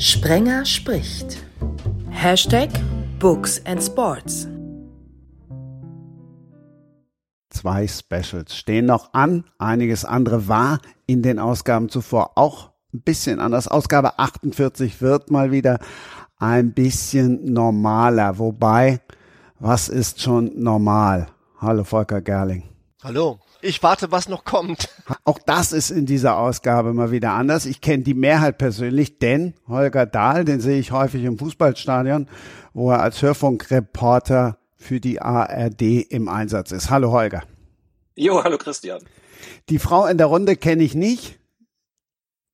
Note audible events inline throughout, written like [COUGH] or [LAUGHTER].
Sprenger spricht. Hashtag Books and Sports. Zwei Specials stehen noch an. Einiges andere war in den Ausgaben zuvor auch ein bisschen anders. Ausgabe 48 wird mal wieder ein bisschen normaler. Wobei, was ist schon normal? Hallo Volker Gerling. Hallo. Ich warte, was noch kommt. Auch das ist in dieser Ausgabe mal wieder anders. Ich kenne die Mehrheit persönlich, denn Holger Dahl, den sehe ich häufig im Fußballstadion, wo er als Hörfunkreporter für die ARD im Einsatz ist. Hallo Holger. Jo, hallo Christian. Die Frau in der Runde kenne ich nicht.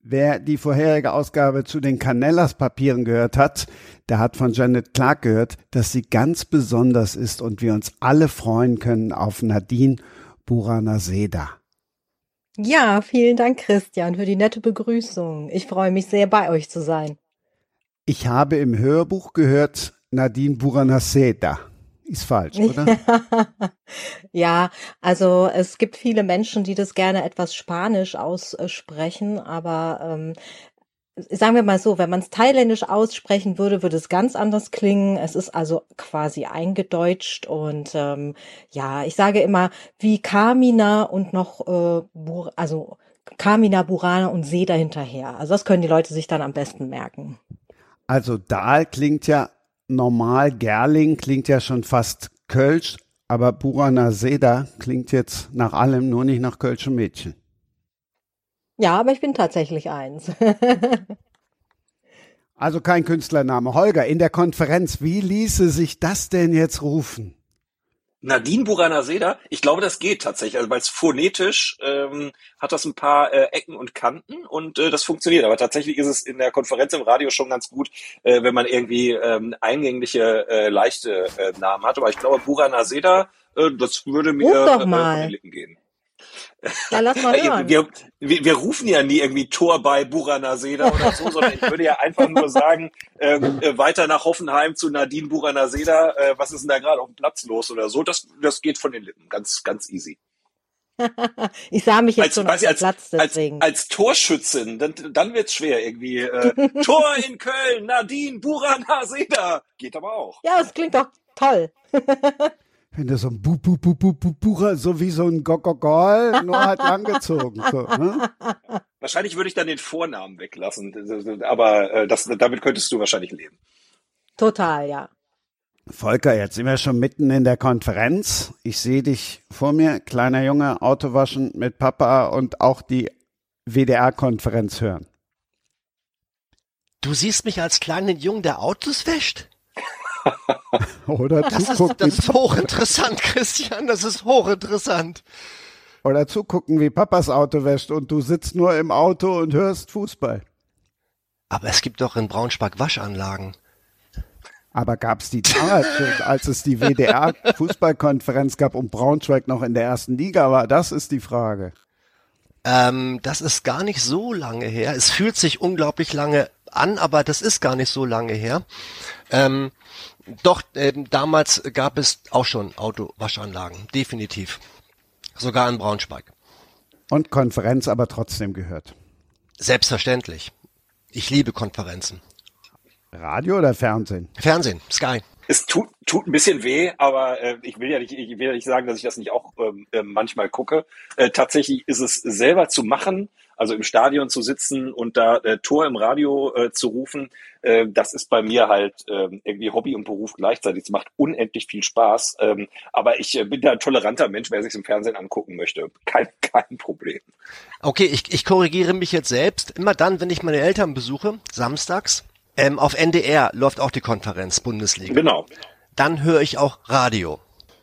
Wer die vorherige Ausgabe zu den Canellas-Papieren gehört hat, der hat von Janet Clark gehört, dass sie ganz besonders ist und wir uns alle freuen können auf Nadine Buranaseda. Ja, vielen Dank, Christian, für die nette Begrüßung. Ich freue mich sehr, bei euch zu sein. Ich habe im Hörbuch gehört, Nadine Buranaseda. Ist falsch, oder? [LAUGHS] ja, also es gibt viele Menschen, die das gerne etwas Spanisch aussprechen, aber ähm, sagen wir mal so, wenn man es thailändisch aussprechen würde, würde es ganz anders klingen. Es ist also quasi eingedeutscht und ähm, ja, ich sage immer wie Kamina und noch äh, Bur also Kamina, Burana und See dahinterher. Also das können die Leute sich dann am besten merken. Also Dahl klingt ja normal, Gerling klingt ja schon fast Kölsch, aber Burana Seda klingt jetzt nach allem nur nicht nach Kölschem Mädchen. Ja, aber ich bin tatsächlich eins. [LAUGHS] also kein Künstlername. Holger, in der Konferenz, wie ließe sich das denn jetzt rufen? Nadine Buranaseda, ich glaube, das geht tatsächlich, also weil es phonetisch ähm, hat das ein paar äh, Ecken und Kanten und äh, das funktioniert. Aber tatsächlich ist es in der Konferenz im Radio schon ganz gut, äh, wenn man irgendwie ähm, eingängliche, äh, leichte äh, Namen hat. Aber ich glaube, Buranaseda, äh, das würde mir äh, von den Lippen gehen. Ja, lass mal [LAUGHS] hören. Wir, wir, wir rufen ja nie irgendwie Tor bei Buranaseda oder so, sondern ich würde ja einfach nur sagen, ähm, äh, weiter nach Hoffenheim zu Nadine Buranaseda, äh, was ist denn da gerade auf dem Platz los oder so. Das, das geht von den Lippen, ganz, ganz easy. [LAUGHS] ich sah mich jetzt als, schon auf als, Platz deswegen. Als, als Torschützin, dann, dann wird's schwer irgendwie. Äh, [LAUGHS] Tor in Köln, Nadine Buranaseda. Geht aber auch. Ja, das klingt doch toll. Wenn du so ein Bu, Bu, Bu, Bu, Bu, Bucher, so wie so ein Gogogol, nur halt [LAUGHS] langgezogen. So, ne? Wahrscheinlich würde ich dann den Vornamen weglassen, aber äh, das, damit könntest du wahrscheinlich leben. Total, ja. Volker, jetzt sind wir schon mitten in der Konferenz. Ich sehe dich vor mir, kleiner Junge, Auto waschen mit Papa und auch die WDR-Konferenz hören. Du siehst mich als kleinen Jungen, der Autos wäscht? Oder das zugucken. Ist, das ist hochinteressant, Christian, das ist hochinteressant. Oder zugucken, wie Papas Auto wäscht und du sitzt nur im Auto und hörst Fußball. Aber es gibt doch in Braunschweig Waschanlagen. Aber gab es die damals schon, als es die WDR-Fußballkonferenz [LAUGHS] gab und Braunschweig noch in der ersten Liga war? Das ist die Frage. Ähm, das ist gar nicht so lange her. Es fühlt sich unglaublich lange an, aber das ist gar nicht so lange her. Ähm, doch, äh, damals gab es auch schon Autowaschanlagen, definitiv. Sogar in Braunschweig. Und Konferenz aber trotzdem gehört. Selbstverständlich. Ich liebe Konferenzen. Radio oder Fernsehen? Fernsehen, Sky. Es tut, tut ein bisschen weh, aber äh, ich will ja nicht, ich will ja nicht sagen, dass ich das nicht auch ähm, äh, manchmal gucke. Äh, tatsächlich ist es selber zu machen, also im Stadion zu sitzen und da äh, Tor im Radio äh, zu rufen, äh, das ist bei mir halt äh, irgendwie Hobby und Beruf gleichzeitig. Es macht unendlich viel Spaß. Ähm, aber ich äh, bin da ein toleranter Mensch, wer sich im Fernsehen angucken möchte. Kein, [LAUGHS] kein Problem. Okay, ich, ich korrigiere mich jetzt selbst. Immer dann, wenn ich meine Eltern besuche, samstags, ähm, auf NDR läuft auch die Konferenz Bundesliga. Genau. Dann höre ich auch Radio.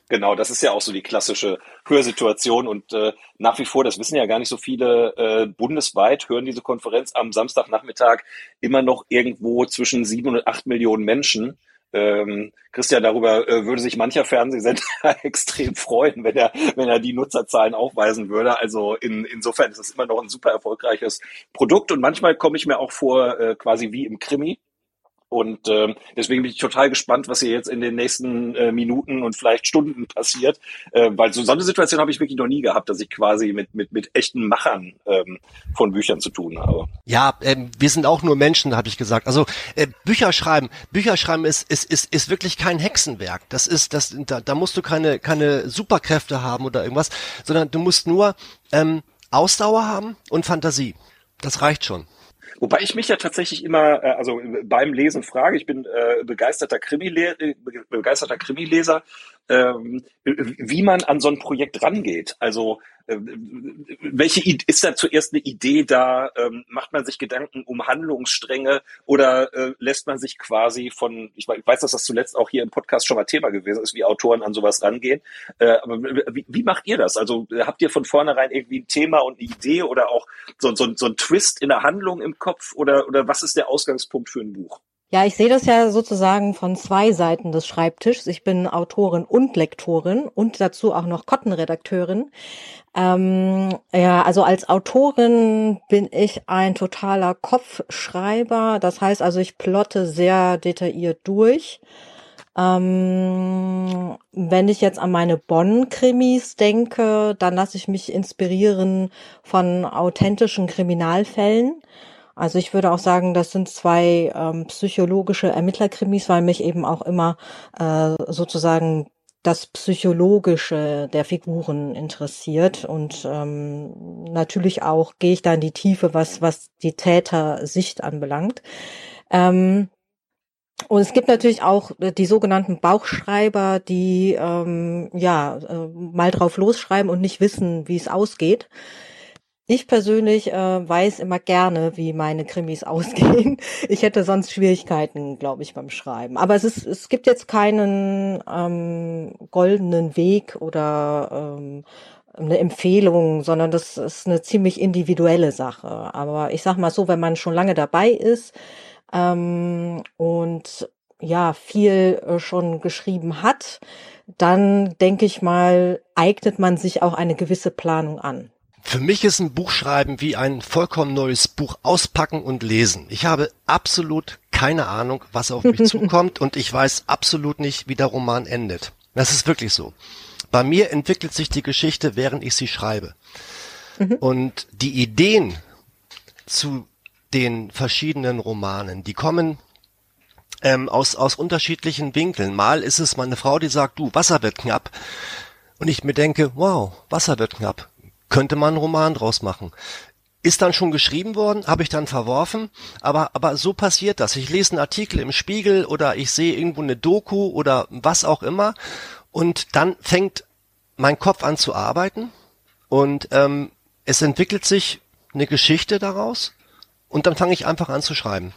Genau, das ist ja auch so die klassische Hörsituation und äh, nach wie vor, das wissen ja gar nicht so viele, äh, bundesweit hören diese Konferenz am Samstagnachmittag immer noch irgendwo zwischen sieben und acht Millionen Menschen. Ähm, Christian, darüber äh, würde sich mancher Fernsehsender [LAUGHS] extrem freuen, wenn er, wenn er die Nutzerzahlen aufweisen würde. Also in, insofern ist es immer noch ein super erfolgreiches Produkt und manchmal komme ich mir auch vor, äh, quasi wie im Krimi Und ähm, deswegen bin ich total gespannt, was hier jetzt in den nächsten äh, Minuten und vielleicht Stunden passiert. Äh, weil so, so eine Situation habe ich wirklich noch nie gehabt, dass ich quasi mit, mit, mit echten Machern ähm, von Büchern zu tun habe. Ja, ähm, wir sind auch nur Menschen, habe ich gesagt. Also äh, Bücher schreiben, Bücher schreiben ist, ist, ist, ist wirklich kein Hexenwerk. Das ist, das, da, da musst du keine, keine Superkräfte haben oder irgendwas, sondern du musst nur ähm, Ausdauer haben und Fantasie. Das reicht schon. Wobei ich mich ja tatsächlich immer, äh, also beim Lesen frage, ich bin äh, begeisterter Krimileser, begeisterter Krimileser, ähm, wie man an so ein Projekt rangeht. Also äh, welche ist da zuerst eine Idee da? Ähm, macht man sich Gedanken um Handlungsstränge oder äh, lässt man sich quasi von, ich weiß, dass das zuletzt auch hier im Podcast schon mal Thema gewesen ist, wie Autoren an sowas rangehen. Äh, aber wie, wie macht ihr das? Also habt ihr von vornherein irgendwie ein Thema und eine Idee oder auch so, so, so ein Twist in der Handlung im Kopf oder, oder was ist der Ausgangspunkt für ein Buch? Ja, ich sehe das ja sozusagen von zwei Seiten des Schreibtischs. Ich bin Autorin und Lektorin und dazu auch noch Kottenredakteurin. Ähm, ja, also als Autorin bin ich ein totaler Kopfschreiber. Das heißt also, ich plotte sehr detailliert durch. Ähm, wenn ich jetzt an meine Bonn-Krimis denke, dann lasse ich mich inspirieren von authentischen Kriminalfällen. Also ich würde auch sagen, das sind zwei ähm, psychologische Ermittlerkrimis, weil mich eben auch immer äh, sozusagen das Psychologische der Figuren interessiert und ähm, natürlich auch gehe ich da in die Tiefe, was was die Tätersicht anbelangt. Ähm, und es gibt natürlich auch die sogenannten Bauchschreiber, die ähm, ja äh, mal drauf losschreiben und nicht wissen, wie es ausgeht. Ich persönlich äh, weiß immer gerne, wie meine Krimis [LAUGHS] ausgehen. Ich hätte sonst Schwierigkeiten, glaube ich, beim Schreiben. Aber es ist, es gibt jetzt keinen ähm, goldenen Weg oder ähm, eine Empfehlung, sondern das ist eine ziemlich individuelle Sache. Aber ich sag mal so, wenn man schon lange dabei ist ähm, und ja viel äh, schon geschrieben hat, dann denke ich mal, eignet man sich auch eine gewisse Planung an. Für mich ist ein Buchschreiben wie ein vollkommen neues Buch auspacken und lesen. Ich habe absolut keine Ahnung, was auf mich [LAUGHS] zukommt und ich weiß absolut nicht, wie der Roman endet. Das ist wirklich so. Bei mir entwickelt sich die Geschichte, während ich sie schreibe. Mhm. Und die Ideen zu den verschiedenen Romanen, die kommen ähm, aus, aus unterschiedlichen Winkeln. Mal ist es meine Frau, die sagt, du, Wasser wird knapp. Und ich mir denke, wow, Wasser wird knapp könnte man einen Roman draus machen. Ist dann schon geschrieben worden, habe ich dann verworfen, aber, aber so passiert das. Ich lese einen Artikel im Spiegel oder ich sehe irgendwo eine Doku oder was auch immer und dann fängt mein Kopf an zu arbeiten und ähm, es entwickelt sich eine Geschichte daraus und dann fange ich einfach an zu schreiben.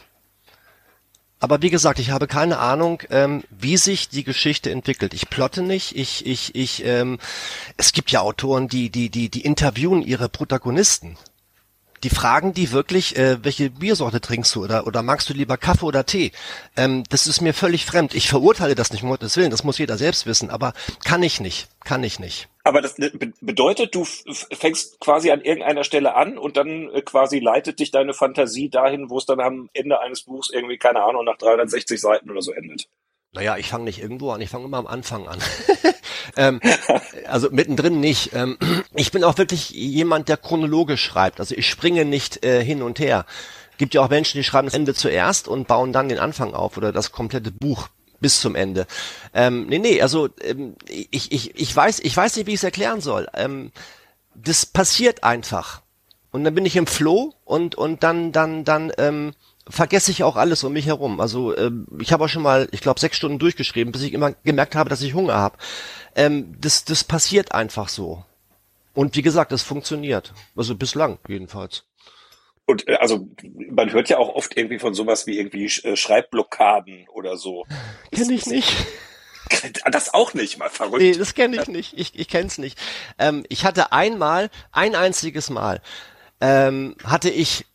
Aber wie gesagt, ich habe keine Ahnung, ähm, wie sich die Geschichte entwickelt. Ich plotte nicht. Ich, ich, ich. Ähm, es gibt ja Autoren, die, die, die, die interviewen ihre Protagonisten. Die fragen die wirklich, äh, welche Biersorte trinkst du oder oder magst du lieber Kaffee oder Tee? Ähm, das ist mir völlig fremd. Ich verurteile das nicht, um Gottes Willen. Das muss jeder selbst wissen. Aber kann ich nicht. Kann ich nicht. Aber das bedeutet, du fängst quasi an irgendeiner Stelle an und dann äh, quasi leitet dich deine Fantasie dahin, wo es dann am Ende eines Buchs irgendwie, keine Ahnung, nach 360 Seiten oder so endet. Naja, ich fange nicht irgendwo an, ich fange immer am Anfang an. [LAUGHS] ähm, also mittendrin nicht. Ähm, ich bin auch wirklich jemand, der chronologisch schreibt. Also ich springe nicht äh, hin und her. Gibt ja auch Menschen, die schreiben das Ende zuerst und bauen dann den Anfang auf oder das komplette Buch bis zum Ende. Ähm, nee, nee, also ähm, ich, ich, ich weiß, ich weiß nicht, wie ich es erklären soll. Ähm, das passiert einfach. Und dann bin ich im Flow und und dann dann dann ähm, vergesse ich auch alles um mich herum. Also ähm, ich habe auch schon mal, ich glaube, sechs Stunden durchgeschrieben, bis ich immer gemerkt habe, dass ich Hunger habe. Ähm, das das passiert einfach so. Und wie gesagt, es funktioniert. Also bislang jedenfalls. Und äh, also man hört ja auch oft irgendwie von sowas wie irgendwie äh, Schreibblockaden oder so. [LAUGHS] Kenn ich nicht. [LAUGHS] Das auch nicht, mal verrückt. Nee, das kenne ich nicht. Ich, ich kenne es nicht. Ähm, ich hatte einmal, ein einziges Mal, ähm, hatte ich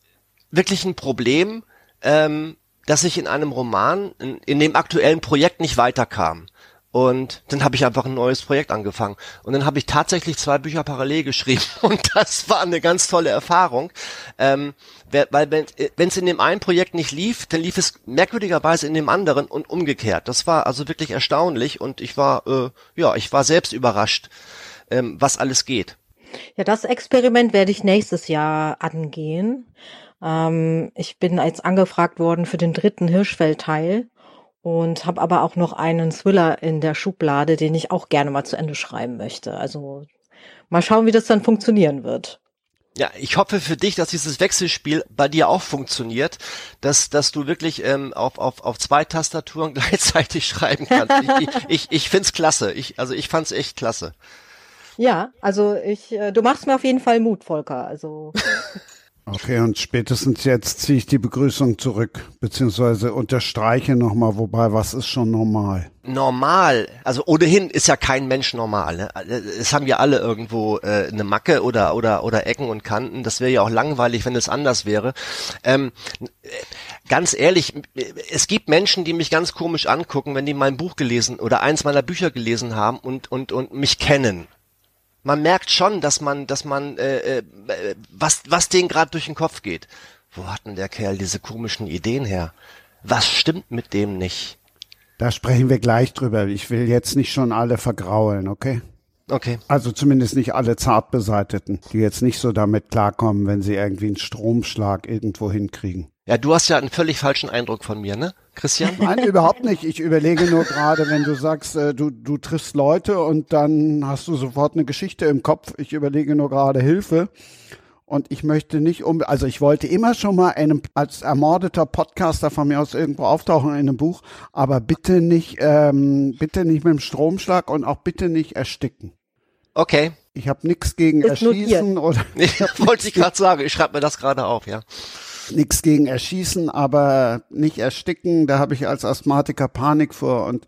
wirklich ein Problem, ähm, dass ich in einem Roman, in, in dem aktuellen Projekt nicht weiterkam. Und dann habe ich einfach ein neues Projekt angefangen. Und dann habe ich tatsächlich zwei Bücher parallel geschrieben. [LAUGHS] Und das war eine ganz tolle Erfahrung. Ähm, weil wenn es in dem einen Projekt nicht lief, dann lief es merkwürdigerweise in dem anderen und umgekehrt. Das war also wirklich erstaunlich und ich war, äh, ja, ich war selbst überrascht, ähm, was alles geht. Ja, das Experiment werde ich nächstes Jahr angehen. Ähm, ich bin jetzt angefragt worden für den dritten Hirschfeld-Teil und habe aber auch noch einen Thriller in der Schublade, den ich auch gerne mal zu Ende schreiben möchte. Also mal schauen, wie das dann funktionieren wird. Ja, ich hoffe für dich, dass dieses Wechselspiel bei dir auch funktioniert, dass, dass du wirklich ähm, auf, auf, auf zwei Tastaturen [LAUGHS] gleichzeitig schreiben kannst. ich ich, ich finde es klasse. Ich, also ich fand's echt klasse. Ja, also ich, äh, du machst mir auf jeden Fall Mut, Volker. Also [LAUGHS] Okay, und spätestens jetzt ziehe ich die Begrüßung zurück, beziehungsweise unterstreiche nochmal, wobei, was ist schon normal? Normal, also ohnehin ist ja kein Mensch normal. Ne? Es haben ja alle irgendwo äh, eine Macke oder oder oder Ecken und Kanten. Das wäre ja auch langweilig, wenn es anders wäre. Ähm, ganz ehrlich, es gibt Menschen, die mich ganz komisch angucken, wenn die mein Buch gelesen oder eins meiner Bücher gelesen haben und und und mich kennen man merkt schon, dass man, dass man, äh, äh, was, was denen gerade durch den Kopf geht. Wo hat denn der Kerl diese komischen Ideen her? Was stimmt mit dem nicht? Da sprechen wir gleich drüber. Ich will jetzt nicht schon alle vergraulen, okay? Okay. Also zumindest nicht alle Zartbeseiteten, die jetzt nicht so damit klarkommen, wenn sie irgendwie einen Stromschlag irgendwo hinkriegen. Ja, du hast ja einen völlig falschen Eindruck von mir, ne, Christian? Nein, [LAUGHS] überhaupt nicht. Ich überlege nur gerade, wenn du sagst, äh, du, du triffst Leute und dann hast du sofort eine Geschichte im Kopf. Ich überlege nur gerade Hilfe. Und ich möchte nicht um, also ich wollte immer schon mal einem, als ermordeter Podcaster von mir aus irgendwo auftauchen in einem Buch, aber bitte nicht, ähm, bitte nicht mit dem Stromschlag und auch bitte nicht ersticken. Okay. Ich habe nichts gegen Ist Erschießen notiert. oder. [LAUGHS] Ich wollte ich gerade sagen, ich schreibe mir das gerade auf, ja nichts gegen Erschießen, aber nicht ersticken. Da habe ich als Asthmatiker Panik vor und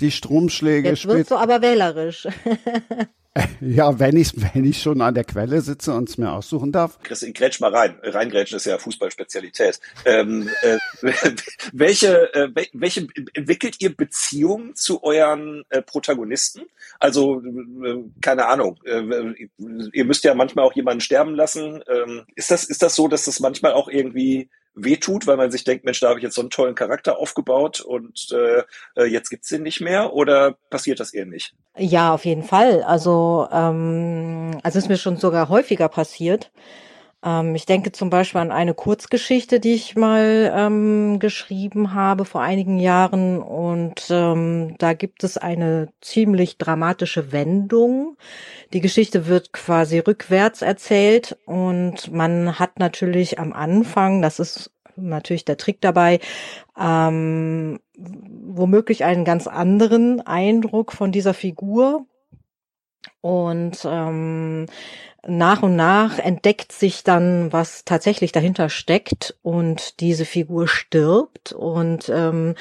die Stromschläge. Jetzt wirst du aber wählerisch. [LAUGHS] [LAUGHS] Ja, wenn ich, wenn ich schon an der Quelle sitze und es mir aussuchen darf. Christian, grätsch mal rein. Reingrätschen ist ja Fußballspezialität. Ähm, äh, [LAUGHS] welche, äh, welche entwickelt ihr Beziehungen zu euren äh, Protagonisten? Also, äh, keine Ahnung. Äh, ihr müsst ja manchmal auch jemanden sterben lassen. Ähm, ist das, ist das so, dass das manchmal auch irgendwie wehtut, weil man sich denkt, Mensch, da habe ich jetzt so einen tollen Charakter aufgebaut und äh, äh jetzt gibt's den nicht mehr oder passiert das eher nicht? Ja, auf jeden Fall. Also, ähm, also ist mir schon sogar häufiger passiert. Ähm, ich denke zum Beispiel an eine Kurzgeschichte, die ich mal ähm, geschrieben habe vor einigen Jahren und ähm, da gibt es eine ziemlich dramatische Wendung. Die Geschichte wird quasi rückwärts erzählt und man hat natürlich am Anfang, das ist natürlich der Trick dabei, ähm, womöglich einen ganz anderen Eindruck von dieser Figur. Und ähm, nach und nach entdeckt sich dann, was tatsächlich dahinter steckt und diese Figur stirbt und ähm,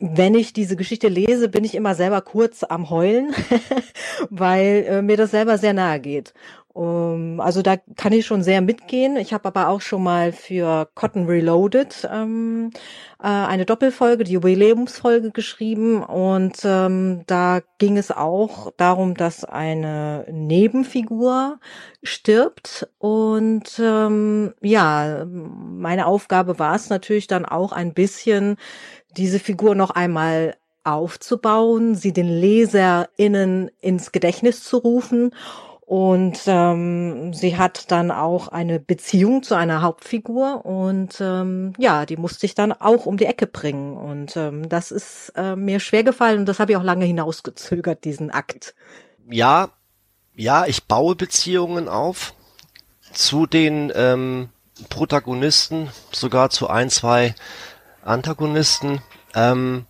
wenn ich diese Geschichte lese, bin ich immer selber kurz am Heulen, [LAUGHS] weil äh, mir das selber sehr nahe geht. Um, also da kann ich schon sehr mitgehen. Ich habe aber auch schon mal für Cotton Reloaded ähm, äh, eine Doppelfolge, die Jubiläumsfolge geschrieben und ähm, da ging es auch darum, dass eine Nebenfigur stirbt und ähm, ja, meine Aufgabe war es natürlich dann auch ein bisschen diese Figur noch einmal aufzubauen, sie den LeserInnen ins Gedächtnis zu rufen und ähm, sie hat dann auch eine Beziehung zu einer Hauptfigur und ähm, ja, die musste ich dann auch um die Ecke bringen. Und ähm, das ist äh, mir schwer gefallen und das habe ich auch lange hinausgezögert, diesen Akt. Ja, ja, ich baue Beziehungen auf zu den ähm, Protagonisten, sogar zu ein, zwei Antagonisten. Ähm,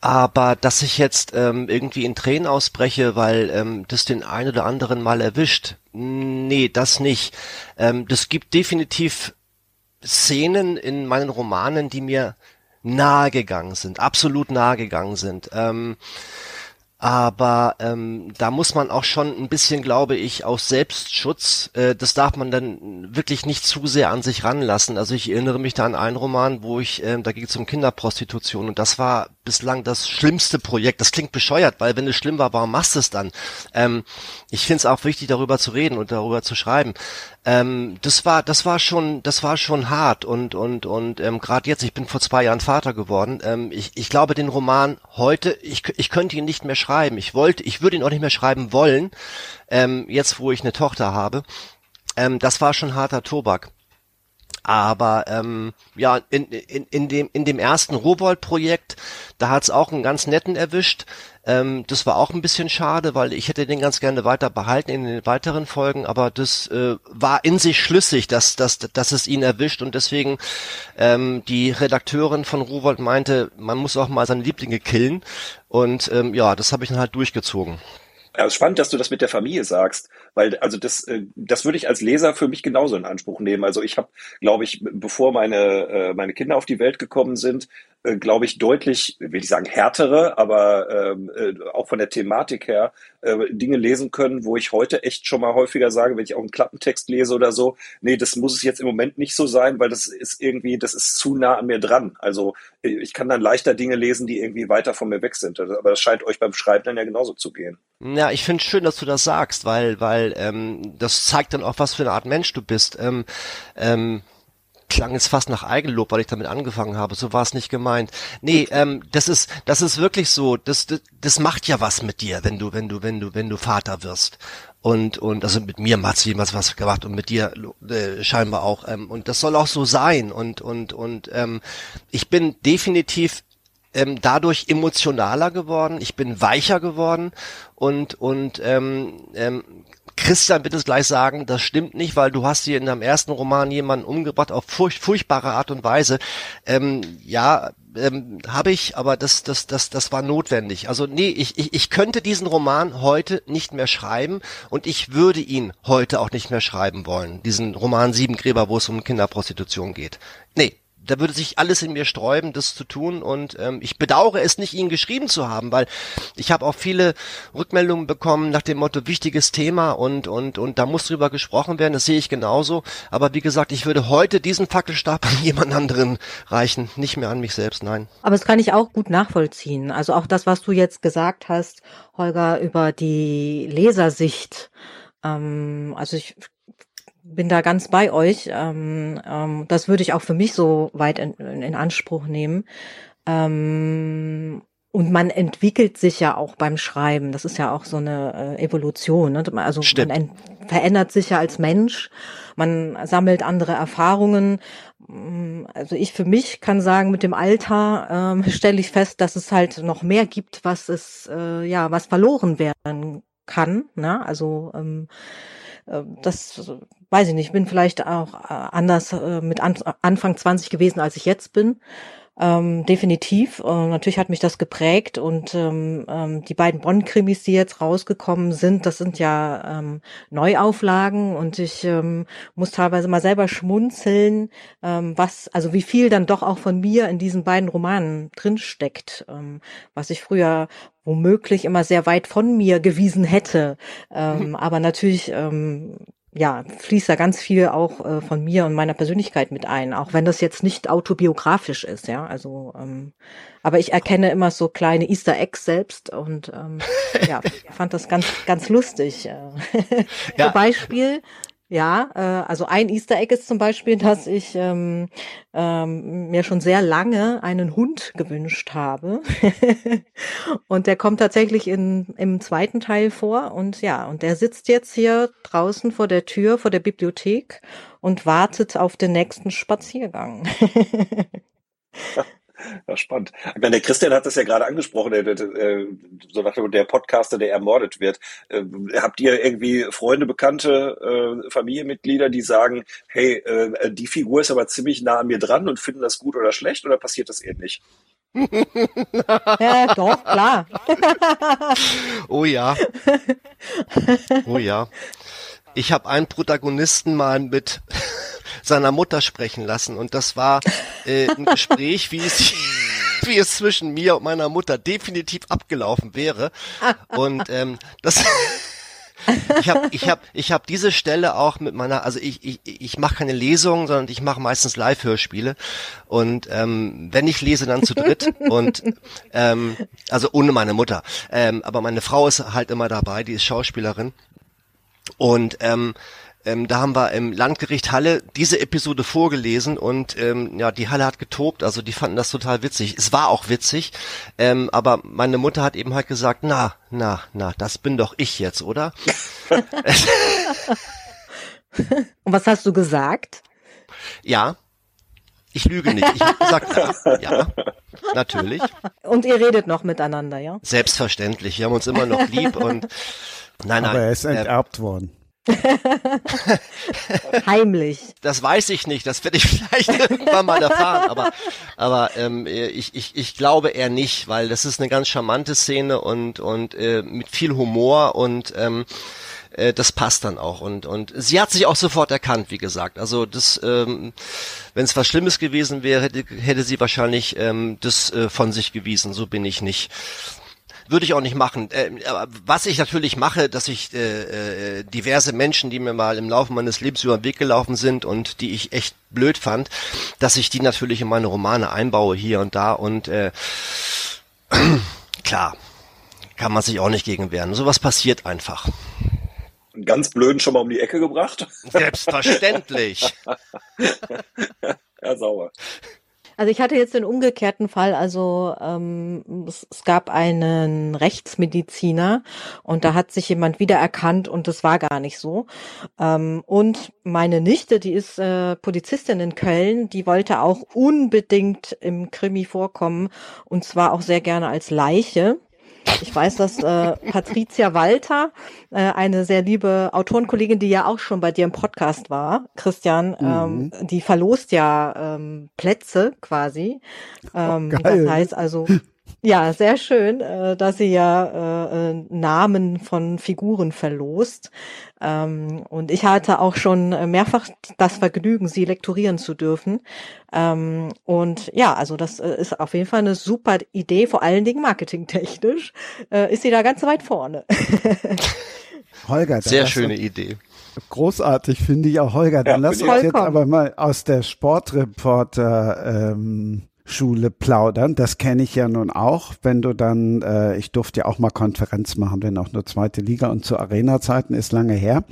aber dass ich jetzt ähm, irgendwie in Tränen ausbreche, weil ähm, das den einen oder anderen mal erwischt, nee, das nicht. Ähm, das gibt definitiv Szenen in meinen Romanen, die mir nahe gegangen sind, absolut nahe gegangen sind. Ähm, aber ähm, da muss man auch schon ein bisschen, glaube ich, aus Selbstschutz, äh, das darf man dann wirklich nicht zu sehr an sich ranlassen. Also ich erinnere mich da an einen Roman, wo ich, äh, da ging es um Kinderprostitution und das war bislang das schlimmste Projekt. Das klingt bescheuert, weil wenn es schlimm war, warum machst du es dann? Ähm, ich finde es auch wichtig, darüber zu reden und darüber zu schreiben. Ähm, das war, das war schon, das war schon hart und und und ähm, gerade jetzt, ich bin vor zwei Jahren Vater geworden. Ähm, ich, ich glaube, den Roman heute, ich, ich könnte ihn nicht mehr schreiben. Ich wollte, ich würde ihn auch nicht mehr schreiben wollen. Ähm, jetzt, wo ich eine Tochter habe. Ähm, das war schon harter Tobak. Aber ähm, ja, in, in, in, dem, in dem ersten Rowold-Projekt, da hat's auch einen ganz netten erwischt. Ähm, das war auch ein bisschen schade, weil ich hätte den ganz gerne weiter behalten in den weiteren Folgen, aber das äh, war in sich schlüssig, dass, dass, dass es ihn erwischt und deswegen ähm, die Redakteurin von Rowold meinte, man muss auch mal seine Lieblinge killen und ähm, ja, das habe ich dann halt durchgezogen. Ja, spannend, dass du das mit der Familie sagst, weil also das, äh, das würde ich als Leser für mich genauso in Anspruch nehmen. Also ich habe, glaube ich, bevor meine äh, meine Kinder auf die Welt gekommen sind, äh, glaube ich, deutlich, will ich sagen, härtere, aber ähm, äh, auch von der Thematik her äh, Dinge lesen können, wo ich heute echt schon mal häufiger sage, wenn ich auch einen Klappentext lese oder so, nee, das muss es jetzt im Moment nicht so sein, weil das ist irgendwie, das ist zu nah an mir dran. Also ich kann dann leichter Dinge lesen, die irgendwie weiter von mir weg sind. Aber das scheint euch beim Schreiben dann ja genauso zu gehen. Ja, ich finde schön, dass du das sagst, weil, weil ähm, das zeigt dann auch, was für eine Art Mensch du bist. Ähm, ähm, klang jetzt fast nach Eigenlob, weil ich damit angefangen habe. So war es nicht gemeint. Nee, ähm, das ist, das ist wirklich so. Das, das, das macht ja was mit dir, wenn du, wenn du, wenn du, wenn du Vater wirst. Und, und also mit mir hat jemals was gemacht und mit dir äh, scheinbar auch. Ähm, und das soll auch so sein. Und, und, und ähm, ich bin definitiv ähm, dadurch emotionaler geworden, ich bin weicher geworden und und ähm, ähm, Christian wird es gleich sagen, das stimmt nicht, weil du hast hier in deinem ersten Roman jemanden umgebracht auf furch furchtbare Art und Weise. Ähm, ja, ähm, habe ich, aber das, das, das, das war notwendig. Also nee, ich, ich, ich könnte diesen Roman heute nicht mehr schreiben und ich würde ihn heute auch nicht mehr schreiben wollen. Diesen Roman Sieben Gräber, wo es um Kinderprostitution geht. Nee, da würde sich alles in mir sträuben, das zu tun. Und ähm, ich bedauere es nicht, ihn geschrieben zu haben, weil ich habe auch viele Rückmeldungen bekommen nach dem Motto wichtiges Thema und und und da muss drüber gesprochen werden. Das sehe ich genauso. Aber wie gesagt, ich würde heute diesen Fackelstab an [LAUGHS] jemand anderen reichen, nicht mehr an mich selbst. Nein. Aber das kann ich auch gut nachvollziehen. Also auch das, was du jetzt gesagt hast, Holger, über die Lesersicht. Ähm, also ich bin da ganz bei euch. Ähm, ähm, das würde ich auch für mich so weit in, in Anspruch nehmen. Ähm, und man entwickelt sich ja auch beim Schreiben. Das ist ja auch so eine äh, Evolution. Ne? Also Stimmt. man verändert sich ja als Mensch. Man sammelt andere Erfahrungen. Also ich für mich kann sagen, mit dem Alter ähm, [LAUGHS] stelle ich fest, dass es halt noch mehr gibt, was es äh, ja was verloren werden kann. Ne? Also ähm, äh, das weiß ich nicht, bin vielleicht auch äh, anders äh, mit Anfang 20 gewesen, als ich jetzt bin. Ähm, definitiv. Äh, natürlich hat mich das geprägt und ähm, ähm, die beiden Bonn-Krimis, die jetzt rausgekommen sind, das sind ja ähm, Neuauflagen und ich ähm, muss teilweise mal selber schmunzeln, ähm, was, also wie viel dann doch auch von mir in diesen beiden Romanen drinsteckt, ähm, was ich früher womöglich immer sehr weit von mir gewiesen hätte. Ähm, mhm. Aber natürlich ähm, ja, fließt da ganz viel auch äh, von mir und meiner Persönlichkeit mit ein, auch wenn das jetzt nicht autobiografisch ist, ja. Also, ähm, aber ich erkenne immer so kleine Easter Eggs selbst und ähm, ja, [LAUGHS] fand das ganz, ganz lustig. Äh. ja. Zum Beispiel ja, äh, also ein Easter Egg ist zum Beispiel, [LAUGHS] dass ich ähm, ähm, mir schon sehr lange einen Hund gewünscht habe. [LAUGHS] und der kommt tatsächlich in, im zweiten Teil vor. Und ja, und der sitzt jetzt hier draußen vor der Tür, vor der Bibliothek und wartet auf den nächsten Spaziergang. [LAUGHS] Ja, spannend. Ich meine, der Christian hat das ja gerade angesprochen, der, der, äh, so nach dem, der Podcaster, der ermordet wird. Äh, habt ihr irgendwie Freunde, Bekannte, äh, Familienmitglieder, die sagen, hey, äh, die Figur ist aber ziemlich nah an mir dran und finden das gut oder schlecht oder passiert das ähnlich? [LAUGHS] ja, doch, klar. oh ja. Oh ja. Ich habe einen Protagonisten mal mit seiner Mutter sprechen lassen und das war äh, ein Gespräch, wie es [LAUGHS] wie es zwischen mir und meiner Mutter definitiv abgelaufen wäre. Und ähm, das [LAUGHS] ich habe ich hab, ich hab diese Stelle auch mit meiner, also ich, ich, ich mache keine Lesungen, sondern ich mache meistens Live-Hörspiele. Und ähm, wenn ich lese, dann zu dritt. und ähm, also ohne meine Mutter. Ähm, aber meine Frau ist halt immer dabei, die ist Schauspielerin. Und ähm, ähm, da haben wir im Landgericht Halle diese Episode vorgelesen und ähm, ja, die Halle hat getobt, also die fanden das total witzig. Es war auch witzig, ähm, aber meine Mutter hat eben halt gesagt, na, na, na, das bin doch ich jetzt, oder? [LAUGHS] und was hast du gesagt? Ja, ich lüge nicht. Ich habe gesagt, ja, ja, natürlich. Und ihr redet noch miteinander, ja? Selbstverständlich. Wir haben uns immer noch lieb und nein, nein. Aber er ist enterbt äh, worden. [LAUGHS] Heimlich. Das weiß ich nicht, das werde ich [LAUGHS] vielleicht irgendwann mal erfahren, aber, aber ähm, ich, ich, ich glaube eher nicht, weil das ist eine ganz charmante Szene und, und äh, mit viel Humor und ähm, äh, das passt dann auch. Und, und sie hat sich auch sofort erkannt, wie gesagt. Also das, ähm, wenn es was Schlimmes gewesen wäre, hätte, hätte sie wahrscheinlich ähm, das äh, von sich gewiesen. So bin ich nicht würde ich auch nicht machen. Äh, was ich natürlich mache, dass ich äh, äh, diverse Menschen, die mir mal im Laufe meines Lebens über den Weg gelaufen sind und die ich echt blöd fand, dass ich die natürlich in meine Romane einbaue hier und da und äh, [CLEARS THROAT] klar, kann man sich auch nicht gegen wehren. Sowas passiert einfach. Einen ganz blöden schon mal um die Ecke gebracht? Selbstverständlich. [LAUGHS] ja, sauber. Also ich hatte jetzt den umgekehrten Fall, also ähm, es, es, gab einen Rechtsmediziner und da hat sich jemand wiedererkannt und das war gar nicht so. Ähm, und meine Nichte, die ist äh, Polizistin in Köln, die wollte auch unbedingt im Krimi vorkommen und zwar auch sehr gerne als Leiche. Ich weiß, dass äh, Patricia Walter, äh, eine sehr liebe Autorenkollegin, die ja auch schon bei dir im Podcast war, Christian, ähm, mhm. die verlost ja ähm, Plätze quasi. Ähm, oh, das heißt also, ja, sehr schön, äh, dass sie ja äh, äh, Namen von Figuren verlost. Ähm, und ich hatte auch schon mehrfach das Vergnügen, sie lektorieren zu dürfen. Ähm, und ja, also das äh, ist auf jeden Fall eine super Idee, vor allen Dingen marketingtechnisch äh, ist sie da ganz weit vorne. [LAUGHS] Holger, sehr schöne Idee. Großartig finde ich auch, Holger. Dann ja, lass uns jetzt aber mal aus der Sportreporter ähm, Schule plaudern. Das kenne ich ja nun auch, wenn du dann, äh, ich durfte ja auch mal Konferenz machen, wenn auch nur zweite Liga und zu Arena-Zeiten ist lange her.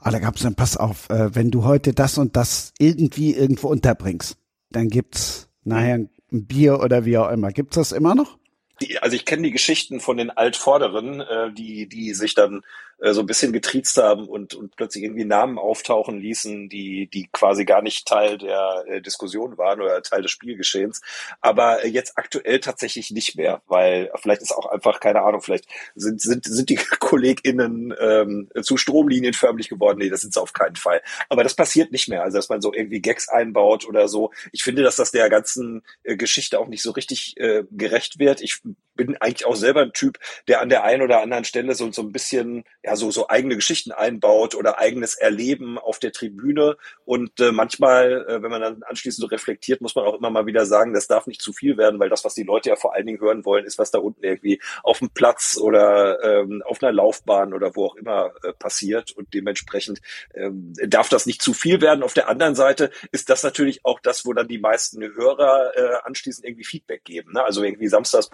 Aber da gab es dann, pass auf, äh, wenn du heute das und das irgendwie irgendwo unterbringst, dann gibt's nachher ein Bier oder wie auch immer. Gibt's das immer noch? Die, also ich kenne die Geschichten von den Altvorderen, äh, die, die sich dann äh, so ein bisschen getriezt haben und, und plötzlich irgendwie Namen auftauchen ließen, die, die quasi gar nicht Teil der äh, Diskussion waren oder Teil des Spielgeschehens. Aber äh, jetzt aktuell tatsächlich nicht mehr, weil vielleicht ist auch einfach, keine Ahnung, vielleicht sind, sind, sind die [LAUGHS] KollegInnen ähm, zu Stromlinienförmlich geworden. Nee, das sind sie auf keinen Fall. Aber das passiert nicht mehr. Also, dass man so irgendwie Gags einbaut oder so. Ich finde, dass das der ganzen äh, Geschichte auch nicht so richtig äh, gerecht wird. Ich bin eigentlich auch selber ein Typ, der an der einen oder anderen Stelle so, so ein bisschen ja so so eigene Geschichten einbaut oder eigenes Erleben auf der Tribüne und äh, manchmal, äh, wenn man dann anschließend so reflektiert, muss man auch immer mal wieder sagen, das darf nicht zu viel werden, weil das, was die Leute ja vor allen Dingen hören wollen, ist, was da unten irgendwie auf dem Platz oder ähm, auf einer Laufbahn oder wo auch immer äh, passiert und dementsprechend ähm, darf das nicht zu viel werden. Auf der anderen Seite ist das natürlich auch das, wo dann die meisten Hörer äh, anschließend irgendwie Feedback geben. Ne? Also irgendwie Samstags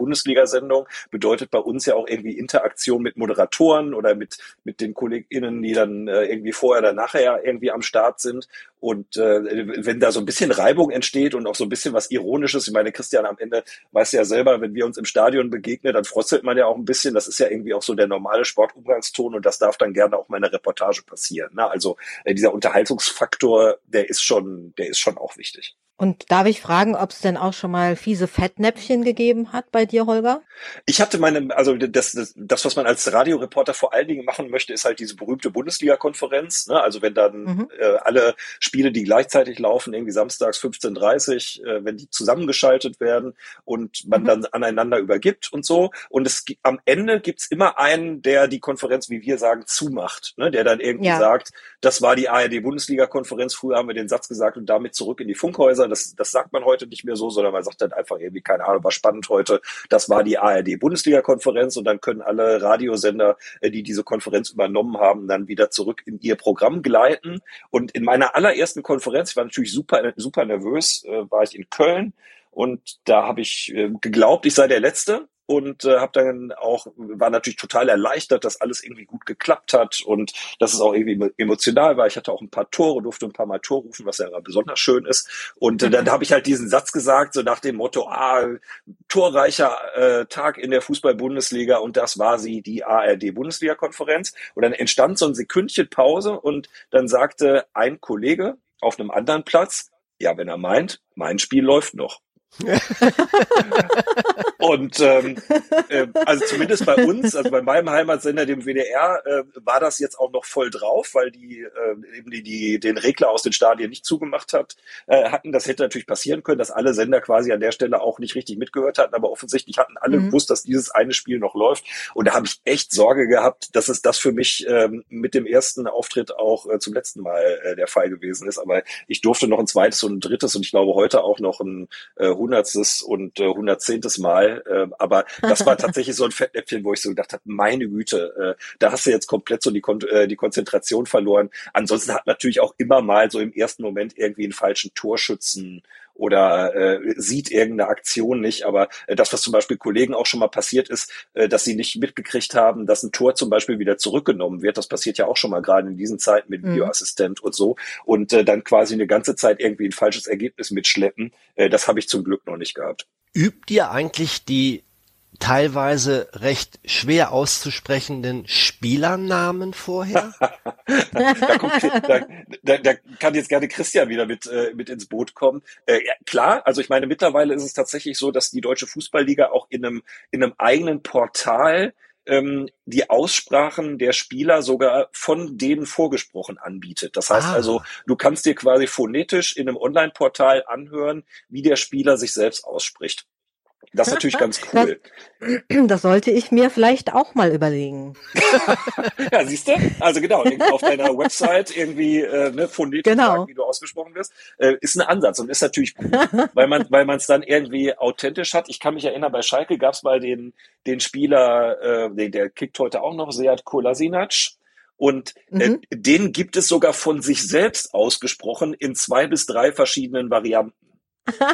Bundesliga-Sendung bedeutet bei uns ja auch irgendwie Interaktion mit Moderatoren oder mit mit den KollegInnen, die dann äh, irgendwie vorher oder nachher irgendwie am Start sind. Und äh, wenn da so ein bisschen Reibung entsteht und auch so ein bisschen was Ironisches, ich meine, Christian, am Ende weißt du ja selber, wenn wir uns im Stadion begegnen, dann frostet man ja auch ein bisschen. Das ist ja irgendwie auch so der normale Sportumgangston und das darf dann gerne auch mal in der Reportage passieren. Ne? Also äh, dieser Unterhaltungsfaktor, der ist schon, der ist schon auch wichtig. Und darf ich fragen, ob es denn auch schon mal fiese Fettnäpfchen gegeben hat bei dir, Holger? Ich hatte meine, also das, das, das was man als Radioreporter vor allen Dingen machen möchte, ist halt diese berühmte Bundesliga-Konferenz. Ne? Also wenn dann mhm. äh, alle Spiele, die gleichzeitig laufen, irgendwie samstags 15.30 äh, wenn die zusammengeschaltet werden und man mhm. dann aneinander übergibt und so. Und es am Ende gibt's immer einen, der die Konferenz, wie wir sagen, zumacht, ne? der dann irgendwie ja. sagt, das war die ARD-Bundesliga-Konferenz, früher haben wir den Satz gesagt und damit zurück in die Funkhäuser. Das, das sagt man heute nicht mehr so, sondern man sagt dann einfach irgendwie, keine Ahnung, war spannend heute, das war die ARD-Bundesliga-Konferenz und dann können alle Radiosender, äh, die diese Konferenz übernommen haben, dann wieder zurück in ihr Programm gleiten. Und in meiner allerersten Konferenz, ich war natürlich super, super nervös, äh, war ich in Köln und da habe ich äh, geglaubt, ich sei der Letzte und äh, habe dann auch war natürlich total erleichtert, dass alles irgendwie gut geklappt hat und dass es auch irgendwie emotional war. Ich hatte auch ein paar Tore, durfte ein paar Mal Tor rufen, was ja besonders schön ist. Und äh, dann habe ich halt diesen Satz gesagt, so nach dem Motto: Ah, torreicher äh, Tag in der Fußball-Bundesliga und das war sie, die ARD-Bundesliga-Konferenz. Und dann entstand so ein Sekündchen Pause und dann sagte ein Kollege auf einem anderen Platz: Ja, wenn er meint, mein Spiel läuft noch. [LAUGHS] und ähm, äh, also zumindest bei uns, also bei meinem Heimatsender, dem WDR, äh, war das jetzt auch noch voll drauf, weil die äh, eben die, die den Regler aus den Stadien nicht zugemacht hat, äh, hatten. Das hätte natürlich passieren können, dass alle Sender quasi an der Stelle auch nicht richtig mitgehört hatten, aber offensichtlich hatten alle mhm. gewusst, dass dieses eine Spiel noch läuft. Und da habe ich echt Sorge gehabt, dass es das für mich ähm, mit dem ersten Auftritt auch äh, zum letzten Mal äh, der Fall gewesen ist. Aber ich durfte noch ein zweites und ein drittes und ich glaube heute auch noch ein äh, hundertstes und äh, hundertzehntes Mal. Äh, aber das war [LAUGHS] tatsächlich so ein Fettnäpfchen, wo ich so gedacht habe, meine Güte, äh, da hast du jetzt komplett so die, Kon äh, die Konzentration verloren. Ansonsten hat natürlich auch immer mal so im ersten Moment irgendwie einen falschen Torschützen oder äh, sieht irgendeine Aktion nicht. Aber äh, das, was zum Beispiel Kollegen auch schon mal passiert ist, äh, dass sie nicht mitgekriegt haben, dass ein Tor zum Beispiel wieder zurückgenommen wird. Das passiert ja auch schon mal gerade in diesen Zeiten mit mhm. Videoassistent und so. Und äh, dann quasi eine ganze Zeit irgendwie ein falsches Ergebnis mitschleppen. Äh, das habe ich zum Glück noch nicht gehabt. Übt ihr eigentlich die teilweise recht schwer auszusprechenden Spielernamen vorher? [LAUGHS] da, kommt, da, da, kann jetzt gerne Christian wieder mit, äh, mit ins Boot kommen. Äh, klar, also ich meine, mittlerweile ist es tatsächlich so, dass die Deutsche Fußballliga auch in einem, in einem eigenen Portal ähm, die Aussprachen der Spieler sogar von denen vorgesprochen anbietet. Das heißt ah. also, du kannst dir quasi phonetisch in einem Online-Portal anhören, wie der Spieler sich selbst ausspricht. Das ist natürlich ganz [LAUGHS] cool. Das, [CLEARS THROAT] das, sollte ich mir vielleicht auch mal überlegen. [LAUGHS] ja, siehst du? Also genau, auf deiner Website irgendwie äh, ne, phonetisch genau. sagen, wie du ausgesprochen wirst, äh, ist ein Ansatz und ist natürlich gut, [LAUGHS] weil man weil man es dann irgendwie authentisch hat. Ich kann mich erinnern, bei Schalke gab es mal den den Spieler, äh, der kickt heute auch noch, Seat Kolasinac. Und äh, mhm. den gibt es sogar von sich selbst ausgesprochen in zwei bis drei verschiedenen Varianten.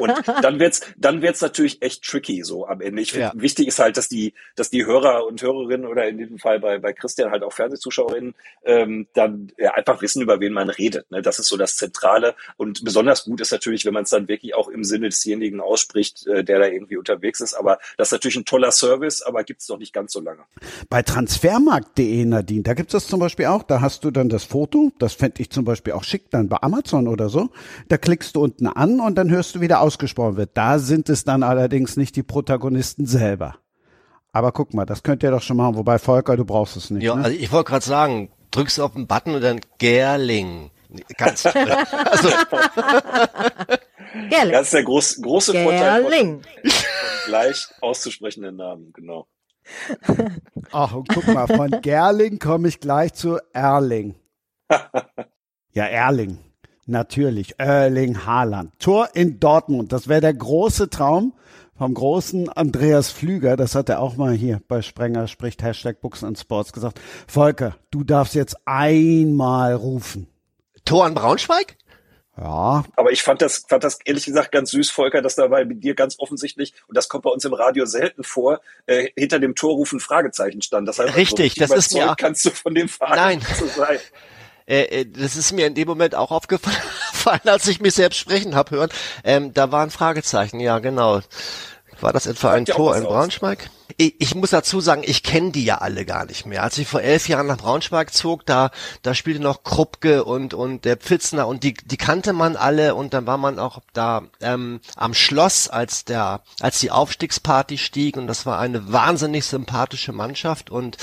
Und dann wird's, dann wird's natürlich echt tricky so am Ende. Ich finde, ja. wichtig ist halt, dass die, dass die Hörer und Hörerinnen oder in diesem Fall bei, bei Christian halt auch Fernsehzuschauerinnen ähm, dann ja, einfach wissen, über wen man redet. Ne? Das ist so das Zentrale. Und besonders gut ist natürlich, wenn man es dann wirklich auch im Sinne desjenigen ausspricht, äh, der da irgendwie unterwegs ist. Aber das ist natürlich ein toller Service, aber gibt's noch nicht ganz so lange. Bei transfermarkt.de, Nadine, da gibt's das zum Beispiel auch. Da hast du dann das Foto, das fände ich zum Beispiel auch schick, dann bei Amazon oder so. Da klickst du unten an und dann hörst du wieder ausgesprochen wird. Da sind es dann allerdings nicht die Protagonisten selber. Aber guck mal, das könnt ihr doch schon machen. Wobei, Volker, du brauchst es nicht. Ja, ne? also ich wollte gerade sagen, drückst du auf den Button und dann Gerling. Ganz [LAUGHS] also. Gerling. Das ist der groß, große Vorteil von, von gleich auszusprechenden Namen, genau. Ach, und guck mal, von Gerling komme ich gleich zu Erling. [LAUGHS] ja, Erling. Natürlich, Erling Haaland. Tor in Dortmund. Das wäre der große Traum vom großen Andreas Flüger. Das hat er auch mal hier bei Sprenger spricht Hashtag Books and Sports gesagt. Volker, du darfst jetzt einmal rufen. Tor an Braunschweig? Ja. Aber ich fand das, fand das ehrlich gesagt ganz süß, Volker, dass dabei mit dir ganz offensichtlich, und das kommt bei uns im Radio selten vor, äh, hinter dem Torrufen Fragezeichen stand. Das heißt, Richtig, also, das ist mir. Kannst du von dem Verein Nein. zu [LAUGHS] sein. Äh, äh, das ist mir in dem Moment auch aufgefallen, [LAUGHS] als ich mich selbst sprechen habe hören. Ähm, da waren Fragezeichen, ja genau. War das etwa ein Tor in Braunschweig? Ich, ich, muss dazu sagen, ich kenne die ja alle gar nicht mehr. Als ich vor elf Jahren nach Braunschweig zog, da, da spielte noch Kruppke und, und der Pfitzner und die, die kannte man alle und dann war man auch da ähm, am Schloss, als der, als die Aufstiegsparty stieg und das war eine wahnsinnig sympathische Mannschaft und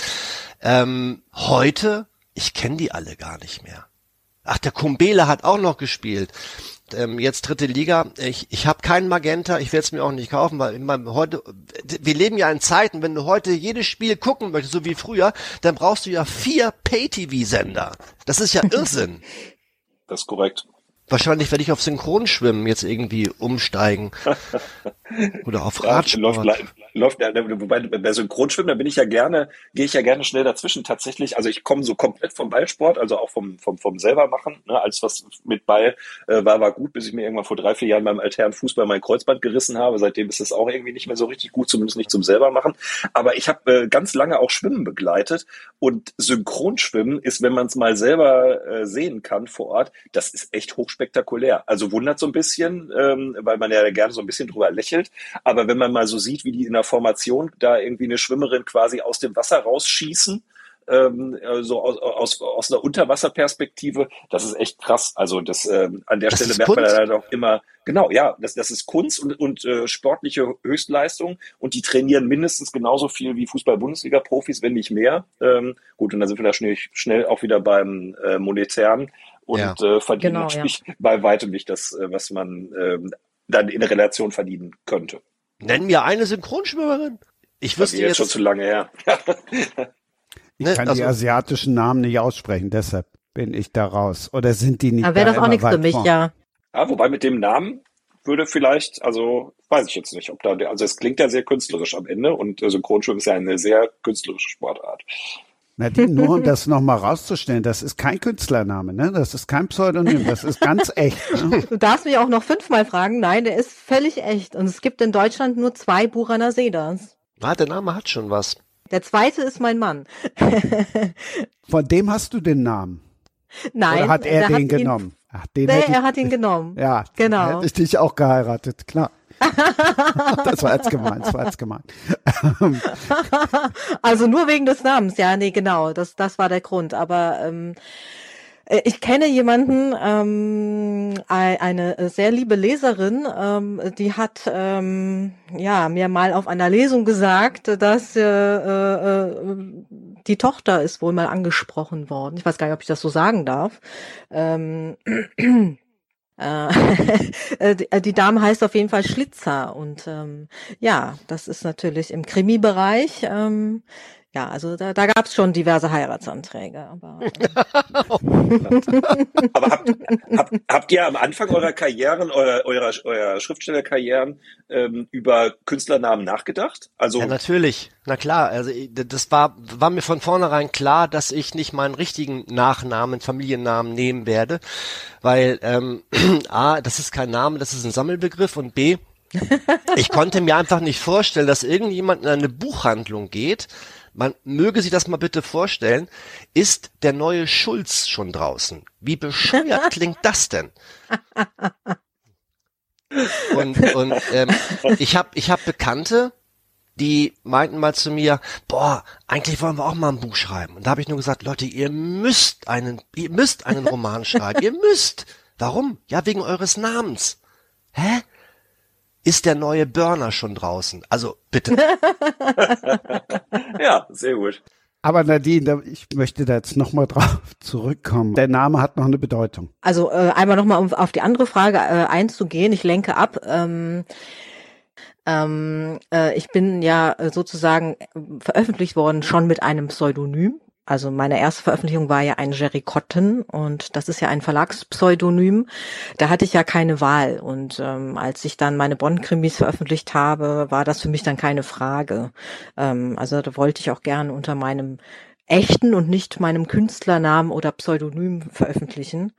ähm, heute ich kenne die alle gar nicht mehr. Ach, der Kumbele hat auch noch gespielt. Ähm, jetzt dritte Liga. Ich, ich habe keinen Magenta, ich werde es mir auch nicht kaufen, weil immer heute, wir leben ja in Zeiten, wenn du heute jedes Spiel gucken möchtest, so wie früher, dann brauchst du ja vier Pay-TV-Sender. Das ist ja [LAUGHS] Irrsinn. Das ist korrekt. Wahrscheinlich werde ich auf Synchronschwimmen jetzt irgendwie umsteigen. [LAUGHS] Oder auf Radsport. läuft, läuft, wobei bei Synchronschwimmen, da bin ich ja gerne, gehe ich ja gerne schnell dazwischen tatsächlich. Also ich komme so komplett vom Ballsport, also auch vom, vom, vom selber machen. Ne? Alles, was mit Ball äh, war, war gut, bis ich mir irgendwann vor drei, vier Jahren beim alternen Fußball mein Kreuzband gerissen habe. Seitdem ist es auch irgendwie nicht mehr so richtig gut, zumindest nicht zum selber machen. Aber ich habe äh, ganz lange auch Schwimmen begleitet und Synchronschwimmen ist, wenn man es mal selber äh, sehen kann vor Ort, das ist echt hochspektakulär. Also wundert so ein bisschen, ähm, weil man ja gerne so ein bisschen drüber lächelt. Aber wenn man mal so sieht, wie die in der Formation da irgendwie eine Schwimmerin quasi aus dem Wasser rausschießen, ähm, so aus, aus, aus einer Unterwasserperspektive, das ist echt krass. Also das ähm, an der Das Stelle merkt man Kunst? dann auch immer, genau, ja, das, das ist Kunst und, und äh, sportliche Höchstleistung und die trainieren mindestens genauso viel wie Fußball-Bundesliga-Profis, wenn nicht mehr. Ähm, gut, und dann sind wir da schnell, schnell auch wieder beim äh, Monetären und Ja. äh, verdienen Genau, natürlich bei weitem nicht das, äh, was man ähm, dann in Relation verdienen könnte. Nenn mir eine Synchronschwimmerin. Ich Das wüsste ist jetzt schon jetzt, zu lange her. Ich Ne, kann also- die asiatischen Namen nicht aussprechen, deshalb bin ich da raus. Oder sind die nicht Da wäre da das auch nichts für mich, vorn? ja. Ja, wobei mit dem Namen würde vielleicht, also weiß ich jetzt nicht, ob da, also es klingt ja sehr künstlerisch am Ende und äh, Synchronschwimmen ist ja eine sehr künstlerische Sportart. Nadine, nur um das nochmal rauszustellen, das ist kein Künstlername, ne? Das ist kein Pseudonym, das ist ganz echt. Ne? Du darfst mich auch noch fünfmal fragen. Nein, der ist völlig echt. Und es gibt in Deutschland nur zwei Buraner Sedas. ah, der Name hat schon was. Der zweite ist mein Mann. [LAUGHS] Von dem hast du den Namen. Nein, Oder hat er den ihn- genommen? Ach, den Nee, ich, er hat ihn genommen. Ja, Genau. hätte ich dich auch geheiratet, klar. [LAUGHS] das war jetzt gemeint, das war jetzt gemeint. [LAUGHS] Also nur wegen des Namens, ja, nee, genau, das, das war der Grund. Aber ähm, äh, ich kenne jemanden, ähm, ei- eine sehr liebe Leserin, ähm, die hat ähm, ja mir mal auf einer Lesung gesagt, dass äh, äh, die Tochter ist wohl mal angesprochen worden. Ich weiß gar nicht, ob ich das so sagen darf. Ähm, äh, äh, [LAUGHS] die, äh, die Dame heißt auf jeden Fall Schlitzer und ähm, ja, das ist natürlich im Krimi-Bereich. Ähm, ja, also da, da gab es schon diverse Heiratsanträge. Aber [LAUGHS] Aber habt, habt, habt ihr am Anfang eurer Karrieren, eurer, eurer, eurer Schriftstellerkarrieren ähm, über Künstlernamen nachgedacht? Also Ja, natürlich. Na klar, also ich- das war, war mir von vornherein klar, dass ich nicht meinen richtigen Nachnamen, Familiennamen nehmen werde, weil ähm, [CLEARS THROAT] A, das ist kein Name, das ist ein Sammelbegriff und B, [LAUGHS] ich konnte mir einfach nicht vorstellen, dass irgendjemand in eine Buchhandlung geht, man möge sich das mal bitte vorstellen, ist der neue Schulz schon draußen? Wie bescheuert [LAUGHS] klingt das denn? Und, [LAUGHS] und ähm, ich habe ich hab Bekannte, die meinten mal zu mir, boah, eigentlich wollen wir auch mal ein Buch schreiben. Und da habe ich nur gesagt, Leute, ihr müsst einen, ihr müsst einen Roman schreiben. Ihr müsst. Warum? Ja, wegen eures Namens. Hä? Ist der neue Burner schon draußen? Also bitte. [LAUGHS] [LAUGHS] ja, sehr gut. Aber Nadine, ich möchte da jetzt nochmal drauf [LAUGHS] zurückkommen. Der Name hat noch eine Bedeutung. Also äh, einmal nochmal um auf die andere Frage äh, einzugehen. Ich lenke ab. Ähm, ähm, äh, ich bin ja äh, sozusagen äh, veröffentlicht worden schon mit einem Pseudonym. Also meine erste Veröffentlichung war ja ein Jerry Cotton und das ist ja ein Verlagspseudonym. Da hatte ich ja keine Wahl und ähm, als ich dann meine Bond-Krimis veröffentlicht habe, war das für mich dann keine Frage. Ähm, also da wollte ich auch gerne unter meinem echten und nicht meinem Künstlernamen oder Pseudonym veröffentlichen.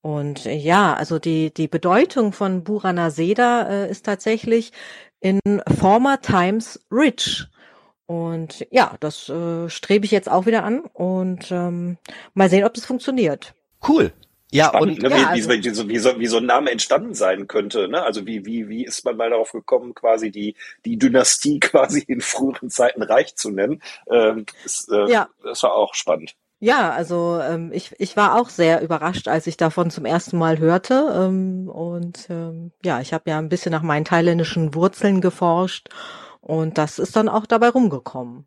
Und äh, ja, also die, die Bedeutung von Burana Seda äh, ist tatsächlich in former times rich. Und ja, das äh, strebe ich jetzt auch wieder an und ähm, mal sehen, ob das funktioniert. Cool. Ja, Spannend, und ne? ja, wie, also- wie, so- wie, so, wie so ein Name entstanden sein könnte. Ne? Also wie, wie, wie ist man mal darauf gekommen, quasi die, die Dynastie [LAUGHS] quasi in früheren Zeiten reich zu nennen? Ähm, ist, äh, Ja. Das war auch spannend. Ja, also ähm, ich, ich war auch sehr überrascht, als ich davon zum ersten Mal hörte. Ähm, und ähm, ja, ich habe ja ein bisschen nach meinen thailändischen Wurzeln geforscht und das ist dann auch dabei rumgekommen.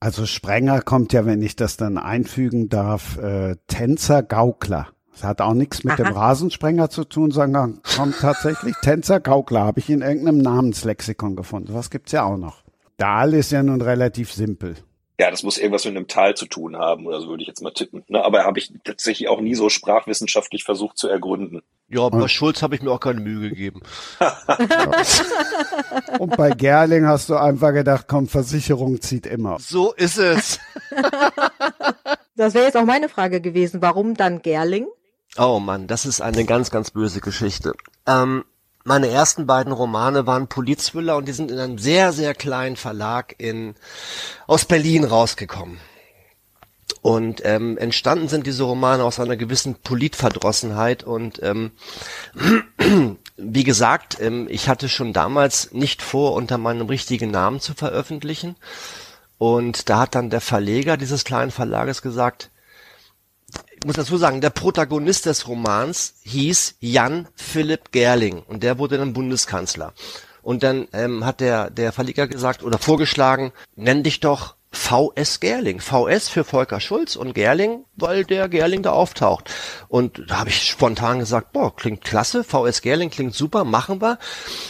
Also Sprenger kommt ja, wenn ich das dann einfügen darf, äh, Tänzer, Gaukler. Das hat auch nichts mit Aha. dem Rasensprenger zu tun, sondern kommt tatsächlich [LAUGHS] Tänzer Gaukler, habe ich in irgendeinem Namenslexikon gefunden. Was gibt's ja auch noch. Dahl ist ja nun relativ simpel. Ja, das muss irgendwas mit einem Tal zu tun haben, oder so würde ich jetzt mal tippen. Ne? Aber habe ich tatsächlich auch nie so sprachwissenschaftlich versucht zu ergründen. Ja, bei Schulz habe ich mir auch keine Mühe gegeben. Und bei Gerling hast du einfach gedacht, komm, Versicherung zieht immer. So ist es. [LAUGHS] das wäre jetzt auch meine Frage gewesen. Warum dann Gerling? Oh Mann, das ist eine ganz, ganz böse Geschichte. Ähm, meine ersten beiden Romane waren Polizthriller und die sind in einem sehr, sehr kleinen Verlag in, aus Berlin rausgekommen. Und ähm, entstanden sind diese Romane aus einer gewissen Politverdrossenheit und ähm, [CLEARS THROAT] wie gesagt, ähm, ich hatte schon damals nicht vor, unter meinem richtigen Namen zu veröffentlichen. Und da hat dann der Verleger dieses kleinen Verlages gesagt, ich muss dazu sagen, der Protagonist des Romans hieß Jan Philipp Gerling und der wurde dann Bundeskanzler. Und dann ähm, hat der, der Verleger gesagt oder vorgeschlagen, nenn dich doch VS Gerling. VS für Volker Schulz und Gerling, weil der Gerling da auftaucht. Und da habe ich spontan gesagt, boah, klingt klasse, VS Gerling klingt super, machen wir.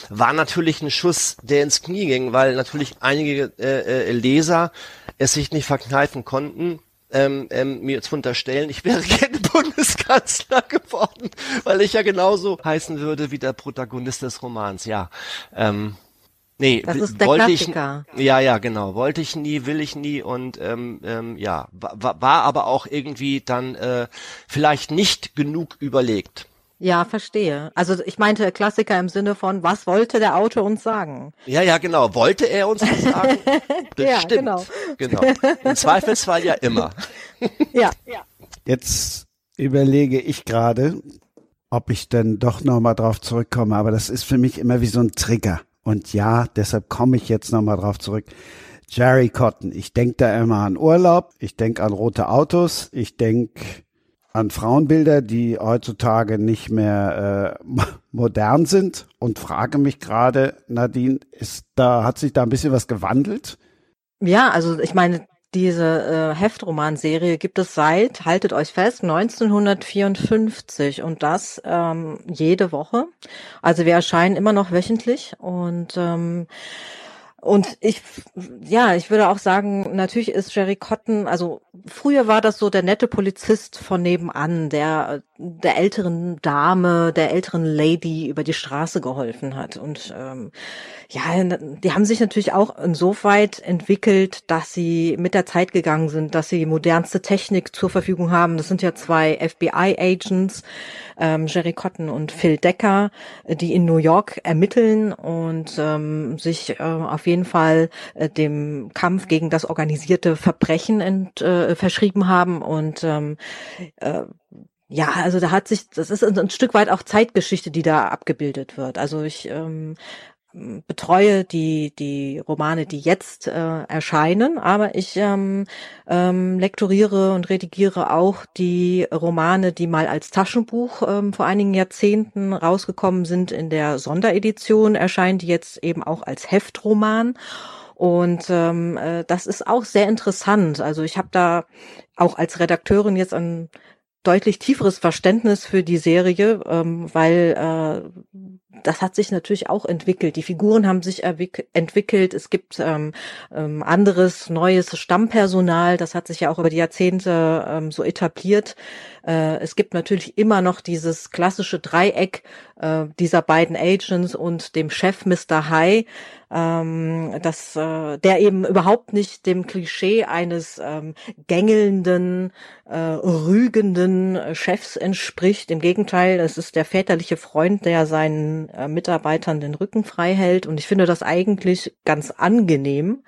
War natürlich ein Schuss, der ins Knie ging, weil natürlich einige äh, äh, Leser es sich nicht verkneifen konnten, ähm, ähm, mir zu unterstellen, ich wäre [LAUGHS] gerne Bundeskanzler geworden, weil ich ja genauso heißen würde wie der Protagonist des Romans. Ja, ähm, nee, das ist der wollte Klassiker. ich, ja, ja, genau, wollte ich nie, will ich nie und ähm, ähm, ja, war, war aber auch irgendwie dann äh, vielleicht nicht genug überlegt. Ja, verstehe. Also ich meinte Klassiker im Sinne von, was wollte der Autor uns sagen? Ja, ja, genau. Wollte er uns was sagen? [LAUGHS] ja, genau. genau. Im Zweifelsfall ja immer. ja, [LAUGHS] ja. Jetzt überlege ich gerade, ob ich denn doch nochmal drauf zurückkomme, aber das ist für mich immer wie so ein Trigger. Und ja, deshalb komme ich jetzt nochmal drauf zurück. Jerry Cotton, ich denke da immer an Urlaub, ich denke an rote Autos, ich denke an Frauenbilder, die heutzutage nicht mehr äh, [LAUGHS] modern sind und frage mich gerade, Nadine, ist da hat sich da ein bisschen was gewandelt? Ja, also ich meine, diese äh, Heftromanserie gibt es seit, haltet euch fest, 1954 und das ähm, jede Woche. Also wir erscheinen immer noch wöchentlich und ähm, und ich, ja, ich würde auch sagen, natürlich ist Jerry Cotton, also früher war das so der nette Polizist von nebenan, der der älteren Dame, der älteren Lady über die Straße geholfen hat. Und ähm, ja, die haben sich natürlich auch insoweit entwickelt, dass sie mit der Zeit gegangen sind, dass sie modernste Technik zur Verfügung haben. Das sind ja zwei FBI-Agents, ähm, Jerry Cotton und Phil Decker, die in New York ermitteln und ähm, sich äh, auf jeden Fall äh, dem Kampf gegen das organisierte Verbrechen ent, äh, verschrieben haben und ähm, äh, ja, also da hat sich, das ist ein Stück weit auch Zeitgeschichte, die da abgebildet wird. Also ich ähm, betreue die die Romane, die jetzt äh, erscheinen, aber ich ähm, ähm, lektoriere und redigiere auch die Romane, die mal als Taschenbuch ähm, vor einigen Jahrzehnten rausgekommen sind in der Sonderedition erscheinen die jetzt eben auch als Heftroman. Und ähm, äh, das ist auch sehr interessant. Also ich habe da auch als Redakteurin jetzt ein deutlich tieferes Verständnis für die Serie, ähm, weil äh, das hat sich natürlich auch entwickelt. Die Figuren haben sich entwickelt. Es gibt ähm, ähm, anderes, neues Stammpersonal. Das hat sich ja auch über die Jahrzehnte ähm, so etabliert. Äh, es gibt natürlich immer noch dieses klassische Dreieck äh, dieser beiden Agents und dem Chef Mr. High, ähm, das, äh, der eben überhaupt nicht dem Klischee eines ähm, gängelnden, äh, rügenden Chefs entspricht. Im Gegenteil, es ist der väterliche Freund, der seinen äh, Mitarbeitern den Rücken frei hält. Und ich finde das eigentlich ganz angenehm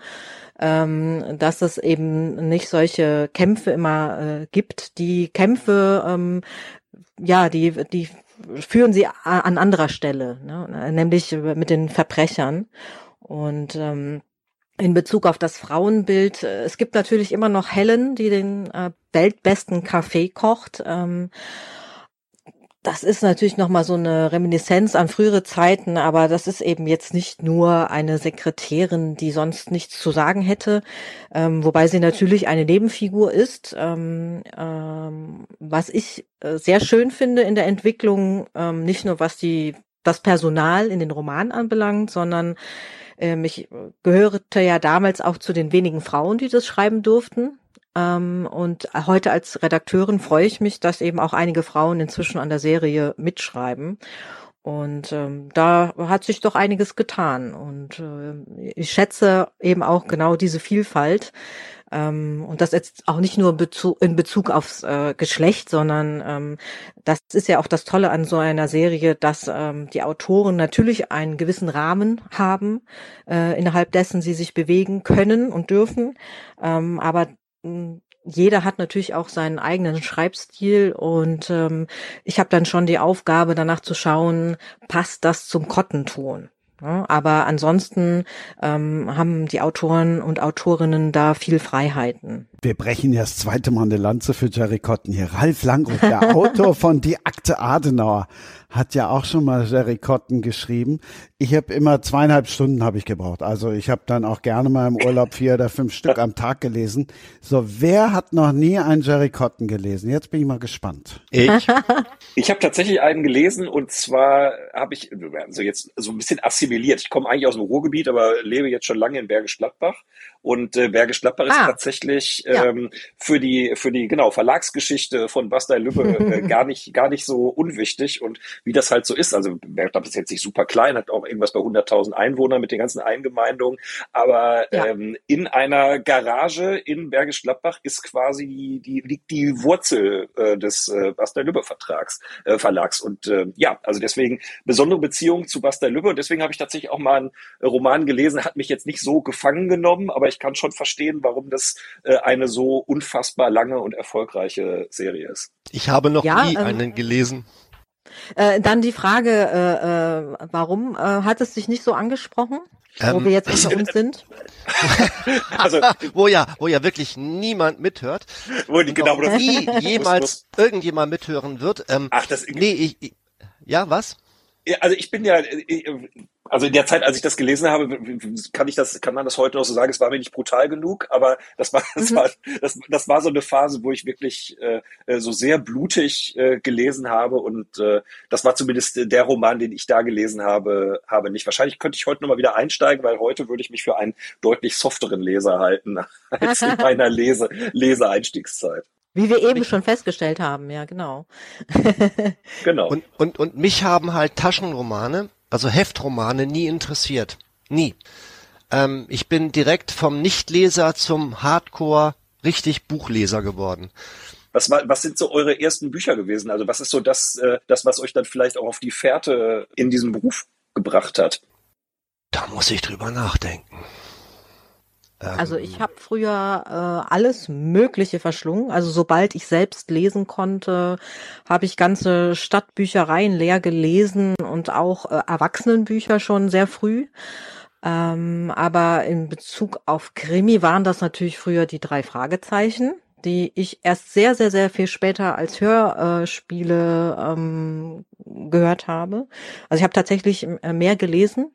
ähm, dass es eben nicht solche Kämpfe immer äh, gibt. Die Kämpfe, ähm, ja, die, die führen sie an anderer Stelle, ne? nämlich mit den Verbrechern. Und ähm, in Bezug auf das Frauenbild, äh, es gibt natürlich immer noch Helen, die den äh, weltbesten Kaffee kocht. Ähm, das ist natürlich nochmal so eine Reminiszenz an frühere Zeiten, aber das ist eben jetzt nicht nur eine Sekretärin, die sonst nichts zu sagen hätte, ähm, wobei sie natürlich eine Nebenfigur ist. Ähm, ähm, was ich äh, sehr schön finde in der Entwicklung, ähm, nicht nur was die das Personal in den Romanen anbelangt, sondern ähm, ich gehörte ja damals auch zu den wenigen Frauen, die das schreiben durften. Ähm, und heute als Redakteurin freue ich mich, dass eben auch einige Frauen inzwischen an der Serie mitschreiben. Und ähm, da hat sich doch einiges getan. Und äh, ich schätze eben auch genau diese Vielfalt. Ähm, und das jetzt auch nicht nur Bezug, in Bezug aufs äh, Geschlecht, sondern ähm, das ist ja auch das Tolle an so einer Serie, dass ähm, die Autoren natürlich einen gewissen Rahmen haben, äh, innerhalb dessen sie sich bewegen können und dürfen. Ähm, aber jeder hat natürlich auch seinen eigenen Schreibstil und ähm, ich habe dann schon die Aufgabe, danach zu schauen, passt das zum Kottenton. Ja, aber ansonsten ähm, haben die Autoren und Autorinnen da viel Freiheiten. Wir brechen ja das zweite Mal eine Lanze für Jerry Cotton hier. Ralf Langroth, der [LAUGHS] Autor von Die Akte Adenauer, hat ja auch schon mal Jerry Cotton geschrieben. Ich habe immer zweieinhalb Stunden habe ich gebraucht. Also ich habe dann auch gerne mal im Urlaub vier oder fünf Stück am Tag gelesen. So, wer hat noch nie einen Jerry Cotton gelesen? Jetzt bin ich mal gespannt. Ich. [LAUGHS] ich habe tatsächlich einen gelesen und zwar habe ich also jetzt so ein bisschen assimiliert. Ich komme eigentlich aus dem Ruhrgebiet, aber lebe jetzt schon lange in Bergisch Gladbach und äh, Bergisch Gladbach ah, ist tatsächlich ja. ähm, für die für die genau Verlagsgeschichte von Bastei Lübbe äh, [LAUGHS] gar nicht gar nicht so unwichtig und wie das halt so ist. Also Bergisch Gladbach ist jetzt nicht super klein, hat auch irgendwas bei 100.000 Einwohnern mit den ganzen Eingemeindungen, aber ja. ähm, in einer Garage in Bergisch Gladbach ist quasi die, die liegt die Wurzel äh, des äh, Bastei Lübbe Vertrags äh, Verlags und äh, ja, also deswegen besondere Beziehung zu Bastei Lübbe und deswegen habe ich tatsächlich auch mal einen Roman gelesen, hat mich jetzt nicht so gefangen genommen, aber ich kann schon verstehen, warum das äh, eine so unfassbar lange und erfolgreiche Serie ist. Ich habe noch ja, nie ähm, einen gelesen. Äh, dann die Frage, äh, äh, warum äh, hat es dich nicht so angesprochen? Ähm, wo wir jetzt unter uns [LAUGHS] sind. also, [LAUGHS] wo ja, wo ja wirklich niemand mithört. Wo die, genau, nie [LAUGHS] jemals irgendjemand mithören wird. Ähm, Ach, das, nee, ich, ich, ja, was? also ich bin ja, also in der Zeit, als ich das gelesen habe, kann ich das, kann man das heute noch so sagen, es war mir nicht brutal genug, aber das war, [LAUGHS] das mhm. war, das, das war so eine Phase, wo ich wirklich äh, so sehr blutig äh, gelesen habe und äh, das war zumindest der Roman, den ich da gelesen habe, habe nicht. Wahrscheinlich könnte ich heute noch mal wieder einsteigen, weil heute würde ich mich für einen deutlich softeren Leser halten [LAUGHS] als in [LAUGHS] meiner Lese, Leseeinstiegszeit. Wie wir eben schon festgestellt haben, ja, genau. genau. Und, und, und mich haben halt Taschenromane, also Heftromane, nie interessiert. Nie. Ähm, ich bin direkt vom Nichtleser zum Hardcore richtig Buchleser geworden. Was, war, was sind so eure ersten Bücher gewesen? Also was ist so das, äh, das, was euch dann vielleicht auch auf die Fährte in diesem Beruf gebracht hat? Da muss ich drüber nachdenken. Also ich habe früher äh, alles Mögliche verschlungen. Also sobald ich selbst lesen konnte, habe ich ganze Stadtbüchereien leer gelesen und auch äh, Erwachsenenbücher schon sehr früh. Ähm, aber in Bezug auf Krimi waren das natürlich früher die drei Fragezeichen, die ich erst sehr, sehr, sehr viel später als Hörspiele ähm, gehört habe. Also ich habe tatsächlich äh, mehr gelesen.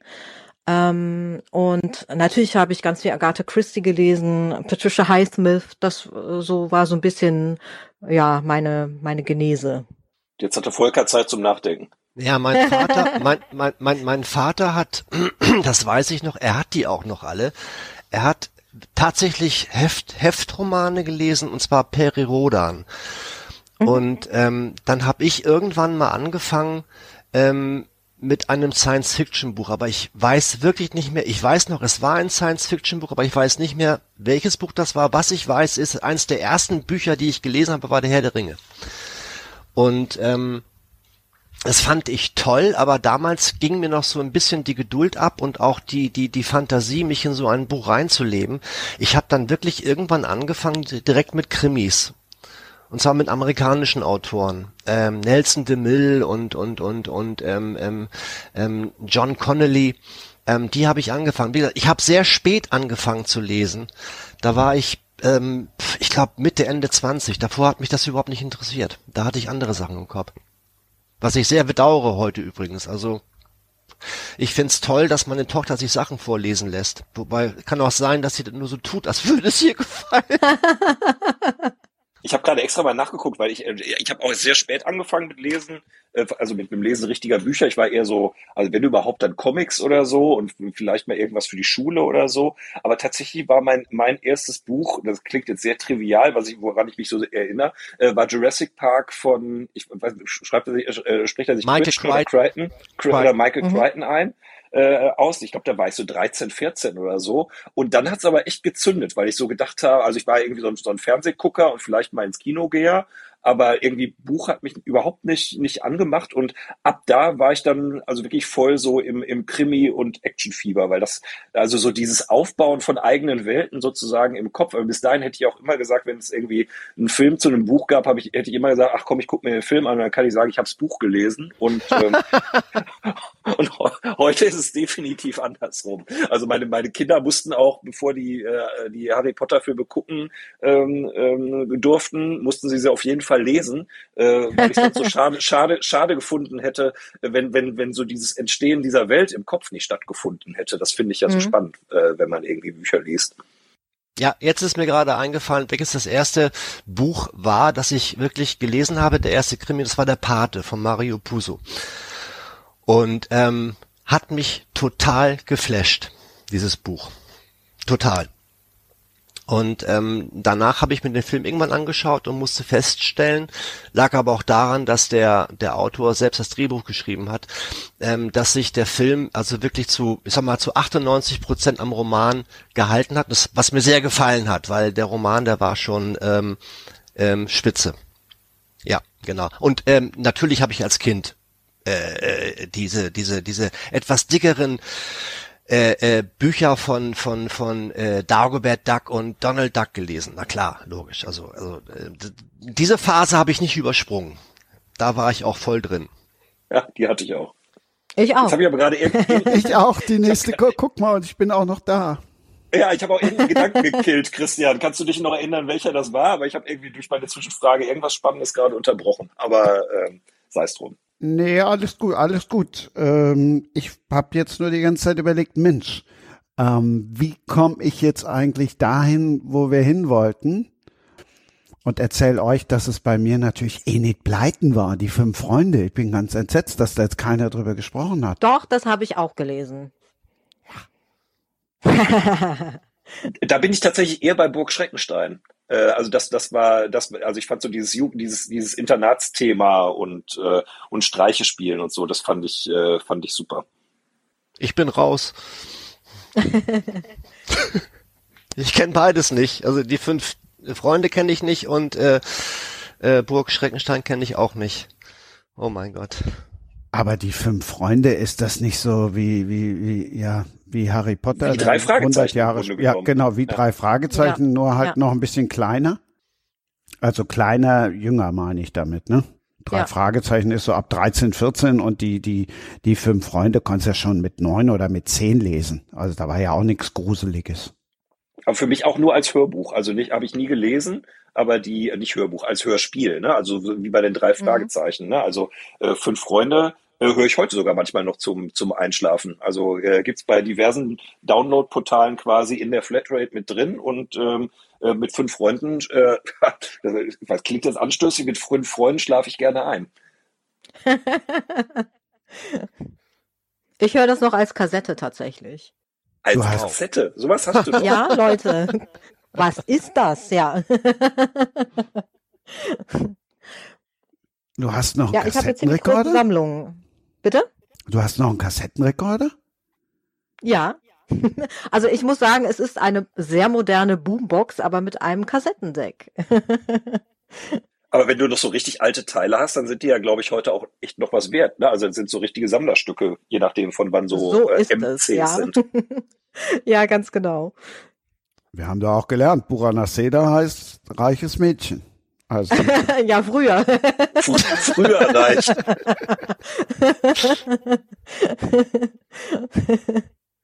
Ähm, und natürlich habe ich ganz viel Agatha Christie gelesen, Patricia Highsmith, das äh, so war so ein bisschen ja meine meine Genese. Jetzt hatte Volker Zeit zum Nachdenken. Ja, mein Vater, [LAUGHS] mein, mein, mein, mein Vater hat, [CLEARS THROAT] das weiß ich noch, er hat die auch noch alle. Er hat tatsächlich Heft, Heftromane gelesen und zwar Peri Rodan. Mhm. Und ähm, dann habe ich irgendwann mal angefangen, ähm, mit einem Science-Fiction-Buch, aber ich weiß wirklich nicht mehr, ich weiß noch, es war ein Science-Fiction-Buch, aber ich weiß nicht mehr, welches Buch das war. Was ich weiß, ist, eines der ersten Bücher, die ich gelesen habe, war Der Herr der Ringe. Und ähm, das fand ich toll, aber damals ging mir noch so ein bisschen die Geduld ab und auch die die die Fantasie, mich in so ein Buch reinzuleben. Ich habe dann wirklich irgendwann angefangen direkt mit Krimis und zwar mit amerikanischen Autoren. Ähm, Nelson DeMille und, und, und, und ähm, ähm, ähm, John Connolly. Ähm, die habe ich angefangen. Wie gesagt, ich habe sehr spät angefangen zu lesen. Da war ich, ähm, ich glaube, Mitte, Ende 20. Davor hat mich das überhaupt nicht interessiert. Da hatte ich andere Sachen im Kopf. Was ich sehr bedauere heute übrigens. Also ich find's toll, dass meine Tochter sich Sachen vorlesen lässt. Wobei kann auch sein, dass sie das nur so tut, als [LAUGHS] würde es ihr gefallen. [LAUGHS] Ich habe gerade extra mal nachgeguckt, weil ich äh, ich habe auch sehr spät angefangen mit Lesen, äh, also mit dem Lesen richtiger Bücher. Ich war eher so, also wenn überhaupt dann Comics oder so und vielleicht mal irgendwas für die Schule oder so. Aber tatsächlich war mein mein erstes Buch, das klingt jetzt sehr trivial, was ich woran ich mich so erinnere, äh, war Jurassic Park von, ich weiß, schreibt er sich, äh, spricht er sich Michael Crichton Crichton, Crichton. oder Michael Mhm. Crichton ein äh, aus. Ich glaube, da war ich so 13, 14 oder so. Und dann hat's aber echt gezündet, weil ich so gedacht habe, also ich war irgendwie so ein, so ein Fernsehgucker und vielleicht mal ins Kino gehe, aber irgendwie Buch hat mich überhaupt nicht, nicht angemacht und ab da war ich dann also wirklich voll so im, im Krimi- und Actionfieber, weil das, also so dieses Aufbauen von eigenen Welten sozusagen im Kopf, aber bis dahin hätte ich auch immer gesagt, wenn es irgendwie einen Film zu einem Buch gab, habe ich, hätte ich immer gesagt, ach komm, ich gucke mir den Film an und dann kann ich sagen, ich habe das Buch gelesen und ähm, [LAUGHS] und heute ist es definitiv andersrum. Also meine, meine Kinder mussten auch, bevor die, äh, die Harry Potter Filme gucken ähm, ähm, durften, mussten sie sie auf jeden Fall lesen, äh, weil ich sonst so [LAUGHS] schade, schade, schade gefunden hätte, wenn, wenn, wenn so dieses Entstehen dieser Welt im Kopf nicht stattgefunden hätte. Das finde ich ja so Mhm. spannend, äh, wenn man irgendwie Bücher liest. Ja, jetzt ist mir gerade eingefallen, welches das erste Buch war, das ich wirklich gelesen habe. Der erste Krimi, das war der Pate von Mario Puzo. Und ähm, hat mich total geflasht, dieses Buch. Total. Und ähm, danach habe ich mir den Film irgendwann angeschaut und musste feststellen, lag aber auch daran, dass der der Autor selbst das Drehbuch geschrieben hat, ähm, dass sich der Film also wirklich zu, ich sag mal, zu 98 Prozent am Roman gehalten hat, das, was mir sehr gefallen hat, weil der Roman, der war schon ähm, ähm, spitze. Ja, genau. Und ähm, natürlich habe ich als Kind äh, äh, diese diese diese etwas dickeren äh, äh, Bücher von von von äh, Dagobert Duck und Donald Duck gelesen. Na klar, logisch. Also also äh, diese Phase habe ich nicht übersprungen. Da war ich auch voll drin. Ja, die hatte ich auch. Ich auch. habe ich aber gerade irgendwie, [LAUGHS] Ich auch, die nächste, gu- guck mal, und ich bin auch noch da. Ja, ich habe auch irgendeinen Gedanken gekillt, Christian. Kannst du dich noch erinnern, welcher das war? Aber ich habe irgendwie durch meine Zwischenfrage irgendwas Spannendes gerade unterbrochen. Aber ähm, sei es drum. Nee, alles gut, alles gut. Ähm, ich habe jetzt nur die ganze Zeit überlegt, Mensch, ähm, wie komme ich jetzt eigentlich dahin, wo wir hin wollten? Und erzähl euch, dass es bei mir natürlich Enid Bleiten war, die fünf Freunde. Ich bin ganz entsetzt, dass da jetzt keiner drüber gesprochen hat. Doch, das habe ich auch gelesen. [LAUGHS] Da bin ich tatsächlich eher bei Burg Schreckenstein. Äh, also das, das war, das, also ich fand so dieses Jugend, dieses, dieses Internatsthema und äh, und Streiche spielen und so, das fand ich, äh, fand ich super. Ich bin raus. [LAUGHS] ich kenne beides nicht. Also die fünf Freunde kenne ich nicht und äh, äh, Burg Schreckenstein kenne ich auch nicht. Oh mein Gott. Aber die fünf Freunde, ist das nicht so wie, wie, wie, ja, wie Harry Potter? Wie drei 100 Fragezeichen Jahre, ja, genau, wie Ja. drei Fragezeichen, nur halt Ja. noch ein bisschen kleiner. Also kleiner, jünger meine ich damit, ne? Drei Ja. Fragezeichen ist so ab 13, 14 und die, die, die fünf Freunde konntest ja schon mit neun oder mit zehn lesen. Also da war ja auch nichts Gruseliges. Aber für mich auch nur als Hörbuch. Also nicht, habe ich nie gelesen, aber die, nicht Hörbuch, als Hörspiel, ne? Also so wie bei den drei Fragezeichen, ne? Also äh, fünf Freunde äh, höre ich heute sogar manchmal noch zum, zum Einschlafen. Also äh, gibt's bei diversen Download-Portalen quasi in der Flatrate mit drin und ähm, äh, mit fünf Freunden, äh, [LAUGHS] was klingt das anstößig, mit fünf Freunden schlafe ich gerne ein. [LAUGHS] Ich höre das noch als Kassette tatsächlich. Als hast- Kassette, sowas hast du [LAUGHS] noch. Ja, Leute. Was ist das? Ja. Du hast noch einen Ja, ich habe eine große Kassettenrekorder? Sammlung. Bitte? Du hast noch einen Kassettenrekorder? Ja. [LAUGHS] Also ich muss sagen, es ist eine sehr moderne Boombox, aber mit einem Kassettendeck. [LAUGHS] Aber wenn du noch so richtig alte Teile hast, dann sind die ja, glaube ich, heute auch echt noch was wert. Ne? Also das sind so richtige Sammlerstücke, je nachdem von wann so, So äh, ist MCs es, ja. sind. [LAUGHS] ja, ganz genau. Wir haben da auch gelernt, Buranaceda heißt reiches Mädchen. Also, [LAUGHS] ja, früher. Fr- Früher reicht.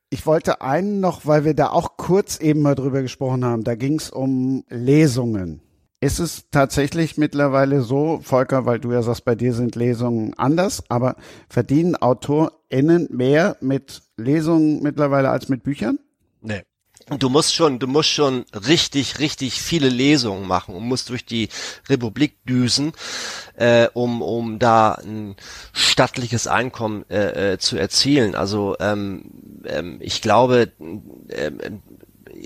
ich wollte einen noch, weil wir da auch kurz eben mal drüber gesprochen haben, da ging es um Lesungen. ist es tatsächlich mittlerweile so, Volker, weil du ja sagst, bei dir sind Lesungen anders, aber verdienen AutorInnen mehr mit Lesungen mittlerweile als mit Büchern? Nee. Du musst schon, du musst schon richtig, richtig viele Lesungen machen und musst durch die Republik düsen, äh, um, um da ein stattliches Einkommen äh, äh, zu erzielen. Also ähm, ähm, ich glaube, ähm,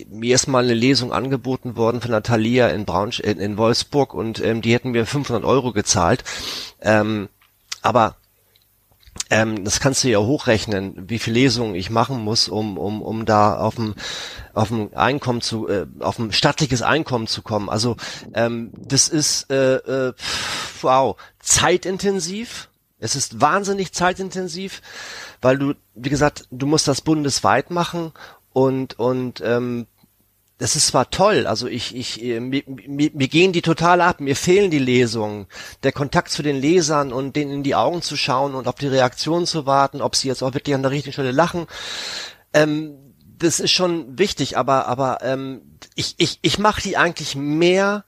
mir ist mal eine Lesung angeboten worden von Natalia in Braunsch in, in Wolfsburg und ähm, die hätten mir 500 Euro gezahlt. Ähm, aber ähm, das kannst du ja hochrechnen, wie viele Lesungen ich machen muss, um um um da auf dem auf ein Einkommen zu äh, auf ein stattliches Einkommen zu kommen. Also ähm, das ist äh, äh, wow zeitintensiv. Es ist wahnsinnig zeitintensiv, weil du wie gesagt du musst das bundesweit machen und und ähm, das ist zwar toll, also ich, ich, äh, mir, mir, mir gehen die total ab, mir fehlen die Lesungen, der Kontakt zu den Lesern und denen in die Augen zu schauen und auf die Reaktion zu warten, ob sie jetzt auch wirklich an der richtigen Stelle lachen. Ähm, das ist schon wichtig, aber, aber ähm, ich, ich, ich mache die eigentlich mehr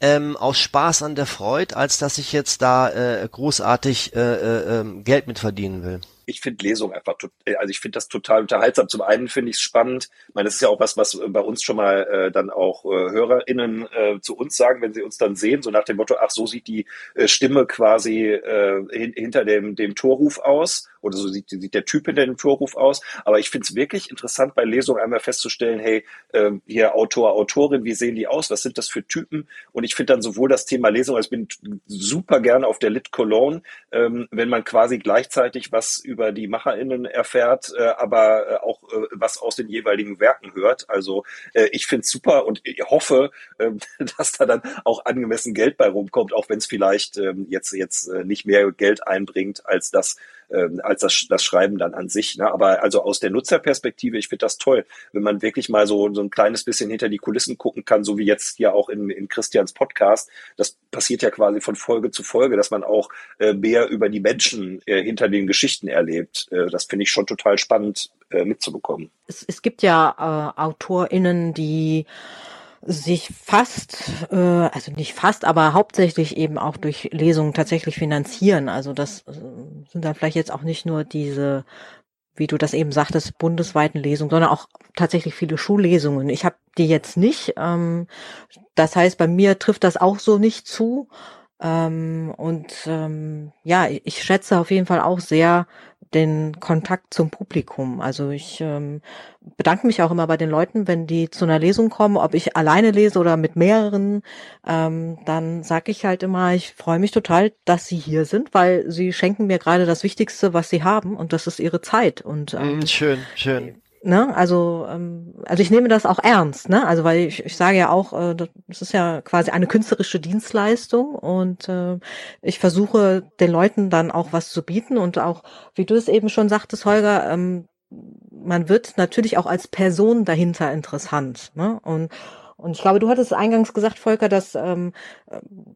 ähm, aus Spaß an der Freude, als dass ich jetzt da äh, großartig äh, äh, ähm, Geld mit verdienen will ich finde Lesung einfach, äh, also ich finde das total unterhaltsam. Zum einen finde ich es spannend. Ich meine, das ist ja auch was, was bei uns schon mal äh, dann auch äh, HörerInnen äh, zu uns sagen, wenn sie uns dann sehen, so nach dem Motto, ach, so sieht die äh, Stimme quasi äh, hin, hinter dem, dem Torruf aus oder so sieht, sieht der Typ hinter dem Torruf aus. Aber ich finde es wirklich interessant, bei Lesungen einmal festzustellen, hey, äh, hier Autor, Autorin, wie sehen die aus? Was sind das für Typen? Und ich finde dann sowohl das Thema Lesung, also ich bin super gerne auf der Lit Cologne, ähm, wenn man quasi gleichzeitig was über die MacherInnen erfährt, äh, aber äh, auch äh, was aus den jeweiligen Werken hört. Also äh, ich finde es super und ich hoffe, äh, [LAUGHS] dass da dann auch angemessen Geld bei rumkommt, auch wenn es vielleicht äh, jetzt, jetzt äh, nicht mehr Geld einbringt als das, ähm, als das, das Schreiben dann an sich. Ne? Aber also aus der Nutzerperspektive, ich finde das toll, wenn man wirklich mal so, so ein kleines bisschen hinter die Kulissen gucken kann, so wie jetzt hier auch in, in Christians Podcast. Das passiert ja quasi von Folge zu Folge, dass man auch äh, mehr über die Menschen äh, hinter den Geschichten erlebt. Äh, das finde ich schon total spannend äh, mitzubekommen. Es, es gibt ja äh, AutorInnen, die sich fast, äh, also nicht fast, aber hauptsächlich eben auch durch Lesungen tatsächlich finanzieren. Also das äh, sind dann vielleicht jetzt auch nicht nur diese, wie du das eben sagtest, bundesweiten Lesungen, sondern auch tatsächlich viele Schullesungen. Ich habe die jetzt nicht. Ähm, das heißt, bei mir trifft das auch so nicht zu. Ähm, und ähm, ja, ich schätze auf jeden Fall auch sehr den Kontakt zum Publikum. Also ich ähm, bedanke mich auch immer bei den Leuten, wenn die zu einer Lesung kommen, ob ich alleine lese oder mit mehreren, ähm, dann sage ich halt immer, ich freue mich total, dass sie hier sind, weil sie schenken mir gerade das Wichtigste, was sie haben, und das ist ihre Zeit. Und ähm, schön, schön. Ne? Also, ähm, also ich nehme das auch ernst, ne? Also weil ich, ich sage ja auch, äh, das ist ja quasi eine künstlerische Dienstleistung und äh, ich versuche den Leuten dann auch was zu bieten und auch, wie du es eben schon sagtest, Holger, ähm, man wird natürlich auch als Person dahinter interessant, ne? Und und ich glaube, du hattest eingangs gesagt, Volker, dass ähm,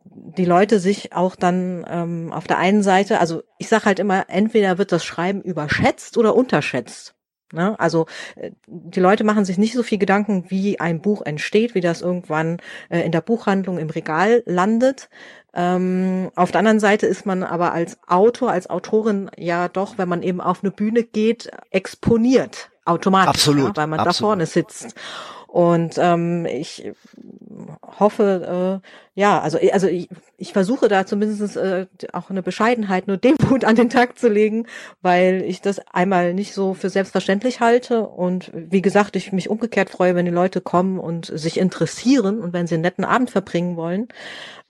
die Leute sich auch dann ähm, auf der einen Seite, also ich sage halt immer, entweder wird das Schreiben überschätzt oder unterschätzt. Ne? Also äh, die Leute machen sich nicht so viel Gedanken, wie ein Buch entsteht, wie das irgendwann äh, in der Buchhandlung im Regal landet. Ähm, auf der anderen Seite ist man aber als Autor, als Autorin ja doch, wenn man eben auf eine Bühne geht, exponiert automatisch, absolut, ja, weil man absolut. da vorne sitzt. Und ähm, ich hoffe, äh, ja, also also ich, ich versuche da zumindest äh, auch eine Bescheidenheit, nur Demut [LAUGHS] an den Tag zu legen, weil ich das einmal nicht so für selbstverständlich halte und wie gesagt, ich mich umgekehrt freue, wenn die Leute kommen und sich interessieren und wenn sie einen netten Abend verbringen wollen.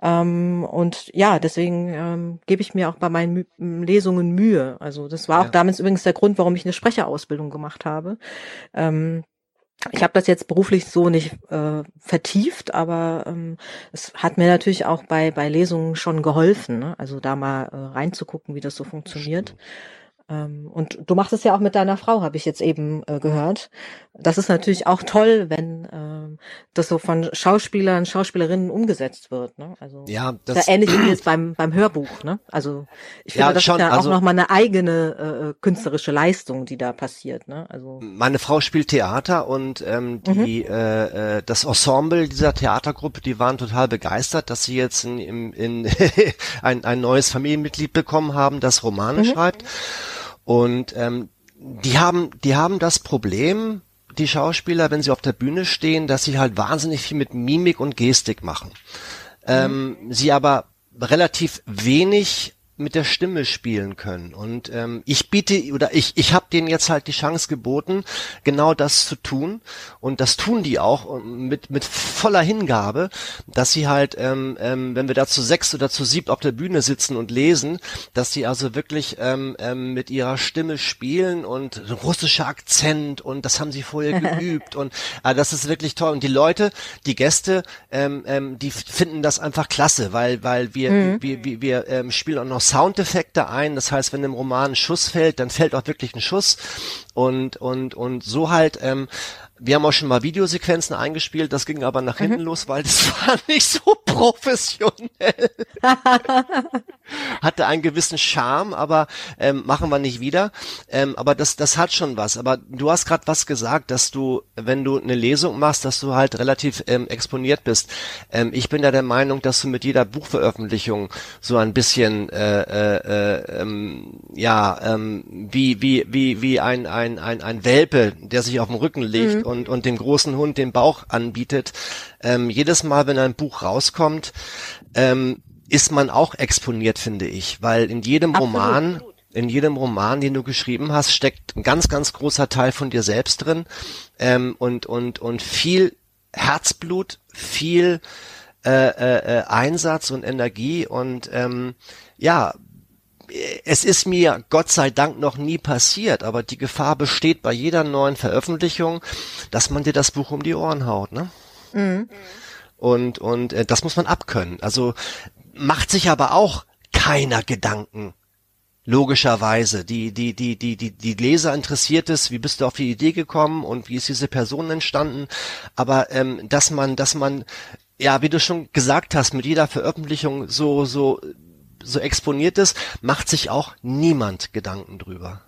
Ähm, und ja, deswegen ähm, gebe ich mir auch bei meinen Mü Lesungen Mühe. Also das war auch ja. damals übrigens der Grund, warum ich eine Sprecherausbildung gemacht habe. Ähm, ich habe das jetzt beruflich so nicht äh, vertieft, aber ähm, es hat mir natürlich auch bei bei Lesungen schon geholfen, ne? also da mal äh, reinzugucken, wie das so funktioniert. Ähm, und du machst es ja auch mit deiner Frau, habe ich jetzt eben äh, gehört. Das ist natürlich auch toll, wenn ähm, das so von Schauspielern, Schauspielerinnen umgesetzt wird. Ne? Also ja, das ja ähnlich wie jetzt beim beim Hörbuch. Ne? Also ich finde, Ja, das schon, ist ja also- auch nochmal eine eigene äh, künstlerische Leistung, die da passiert. Ne? Also Meine Frau spielt Theater und ähm, die äh, äh, das Ensemble dieser Theatergruppe, die waren total begeistert, dass sie jetzt in, in, in [LAUGHS] ein, ein neues Familienmitglied bekommen haben, das Romane schreibt. Und ähm, die haben die haben das Problem, die Schauspieler, wenn sie auf der Bühne stehen, dass sie halt wahnsinnig viel mit Mimik und Gestik machen. Ähm, sie aber relativ wenig mit der Stimme spielen können. Und ähm, ich biete oder ich ich habe denen jetzt halt die Chance geboten, genau das zu tun. Und das tun die auch und mit mit voller Hingabe, dass sie halt, ähm, ähm, wenn wir da zu sechs oder zu siebt auf der Bühne sitzen und lesen, dass sie also wirklich ähm, ähm, mit ihrer Stimme spielen und russischer Akzent und das haben sie vorher [LAUGHS] geübt und äh, das ist wirklich toll. Und die Leute, die Gäste, ähm, ähm, die finden das einfach klasse, weil weil wir wir, wir, wir ähm, spielen auch noch Soundeffekte ein. Das heißt, wenn im Roman ein Schuss fällt, dann fällt auch wirklich ein Schuss und und und so halt. Ähm, wir haben auch schon mal Videosequenzen eingespielt, das ging aber nach hinten los, weil das [LAUGHS] war nicht so professionell. [LAUGHS] Hatte einen gewissen Charme, aber ähm, machen wir nicht wieder. Ähm, aber das, das hat schon was. Aber du hast gerade was gesagt, dass du, wenn du eine Lesung machst, dass du halt relativ ähm, exponiert bist. Ähm, ich bin ja der Meinung, dass du mit jeder Buchveröffentlichung so ein bisschen äh, äh, äh, ähm, ja ähm, wie wie wie wie ein ein ein ein Welpe, der sich auf den Rücken legt und und dem großen Hund den Bauch anbietet. Ähm, jedes Mal, wenn ein Buch rauskommt, ähm, ist man auch exponiert, finde ich, weil in jedem Absolut. Roman, in jedem Roman, den du geschrieben hast, steckt ein ganz, ganz großer Teil von dir selbst drin ähm, und und und viel Herzblut, viel äh, äh, äh, Einsatz und Energie und ähm, ja, es ist mir Gott sei Dank noch nie passiert, aber die Gefahr besteht bei jeder neuen Veröffentlichung, dass man dir das Buch um die Ohren haut, ne? Und und äh, das muss man abkönnen. Also macht sich aber auch keiner Gedanken. Logischerweise. Die, die, die, die, die, die Leser interessiert es, wie bist du auf die Idee gekommen und wie ist diese Person entstanden. Aber ähm, dass man, dass man, ja, wie du schon gesagt hast, mit jeder Veröffentlichung so, so, so exponiert ist, macht sich auch niemand Gedanken drüber.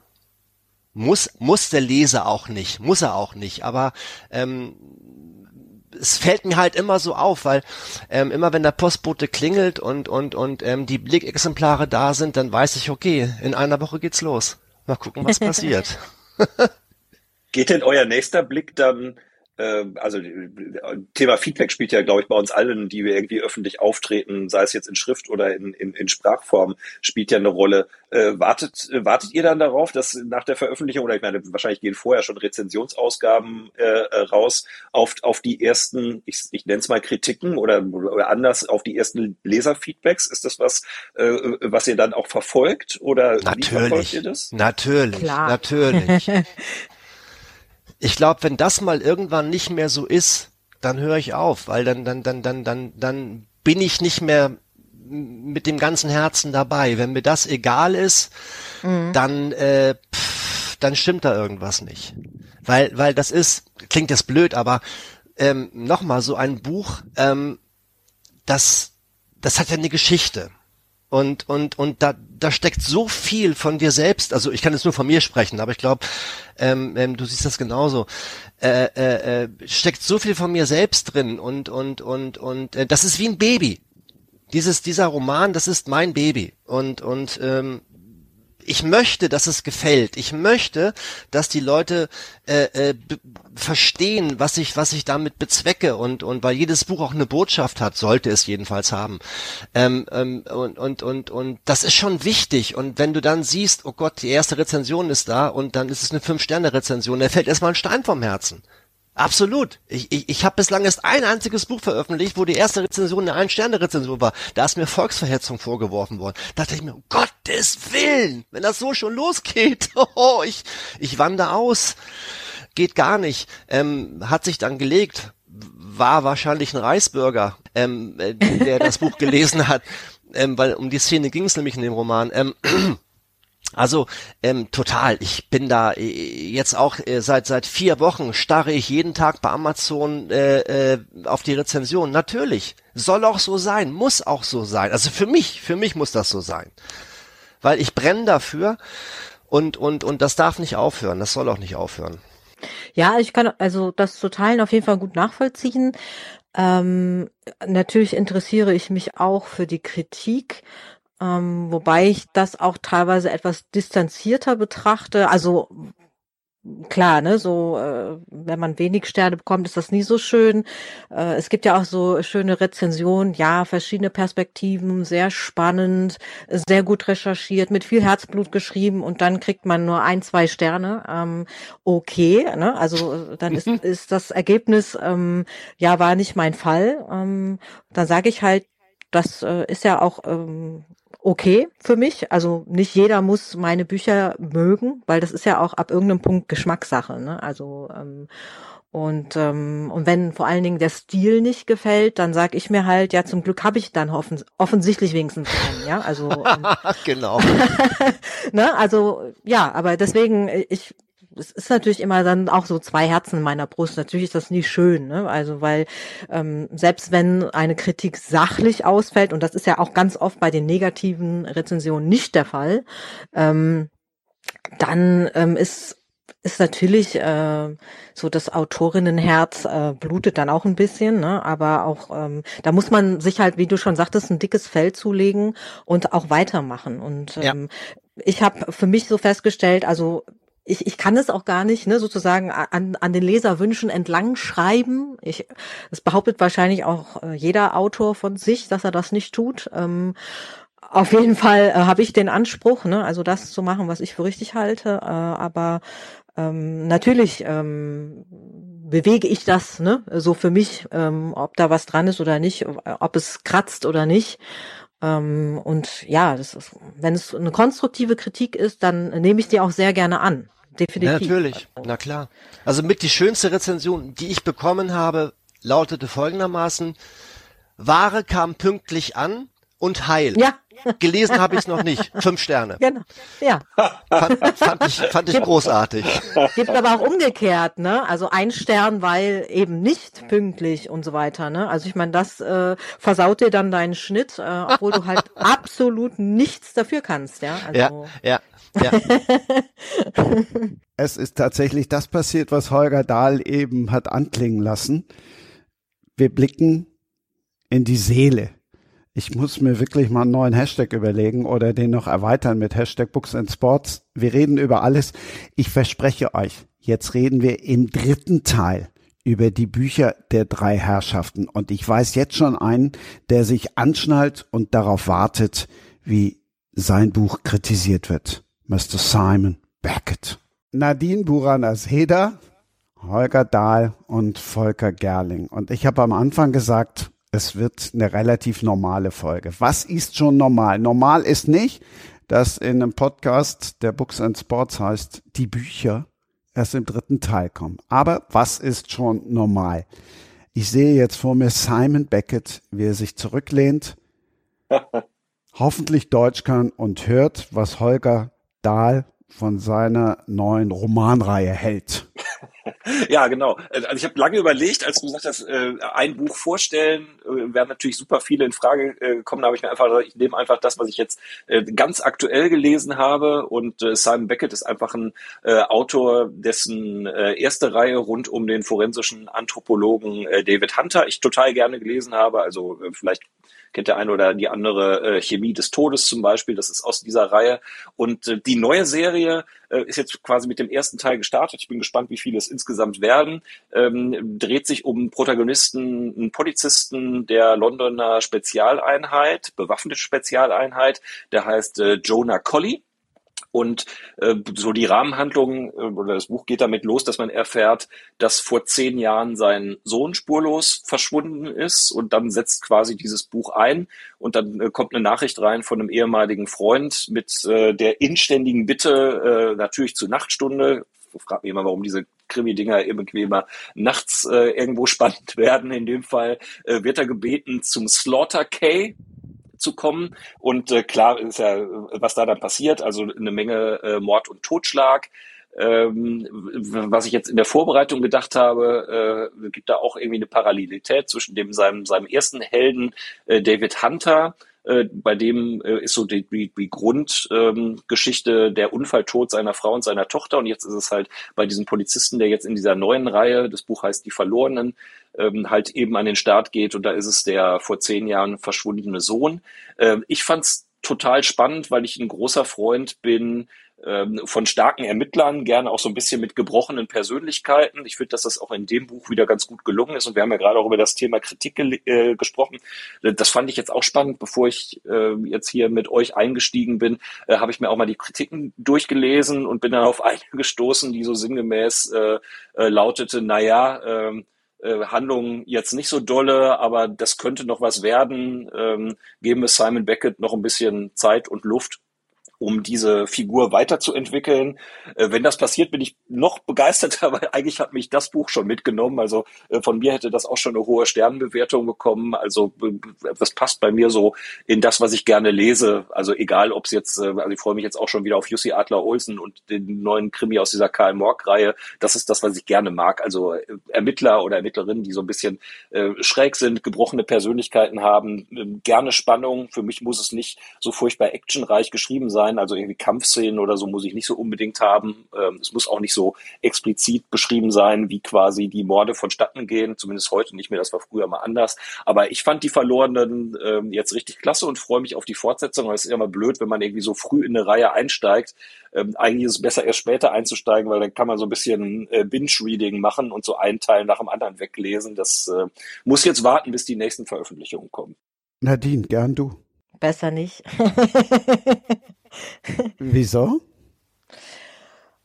Muss, muss der Leser auch nicht, muss er auch nicht, aber ähm, es fällt mir halt immer so auf, weil ähm, immer wenn der Postbote klingelt und und und ähm, die Blickexemplare da sind, dann weiß ich, okay, in einer Woche geht's los. Mal gucken, was [LAUGHS] passiert. Geht denn euer nächster Blick dann, äh, also äh, Thema Feedback spielt ja, glaube ich, bei uns allen, die wir irgendwie öffentlich auftreten, sei es jetzt in Schrift oder in, in, in Sprachform, spielt ja eine Rolle. Äh, wartet, äh, wartet ihr dann darauf, dass nach der Veröffentlichung, oder ich meine, wahrscheinlich gehen vorher schon Rezensionsausgaben äh, raus, auf, auf die ersten, ich, ich nenne es mal Kritiken oder, oder anders, auf die ersten Leserfeedbacks? Ist das was, äh, was ihr dann auch verfolgt? Oder wie verfolgt Natürlich, ihr das? natürlich, Klar. natürlich. [LAUGHS] Ich glaube, wenn das mal irgendwann nicht mehr so ist, dann höre ich auf, weil dann, dann, dann, dann, dann, dann bin ich nicht mehr mit dem ganzen Herzen dabei. Wenn mir das egal ist, dann, äh, pff, dann stimmt da irgendwas nicht. Weil, weil das ist, klingt jetzt blöd, aber ähm, nochmal, so ein Buch, ähm, das, das hat ja eine Geschichte. Und, und, und da, da steckt so viel von dir selbst, also ich kann jetzt nur von mir sprechen, aber ich glaube, ähm, ähm, du siehst das genauso. Äh, äh, äh, steckt so viel von mir selbst drin und, und, und, und äh, das ist wie ein Baby. Dieses, dieser Roman, das ist mein Baby. Und, und ähm, ich möchte, dass es gefällt. Ich möchte, dass die Leute äh, äh, verstehen, was ich, was ich damit bezwecke und und weil jedes Buch auch eine Botschaft hat, sollte es jedenfalls haben. Ähm, ähm, und und und und das ist schon wichtig. Und wenn du dann siehst, oh Gott, die erste Rezension ist da und dann ist es eine fünf Sterne Rezension, da fällt erstmal ein Stein vom Herzen. Absolut. Ich, ich, ich habe bislang erst ein einziges Buch veröffentlicht, wo die erste Rezension eine Ein-Sterne-Rezension war. Da ist mir Volksverhetzung vorgeworfen worden. Da dachte ich mir, um Gottes Willen, wenn das so schon losgeht, [LAUGHS] oh, ich, ich wandere aus. Geht gar nicht. Ähm, hat sich dann gelegt, war wahrscheinlich ein Reisbürger, ähm, äh, der das Buch gelesen hat, [LAUGHS] ähm, weil um die Szene ging es nämlich in dem Roman. Ähm, Also ähm, total. Ich bin da äh, jetzt auch äh, seit seit vier Wochen starre ich jeden Tag bei Amazon äh, äh, auf die Rezension. Natürlich soll auch so sein, muss auch so sein. Also für mich, für mich muss das so sein, weil ich brenne dafür und und und das darf nicht aufhören. Das soll auch nicht aufhören. Ja, ich kann also das zu teilen auf jeden Fall gut nachvollziehen. Ähm, natürlich interessiere ich mich auch für die Kritik ähm, wobei ich das auch teilweise etwas distanzierter betrachte. Also klar, ne, so äh, wenn man wenig Sterne bekommt, ist das nie so schön. Äh, es gibt ja auch so schöne Rezensionen, ja, verschiedene Perspektiven, sehr spannend, sehr gut recherchiert, mit viel Herzblut geschrieben und dann kriegt man nur ein, zwei Sterne. Ähm, okay, ne, also dann ist, [LAUGHS] ist das Ergebnis, ähm, ja, war nicht mein Fall. Ähm, dann sage ich halt, das äh, ist ja auch ähm, okay für mich. Also nicht jeder muss meine Bücher mögen, weil das ist ja auch ab irgendeinem Punkt Geschmackssache. Ne? Also ähm, und ähm, und wenn vor allen Dingen der Stil nicht gefällt, dann sag ich mir halt, ja zum Glück habe ich dann offen, offensichtlich wenigstens einen, ja. Also ähm, [LAUGHS] genau. [LAUGHS] ne, also ja, aber deswegen ich es ist natürlich immer dann auch so zwei Herzen in meiner Brust. Natürlich ist das nie schön, ne? Also weil ähm, selbst wenn eine Kritik sachlich ausfällt, und das ist ja auch ganz oft bei den negativen Rezensionen nicht der Fall, ähm, dann ähm, ist ist natürlich äh, so das Autorinnenherz äh, blutet dann auch ein bisschen, ne? aber auch ähm, da muss man sich halt, wie du schon sagtest, ein dickes Fell zulegen und auch weitermachen. Und ähm, ja. ich habe für mich so festgestellt, also ich, ich kann es auch gar nicht, ne, sozusagen an, an den Leserwünschen entlang schreiben. Ich, das behauptet wahrscheinlich auch äh, jeder Autor von sich, dass er das nicht tut. Ähm, auf jeden Fall äh, habe ich den Anspruch, ne, also das zu machen, was ich für richtig halte. Äh, aber ähm, natürlich ähm, bewege ich das, ne, so für mich, ähm, ob da was dran ist oder nicht, ob es kratzt oder nicht. Ähm, und ja, das ist, wenn es eine konstruktive Kritik ist, dann nehme ich die auch sehr gerne an definitiv. Ja, natürlich, na klar. Also mit die schönste Rezension, die ich bekommen habe, lautete folgendermaßen, Ware kam pünktlich an und heil. Ja. Gelesen habe ich es noch nicht. Fünf Sterne. Genau. Ja. Fand, fand ich, fand ich großartig. Gibt aber auch umgekehrt, ne? Also ein Stern, weil eben nicht pünktlich und so weiter, ne? Also ich meine, das äh, versaut dir dann deinen Schnitt, äh, obwohl du halt [LAUGHS] absolut nichts dafür kannst, ja. Also, ja, ja. Ja. [LAUGHS] es ist tatsächlich das passiert, was Holger Dahl eben hat anklingen lassen. Wir blicken in die Seele. Ich muss mir wirklich mal einen neuen Hashtag überlegen oder den noch erweitern mit Hashtag Books and Sports. Wir reden über alles. Ich verspreche euch, jetzt reden wir im dritten Teil über die Bücher der drei Herrschaften. Und ich weiß jetzt schon einen, der sich anschnallt und darauf wartet, wie sein Buch kritisiert wird. Mr. Simon Beckett. Nadine Buranas Heder, Holger Dahl und Volker Gerling. Und ich habe am Anfang gesagt, es wird eine relativ normale Folge. Was ist schon normal? Normal ist nicht, dass in einem Podcast, der Books and Sports heißt, die Bücher erst im dritten Teil kommen. Aber was ist schon normal? Ich sehe jetzt vor mir Simon Beckett, wie er sich zurücklehnt, [LAUGHS] hoffentlich Deutsch kann und hört, was Holger Dahl von seiner neuen Romanreihe hält. [LAUGHS] Ja, genau. Also ich habe lange überlegt, als du gesagt hast, äh, ein Buch vorstellen, äh, werden natürlich super viele in Frage äh, gekommen. Da habe ich mir einfach gesagt, ich nehme einfach das, was ich jetzt ganz aktuell gelesen habe. Und Simon Beckett ist einfach ein Autor, dessen erste Reihe rund um den forensischen Anthropologen David Hunter ich total gerne gelesen habe. Also vielleicht kennt der eine oder die andere äh, Chemie des Todes zum Beispiel, das ist aus dieser Reihe. Und äh, die neue Serie äh, ist jetzt quasi mit dem ersten Teil gestartet. Ich bin gespannt, wie viele es insgesamt werden. Ähm, dreht sich um Protagonisten, einen Polizisten der Londoner Spezialeinheit, bewaffnete Spezialeinheit, der heißt äh, Jonah Colley und äh, so die Rahmenhandlung äh, oder das Buch geht damit los, dass man erfährt, dass vor zehn Jahren sein Sohn spurlos verschwunden ist und dann setzt quasi dieses Buch ein. Und dann äh, kommt eine Nachricht rein von einem ehemaligen Freund mit äh, der inständigen Bitte, äh, natürlich zur Nachtstunde, frag mich immer, warum diese Krimi-Dinger immer nachts äh, irgendwo spannend [LAUGHS] werden. In dem Fall äh, wird er gebeten zum Slaughter K zu. Und äh, klar ist ja, was da dann passiert, also eine Menge äh, Mord und Totschlag. Ähm, was ich jetzt in der Vorbereitung gedacht habe, äh, gibt da auch irgendwie eine Parallelität zwischen dem seinem, seinem ersten Helden äh, David Hunter, äh, bei dem äh, ist so die, die, die Grundgeschichte ähm, der Unfalltod seiner Frau und seiner Tochter. Und jetzt ist es halt bei diesem Polizisten, der jetzt in dieser neuen Reihe, das Buch heißt Die Verlorenen, ähm, halt eben an den Start geht. Und da ist es der vor zehn Jahren verschwundene Sohn. Ähm, ich fand's total spannend, weil ich ein großer Freund bin von starken Ermittlern, gerne auch so ein bisschen mit gebrochenen Persönlichkeiten. Ich finde, dass das auch in dem Buch wieder ganz gut gelungen ist. Und wir haben ja gerade auch über das Thema Kritik äh, gesprochen. Das fand ich jetzt auch spannend. Bevor ich äh, jetzt hier mit euch eingestiegen bin, äh, habe ich mir auch mal die Kritiken durchgelesen und bin dann auf [LAUGHS] eine gestoßen, die so sinngemäß äh, äh, lautete, naja, ähm, äh, Handlung jetzt nicht so dolle, aber das könnte noch was werden. Ähm, geben wir Simon Beckett noch ein bisschen Zeit und Luft um diese Figur weiterzuentwickeln. Äh, wenn das passiert, bin ich noch begeisterter, [LAUGHS] weil eigentlich hat mich das Buch schon mitgenommen. Also äh, von mir hätte das auch schon eine hohe Sternenbewertung bekommen. Also das passt bei mir so in das, was ich gerne lese. Also egal, ob es jetzt, äh, also ich freue mich jetzt auch schon wieder auf Jussi Adler Olsen und den neuen Krimi aus dieser Karl Morg-Reihe. Das ist das, was ich gerne mag. Also Ermittler oder Ermittlerinnen, die so ein bisschen äh, schräg sind, gebrochene Persönlichkeiten haben, äh, gerne Spannung. Für mich muss es nicht so furchtbar actionreich geschrieben sein sein. Also irgendwie Kampfszenen oder so muss ich nicht so unbedingt haben. Ähm, es muss auch nicht so explizit beschrieben sein, wie quasi die Morde vonstatten gehen. Zumindest heute nicht mehr. Das war früher mal anders. Aber ich fand die Verlorenen ähm, jetzt richtig klasse und freue mich auf die Fortsetzung. Weil es ist ja immer blöd, wenn man irgendwie so früh in eine Reihe einsteigt. Ähm, eigentlich ist es besser, erst später einzusteigen, weil dann kann man so ein bisschen äh, Binge-Reading machen und so einen Teil nach dem anderen weglesen. Das äh, muss jetzt warten, bis die nächsten Veröffentlichungen kommen. Nadine, gern du. Besser nicht. [LAUGHS] Wieso?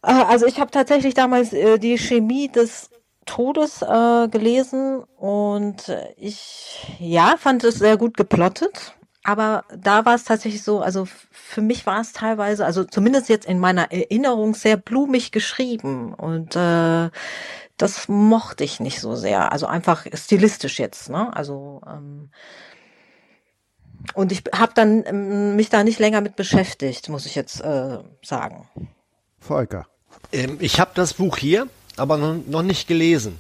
Äh, also ich habe tatsächlich damals äh, die Chemie des Todes äh, gelesen und ich ja fand es sehr gut geplottet. Aber da war es tatsächlich so, also für mich war es teilweise, also zumindest jetzt in meiner Erinnerung sehr blumig geschrieben und äh, das mochte ich nicht so sehr. Also einfach stilistisch jetzt, ne? Also ähm, und ich habe dann ähm, mich da nicht länger mit beschäftigt, muss ich jetzt äh, sagen. Volker. Ähm, ich habe das Buch hier, aber noch, noch nicht gelesen.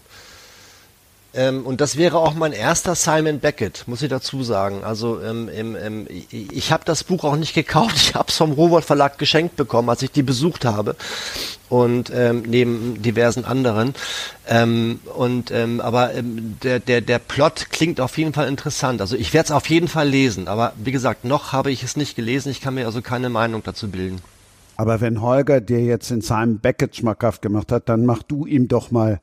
Ähm, und das wäre auch mein erster Simon Beckett, muss ich dazu sagen. Also ähm, ähm, ich, ich habe das Buch auch nicht gekauft, [LAUGHS] ich habe es vom Robert Verlag geschenkt bekommen, als ich die besucht habe und ähm, neben diversen anderen. Ähm, und ähm, aber ähm, der der der Plot klingt auf jeden Fall interessant. Also ich werde es auf jeden Fall lesen. Aber wie gesagt, noch habe ich es nicht gelesen. Ich kann mir also keine Meinung dazu bilden. Aber wenn Holger dir jetzt in seinem Beckett schmackhaft gemacht hat, dann mach du ihm doch mal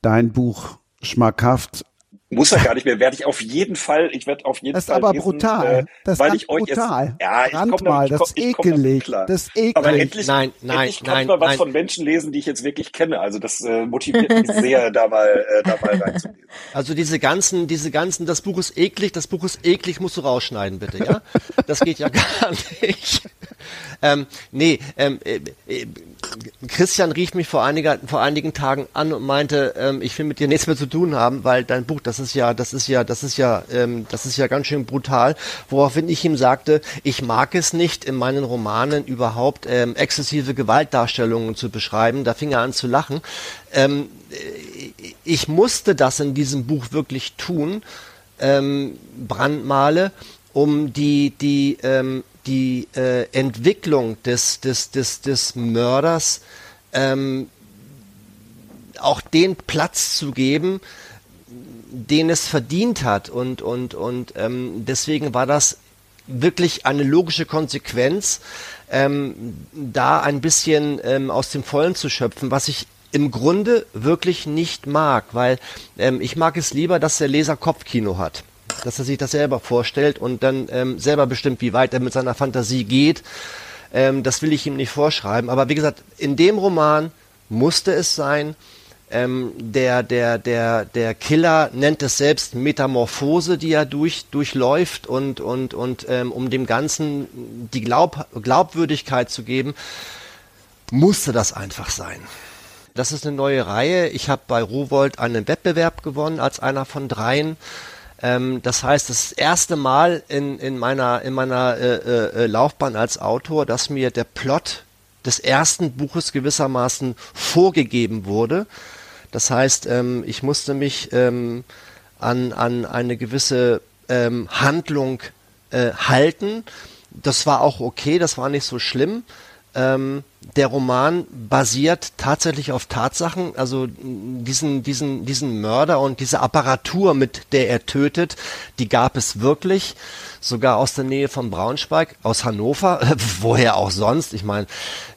dein Buch schmackhaft. Muss er gar nicht mehr, werde ich auf jeden Fall, ich werde auf jeden das Fall. Das ist aber lesen, brutal. Äh, das weil ist ich euch brutal. Jetzt, ja, ich Brand komme mal, das ist ekelig. Das ist ekelig. Aber endlich, nein, nein, endlich kann nein, ich mal was nein. von Menschen lesen, die ich jetzt wirklich kenne. Also das äh, motiviert mich sehr, da mal, äh, da mal reinzulesen. [LAUGHS] Also diese ganzen, diese ganzen, das Buch ist eklig, das Buch ist eklig, musst du rausschneiden, bitte, ja? Das geht ja [LAUGHS] gar nicht. Ähm, nee, ähm, äh, äh, Christian rief mich vor, einiger, vor einigen Tagen an und meinte, ähm, ich will mit dir nichts mehr zu tun haben, weil dein Buch, das ist ja, das ist ja, das ist ja, ähm, das ist ja ganz schön brutal. Woraufhin ich ihm sagte, ich mag es nicht, in meinen Romanen überhaupt ähm, exzessive Gewaltdarstellungen zu beschreiben. Da fing er an zu lachen. Ähm, ich musste das in diesem Buch wirklich tun, ähm, Brandmale, um die, die, ähm, die äh, Entwicklung des, des, des, des Mörders ähm, auch den Platz zu geben, den es verdient hat. Und, und, und ähm, deswegen war das wirklich eine logische Konsequenz, ähm, da ein bisschen ähm, aus dem Vollen zu schöpfen, was ich im Grunde wirklich nicht mag, weil ähm, ich mag es lieber, dass der Leser Kopfkino hat dass er sich das selber vorstellt und dann ähm, selber bestimmt, wie weit er mit seiner Fantasie geht. Ähm, das will ich ihm nicht vorschreiben. Aber wie gesagt, in dem Roman musste es sein. Ähm, der, der, der, der Killer nennt es selbst Metamorphose, die er durch, durchläuft und, und, und ähm, um dem Ganzen die Glaub, Glaubwürdigkeit zu geben, musste das einfach sein. Das ist eine neue Reihe. Ich habe bei Rowold einen Wettbewerb gewonnen als einer von dreien. Ähm, das heißt, das erste Mal in, in meiner, in meiner äh, äh, äh, Laufbahn als Autor, dass mir der Plot des ersten Buches gewissermaßen vorgegeben wurde. Das heißt, ähm, ich musste mich ähm, an, an eine gewisse ähm, Handlung äh, halten. Das war auch okay, das war nicht so schlimm. Ähm, der Roman basiert tatsächlich auf Tatsachen, also diesen, diesen, diesen Mörder und diese Apparatur, mit der er tötet, die gab es wirklich, sogar aus der Nähe von Braunschweig, aus Hannover, [LAUGHS] woher auch sonst. Ich meine,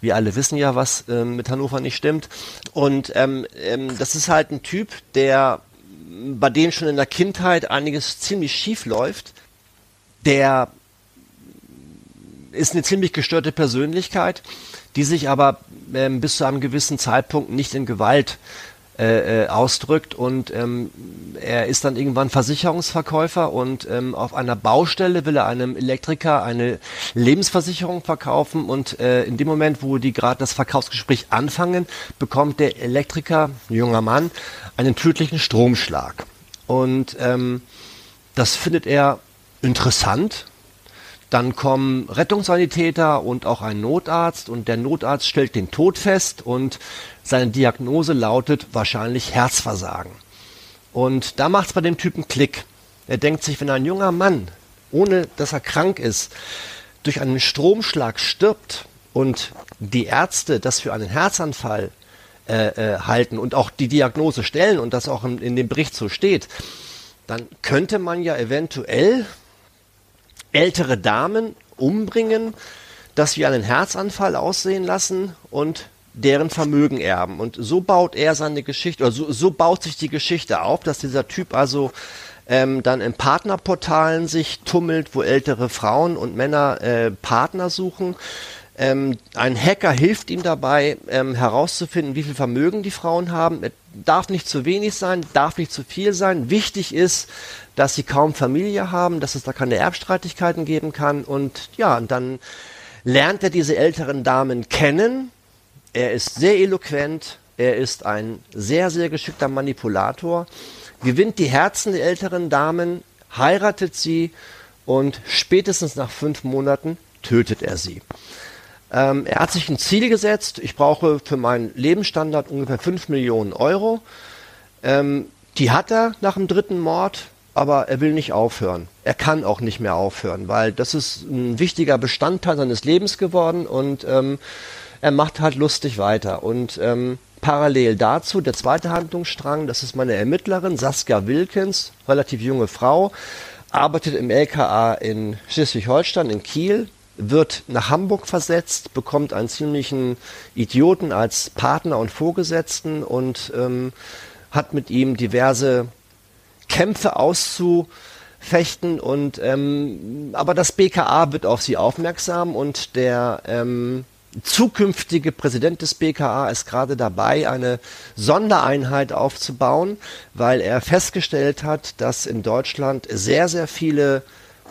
wir alle wissen ja, was äh, mit Hannover nicht stimmt. Und ähm, ähm, das ist halt ein Typ, der bei dem schon in der Kindheit einiges ziemlich schief läuft, der ist eine ziemlich gestörte Persönlichkeit, die sich aber ähm, bis zu einem gewissen Zeitpunkt nicht in Gewalt äh, äh, ausdrückt. Und ähm, er ist dann irgendwann Versicherungsverkäufer und ähm, auf einer Baustelle will er einem Elektriker eine Lebensversicherung verkaufen. Und äh, in dem Moment, wo die gerade das Verkaufsgespräch anfangen, bekommt der Elektriker, junger Mann, einen tödlichen Stromschlag. Und ähm, das findet er interessant dann kommen Rettungssanitäter und auch ein Notarzt und der Notarzt stellt den Tod fest und seine Diagnose lautet wahrscheinlich Herzversagen. Und da macht es bei dem Typen Klick. Er denkt sich, wenn ein junger Mann, ohne dass er krank ist, durch einen Stromschlag stirbt und die Ärzte das für einen Herzanfall äh, äh, halten und auch die Diagnose stellen und das auch in, in dem Bericht so steht, dann könnte man ja eventuell ältere Damen umbringen, dass wir einen Herzanfall aussehen lassen und deren Vermögen erben. Und so baut er seine Geschichte, oder so, so baut sich die Geschichte auf, dass dieser Typ also ähm, dann in Partnerportalen sich tummelt, wo ältere Frauen und Männer äh, Partner suchen. Ähm, ein Hacker hilft ihm dabei, ähm, herauszufinden, wie viel Vermögen die Frauen haben. Es darf nicht zu wenig sein, darf nicht zu viel sein. Wichtig ist, dass sie kaum Familie haben, dass es da keine Erbstreitigkeiten geben kann. Und ja, und dann lernt er diese älteren Damen kennen. Er ist sehr eloquent, er ist ein sehr, sehr geschickter Manipulator, gewinnt die Herzen der älteren Damen, heiratet sie und spätestens nach fünf Monaten tötet er sie. Ähm, er hat sich ein Ziel gesetzt, ich brauche für meinen Lebensstandard ungefähr fünf Millionen Euro. Ähm, die hat er nach dem dritten Mord, aber er will nicht aufhören. Er kann auch nicht mehr aufhören, weil das ist ein wichtiger Bestandteil seines Lebens geworden und ähm, er macht halt lustig weiter. Und ähm, parallel dazu, der zweite Handlungsstrang, das ist meine Ermittlerin Saskia Wilkins, relativ junge Frau, arbeitet im LKA in Schleswig-Holstein, in Kiel, wird nach Hamburg versetzt, bekommt einen ziemlichen Idioten als Partner und Vorgesetzten und ähm, hat mit ihm diverse Kämpfe auszufechten und ähm, aber das BKA wird auf sie aufmerksam und der ähm, zukünftige Präsident des BKA ist gerade dabei, eine Sondereinheit aufzubauen, weil er festgestellt hat, dass in Deutschland sehr, sehr viele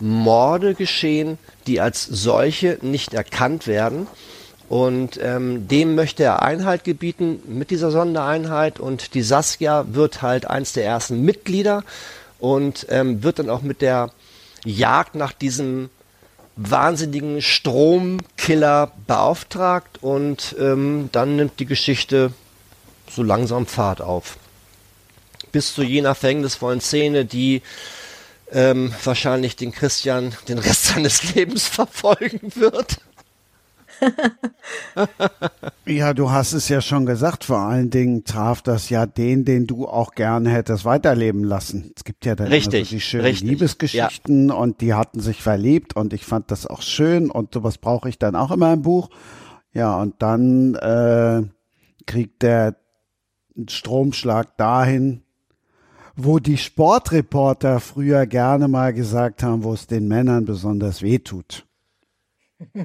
Morde geschehen, die als solche nicht erkannt werden. Und ähm, dem möchte er Einhalt gebieten mit dieser Sondereinheit. Und die Saskia wird halt eins der ersten Mitglieder und ähm, wird dann auch mit der Jagd nach diesem wahnsinnigen Stromkiller beauftragt. Und ähm, dann nimmt die Geschichte so langsam Fahrt auf. Bis zu jener verhängnisvollen Szene, die ähm, wahrscheinlich den Christian den Rest [LAUGHS] seines Lebens verfolgen wird. [LAUGHS] ja, du hast es ja schon gesagt, vor allen Dingen traf das ja den, den du auch gerne hättest weiterleben lassen. Es gibt ja dann richtig, so die schönen richtig, Liebesgeschichten ja. und die hatten sich verliebt und ich fand das auch schön und sowas brauche ich dann auch immer im Buch. Ja, und dann äh, kriegt der Stromschlag dahin, wo die Sportreporter früher gerne mal gesagt haben, wo es den Männern besonders weh tut. [LAUGHS]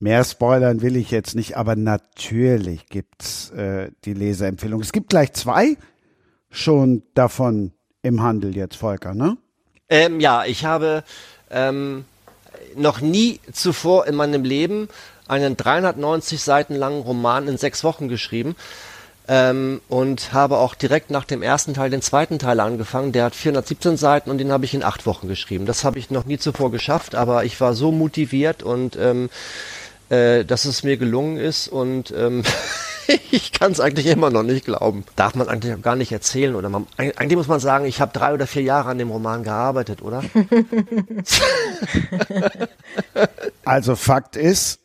Mehr spoilern will ich jetzt nicht, aber natürlich gibt's äh, die Leserempfehlung. Es gibt gleich zwei schon davon im Handel jetzt, Volker, ne? Ähm, ja, ich habe ähm, noch nie zuvor in meinem Leben einen 390 Seiten langen Roman in sechs Wochen geschrieben. Ähm, und habe auch direkt nach dem ersten Teil den zweiten Teil angefangen. Der hat 417 Seiten und den habe ich in acht Wochen geschrieben. Das habe ich noch nie zuvor geschafft, aber ich war so motiviert und ähm, äh, dass es mir gelungen ist und ähm, [LAUGHS] ich kann es eigentlich immer noch nicht glauben. Darf man eigentlich auch gar nicht erzählen oder man, eigentlich muss man sagen, ich habe drei oder vier Jahre an dem Roman gearbeitet, oder? [LAUGHS] [LAUGHS] also Fakt ist,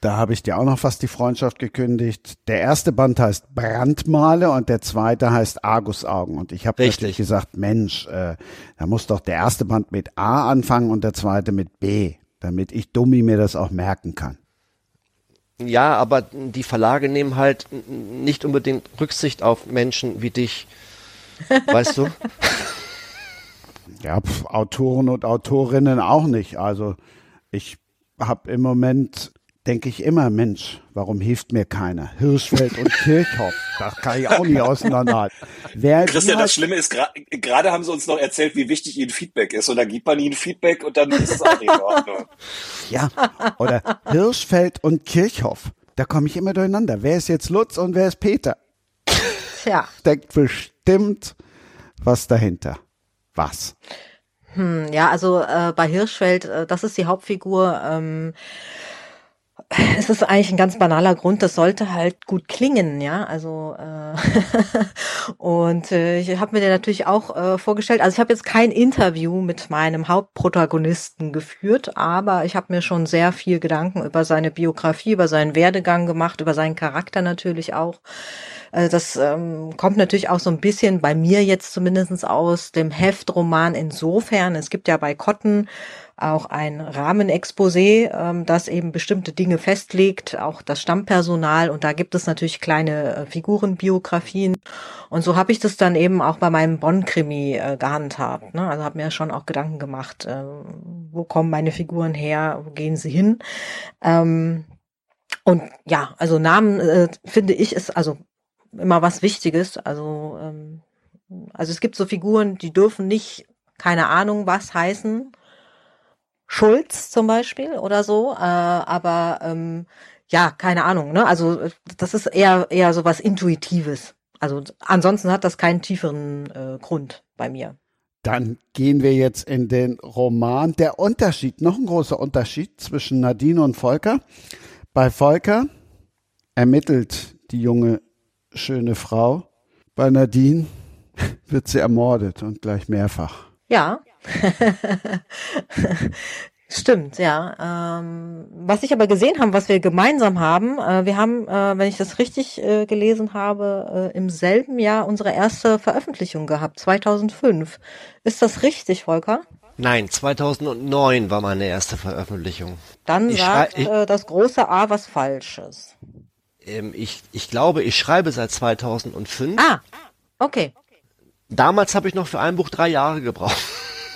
da habe ich dir auch noch fast die Freundschaft gekündigt. Der erste Band heißt Brandmale und der zweite heißt Argusaugen. Und ich habe richtig gesagt, Mensch, äh, da muss doch der erste Band mit A anfangen und der zweite mit B, damit ich Dummi mir das auch merken kann. Ja, aber die Verlage nehmen halt nicht unbedingt Rücksicht auf Menschen wie dich. Weißt du? [LAUGHS] Ja, pf, Autoren und Autorinnen auch nicht. Also ich habe im Moment denke ich immer, Mensch, warum hilft mir keiner? Hirschfeld und Kirchhoff, [LAUGHS] das kann ich auch nicht auseinanderhalten. Wer Christian, das Schlimme ist, gerade haben sie uns noch erzählt, wie wichtig ihnen Feedback ist. Und dann gibt man ihnen Feedback und dann ist es auch nicht in Ordnung. [LAUGHS] Ja, oder Hirschfeld und Kirchhoff, da komme ich immer durcheinander. Wer ist jetzt Lutz und wer ist Peter? Tja. Steckt bestimmt was dahinter. Was? Hm, ja, also äh, bei Hirschfeld, äh, das ist die Hauptfigur. Ähm, es ist eigentlich ein ganz banaler Grund, das sollte halt gut klingen, ja. Also äh, [LAUGHS] und äh, ich habe mir den natürlich auch äh, vorgestellt. Also ich habe jetzt kein Interview mit meinem Hauptprotagonisten geführt, aber ich habe mir schon sehr viel Gedanken über seine Biografie, über seinen Werdegang gemacht, über seinen Charakter natürlich auch. Äh, das ähm, kommt natürlich auch so ein bisschen bei mir jetzt zumindestens aus dem Heftroman insofern. Es gibt ja bei Cotton auch ein Rahmenexposé, ähm, das eben bestimmte Dinge festlegt, auch das Stammpersonal und da gibt es natürlich kleine äh, Figurenbiografien und so habe ich das dann eben auch bei meinem Bonn-Krimi äh, gehandhabt. Ne? Also habe mir schon auch Gedanken gemacht, äh, wo kommen meine Figuren her, wo gehen sie hin. Ähm, und ja, also Namen äh, finde ich ist also immer was Wichtiges. Also ähm, also es gibt so Figuren, die dürfen nicht keine Ahnung was heißen Schulz zum Beispiel oder so, äh, aber ähm, ja, keine Ahnung, ne? Also das ist eher eher so was Intuitives. Also ansonsten hat das keinen tieferen äh, Grund bei mir. Dann gehen wir jetzt in den Roman. Der Unterschied, noch ein großer Unterschied zwischen Nadine und Volker. Bei Volker ermittelt die junge, schöne Frau. Bei Nadine [LAUGHS] wird sie ermordet und gleich mehrfach. Ja, [LAUGHS] Stimmt, ja. Ähm, was ich aber gesehen habe, was wir gemeinsam haben, äh, wir haben, äh, wenn ich das richtig äh, gelesen habe, äh, im selben Jahr unsere erste Veröffentlichung gehabt, 2005. Ist das richtig, Volker? Nein, 2009 war meine erste Veröffentlichung. Dann ich sagt äh, das große A was Falsches. Ähm, ich, ich glaube, ich schreibe seit 2005. Ah, okay. Damals habe ich noch für ein Buch drei Jahre gebraucht. [LAUGHS]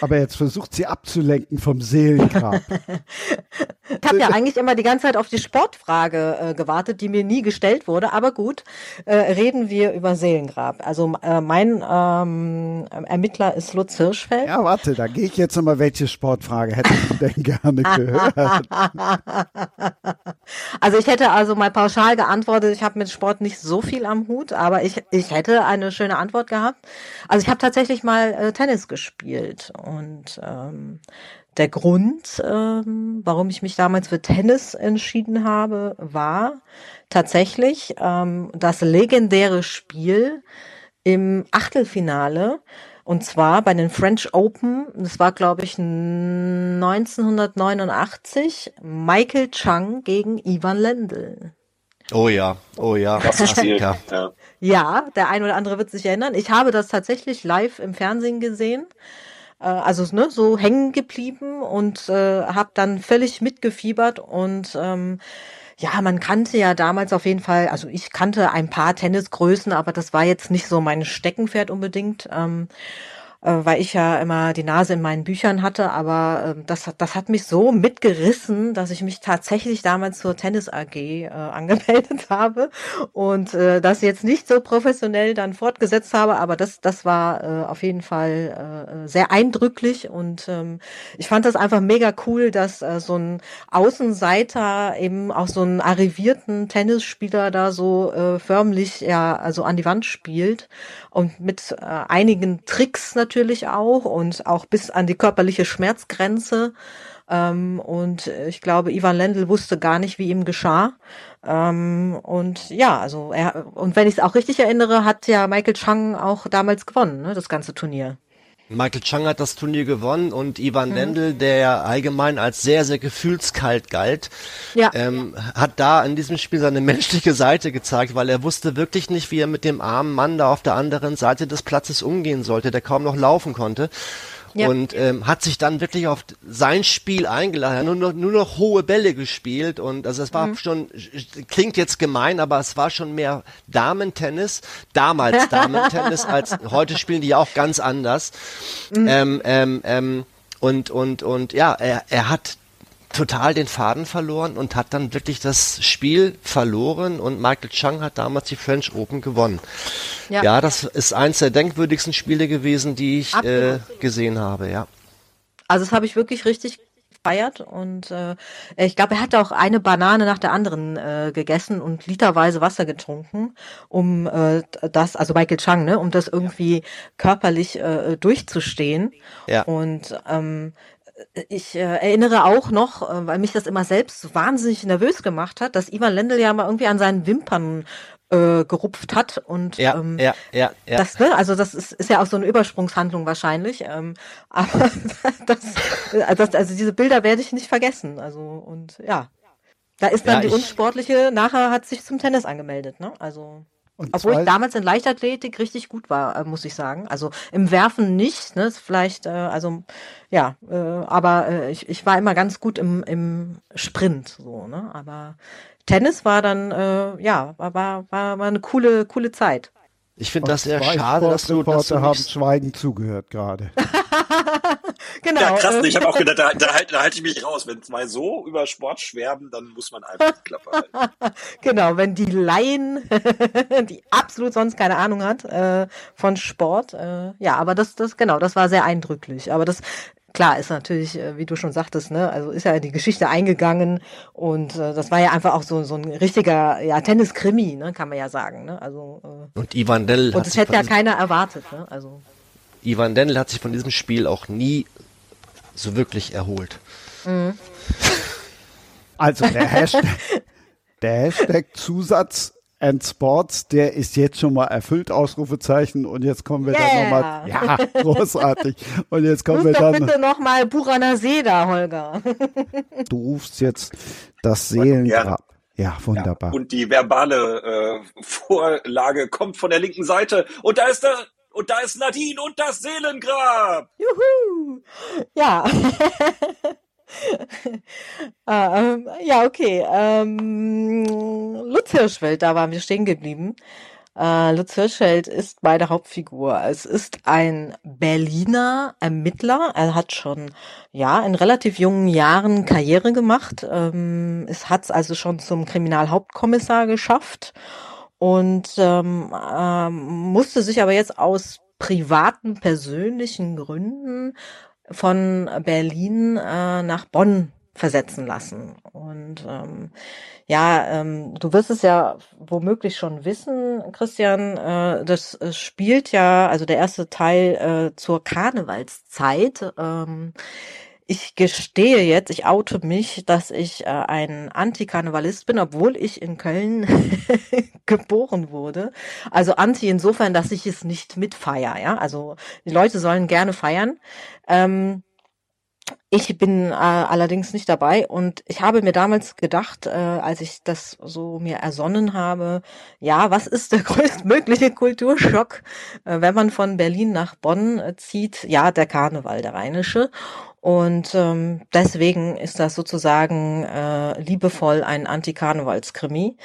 Aber jetzt versucht sie abzulenken vom Seelengrab. ich habe ja eigentlich immer die ganze Zeit auf die Sportfrage äh, gewartet, die mir nie gestellt wurde. Aber gut, äh, reden wir über Seelengrab. Also äh, mein ähm, Ermittler ist Lutz Hirschfeld. Ja, warte, da gehe ich jetzt nochmal, welche Sportfrage hättest du denn [LAUGHS] gerne gehört? [LAUGHS] also ich hätte also mal pauschal geantwortet, ich habe mit Sport nicht so viel am Hut, aber ich, ich hätte eine schöne Antwort gehabt. Also ich habe tatsächlich mal äh, Tennis gespielt und ähm, der Grund, ähm, warum ich mich damals für Tennis entschieden habe, war tatsächlich ähm, das legendäre Spiel im Achtelfinale. Und zwar bei den French Open, das war glaube ich 1989, Michael Chang gegen Ivan Lendl. Oh ja, oh ja. Das Spiel. Ja. ja, der ein oder andere wird sich erinnern. Ich habe das tatsächlich live im Fernsehen gesehen also ne, so hängen geblieben und äh, habe dann völlig mitgefiebert und ähm, ja, man kannte ja damals auf jeden Fall, also ich kannte ein paar Tennisgrößen, aber das war jetzt nicht so mein Steckenpferd unbedingt. Ähm, äh, weil ich ja immer die Nase in meinen Büchern hatte, aber äh, das, das hat mich so mitgerissen, dass ich mich tatsächlich damals zur Tennis AG äh, [LAUGHS] angemeldet habe und äh, das jetzt nicht so professionell dann fortgesetzt habe, aber das, das war äh, auf jeden Fall äh, sehr eindrücklich und ähm, ich fand das einfach mega cool, dass äh, so ein Außenseiter eben auch so einen arrivierten Tennisspieler da so äh, förmlich ja also an die Wand spielt und mit äh, einigen Tricks natürlich auch und auch bis an die körperliche Schmerzgrenze. Ähm, und ich glaube, Ivan Lendl wusste gar nicht, wie ihm geschah. Ähm, und ja, also er, und wenn ich es auch richtig erinnere, hat ja Michael Chang auch damals gewonnen, ne, das ganze Turnier. Michael Chang hat das Turnier gewonnen und Ivan mhm. Lendl, der ja allgemein als sehr, sehr gefühlskalt galt, ja. ähm, hat da in diesem Spiel seine [LAUGHS] menschliche Seite gezeigt, weil er wusste wirklich nicht, wie er mit dem armen Mann da auf der anderen Seite des Platzes umgehen sollte, der kaum noch laufen konnte. Ja. Und ähm, hat sich dann wirklich auf sein Spiel eingeladen, nur noch, nur noch hohe Bälle gespielt und also es war mhm. schon, klingt jetzt gemein, aber es war schon mehr Damentennis, damals [LAUGHS] Damentennis, als heute spielen die auch ganz anders. Mhm. Ähm, ähm, ähm, und, und, und ja, er, er hat total den Faden verloren und hat dann wirklich das Spiel verloren und Michael Chang hat damals die French Open gewonnen. Ja, ja das ist eins der denkwürdigsten Spiele gewesen, die ich äh, gesehen habe, ja. Also das habe ich wirklich richtig gefeiert und äh, ich glaube, er hat auch eine Banane nach der anderen äh, gegessen und literweise Wasser getrunken, um äh, das, also Michael Chang, ne, um das irgendwie ja. körperlich äh, durchzustehen. Ja. Und ähm, ich äh, erinnere auch noch, äh, weil mich das immer selbst wahnsinnig nervös gemacht hat, dass Ivan Lendl ja mal irgendwie an seinen Wimpern äh, gerupft hat und ja, ähm, ja, ja, ja. das, ne, also das ist, ist ja auch so eine Übersprungshandlung wahrscheinlich, ähm, [LAUGHS] aber das, äh, das, also diese Bilder werde ich nicht vergessen, also und ja, da ist dann ja, die unsportliche nachher hat sich zum Tennis angemeldet, ne, also und Obwohl ich damals in Leichtathletik richtig gut war, äh, muss ich sagen. Also im Werfen nicht, ne? Vielleicht, äh, also ja, äh, aber äh, ich, ich war immer ganz gut im, im Sprint, so, ne? Aber Tennis war dann, äh, ja, war, war, war, war eine coole, coole Zeit. Ich finde das sehr schade, dass du, dass du haben schweigend zugehört gerade. [LAUGHS] genau. Ja, krass. Ich habe auch gedacht, da, da, halt, da halte ich mich raus. Wenn zwei so über Sport schwärmen, dann muss man einfach die Klappe halten. [LAUGHS] genau, wenn die Laien, [LAUGHS] die absolut sonst keine Ahnung hat äh, von Sport, äh, ja, aber das, das, genau, das war sehr eindrücklich. Aber das klar, ist natürlich, äh, wie du schon sagtest, ne, also ist ja in die Geschichte eingegangen und äh, das war ja einfach auch so so ein richtiger ja Tenniskrimi, ne, kann man ja sagen, ne? Also äh, und Ivan Dell und das hätte ja keiner erwartet, ne? Also Ivan Dendl hat sich von diesem Spiel auch nie so wirklich erholt. Mhm. Also der Hashtag, der Hashtag Zusatz and Sports, der ist jetzt schon mal erfüllt, Ausrufezeichen. Und jetzt kommen wir yeah. dann nochmal. Ja, großartig. Und jetzt kommen Ruf wir dann. bitte nochmal Burana Seda, Holger. Du rufst jetzt das Seelengrab. Ja, wunderbar. Ja, und die verbale äh, Vorlage kommt von der linken Seite. Und da ist der und da ist Nadine und das Seelengrab. Juhu. Ja. [LAUGHS] [LAUGHS] ah, ähm, ja, okay. Ähm, Lutz Hirschfeld, da waren wir stehen geblieben. Äh, Lutz Hirschfeld ist meine Hauptfigur. Es ist ein Berliner Ermittler. Er hat schon ja in relativ jungen Jahren Karriere gemacht. Ähm, es hat es also schon zum Kriminalhauptkommissar geschafft und ähm, ähm, musste sich aber jetzt aus privaten, persönlichen Gründen von Berlin äh, nach Bonn versetzen lassen. Und ähm, ja, ähm, du wirst es ja womöglich schon wissen, Christian, äh, das äh, spielt ja, also der erste Teil äh, zur Karnevalszeit. Ähm, ich gestehe jetzt, ich oute mich, dass ich äh, ein Antikarnevalist bin, obwohl ich in Köln [LAUGHS] geboren wurde. Also anti insofern, dass ich es nicht mitfeier. Ja, also die Leute sollen gerne feiern. Ähm, ich bin äh, allerdings nicht dabei und ich habe mir damals gedacht, äh, als ich das so mir ersonnen habe, ja, was ist der [LAUGHS] größtmögliche Kulturschock, äh, wenn man von Berlin nach Bonn äh, zieht? Ja, der Karneval, der rheinische. Und ähm, deswegen ist das sozusagen äh, liebevoll ein Anti-Karnevalskrimi.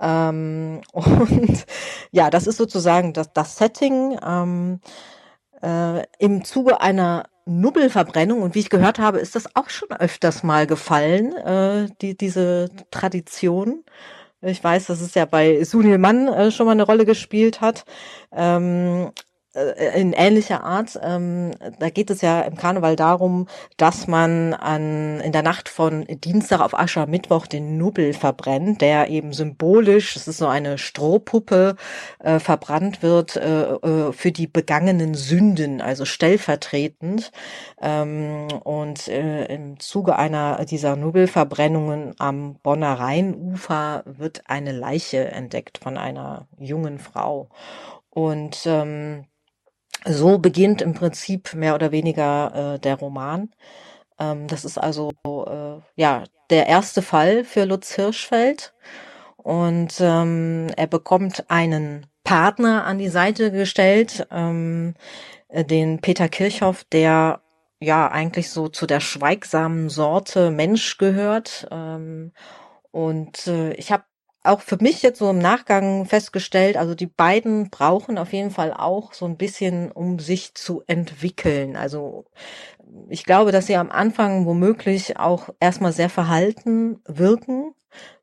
Ähm, [LAUGHS] und ja, das ist sozusagen das, das Setting. Ähm, Äh, Im Zuge einer Nubbelverbrennung und wie ich gehört habe, ist das auch schon öfters mal gefallen, äh, die, diese Tradition. Ich weiß, dass es ja bei Sunil Mann äh, schon mal eine Rolle gespielt hat. Ähm, äh, in ähnlicher Art. Ähm, da geht es ja im Karneval darum, dass man an, in der Nacht von Dienstag auf Aschermittwoch den Nubbel verbrennt, der eben symbolisch, das ist so eine Strohpuppe, äh, verbrannt wird äh, äh, für die begangenen Sünden, also stellvertretend. Ähm, und äh, im Zuge einer dieser Nubbelverbrennungen am Bonner Rheinufer wird eine Leiche entdeckt von einer jungen Frau. Und ähm, so beginnt im Prinzip mehr oder weniger äh, der Roman. Ähm, das ist also äh, ja der erste Fall für Lutz Hirschfeld und ähm, er bekommt einen Partner an die Seite gestellt, ähm, äh, den Peter Kirchhoff, der ja eigentlich so zu der schweigsamen Sorte Mensch gehört. Ähm, und äh, ich habe auch für mich jetzt so im Nachgang festgestellt, also die beiden brauchen auf jeden Fall auch so ein bisschen, um sich zu entwickeln. Also ich glaube, dass sie am Anfang womöglich auch erstmal sehr verhalten wirken.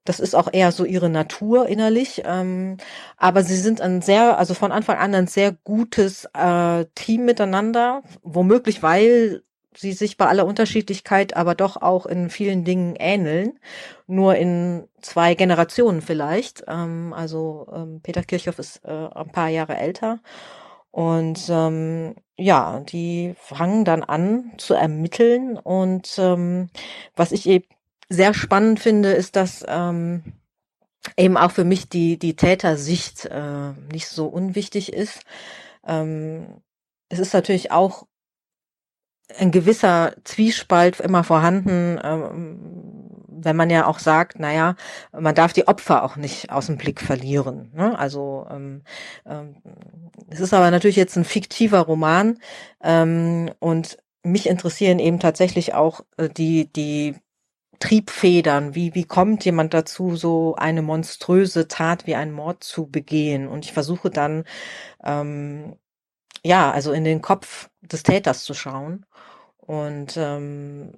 Das ist auch eher so ihre Natur innerlich. Ähm, aber sie sind ein sehr, also von Anfang an ein sehr gutes äh, Team miteinander. Womöglich, weil sie sich bei aller Unterschiedlichkeit aber doch auch in vielen Dingen ähneln, nur in zwei Generationen vielleicht. Ähm, also ähm, Peter Kirchhoff ist äh, ein paar Jahre älter und ähm, ja, die fangen dann an zu ermitteln und ähm, was ich eben sehr spannend finde, ist, dass ähm, eben auch für mich die die Tätersicht äh, nicht so unwichtig ist. Ähm, es ist natürlich auch ein gewisser Zwiespalt immer vorhanden, ähm, wenn man ja auch sagt, naja, man darf die Opfer auch nicht aus dem Blick verlieren. Ne? Also ähm, ähm, es ist aber natürlich jetzt ein fiktiver Roman ähm, und mich interessieren eben tatsächlich auch äh, die die Triebfedern, wie, wie kommt jemand dazu, so eine monströse Tat wie ein Mord zu begehen? Und ich versuche dann, ähm, ja, also in den Kopf des Täters zu schauen und ähm,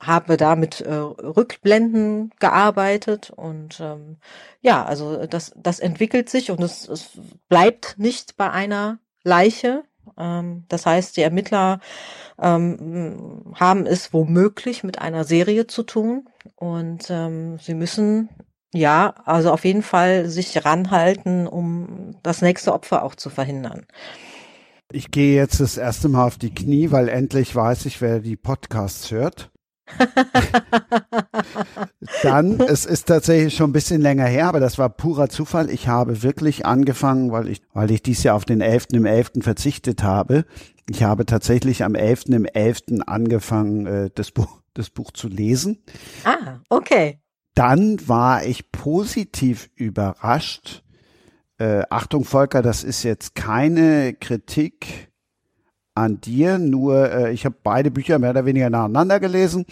habe da mit äh, Rückblenden gearbeitet und ähm, ja, also das, das entwickelt sich und es, es bleibt nicht bei einer Leiche. Ähm, das heißt, die Ermittler ähm, haben es womöglich mit einer Serie zu tun und ähm, sie müssen ja, also auf jeden Fall sich ranhalten, um das nächste Opfer auch zu verhindern. Ich gehe jetzt das erste Mal auf die Knie, weil endlich weiß ich, wer die Podcasts hört. [LAUGHS] Dann, es ist tatsächlich schon ein bisschen länger her, aber das war purer Zufall. Ich habe wirklich angefangen, weil ich, weil ich dies Jahr auf den 11. im 11. verzichtet habe. Ich habe tatsächlich am 11. im 11. angefangen, äh, das Buch, das Buch zu lesen. Ah, okay. Dann war ich positiv überrascht, äh, Achtung, Volker, das ist jetzt keine Kritik an dir, nur äh, ich habe beide Bücher mehr oder weniger nacheinander gelesen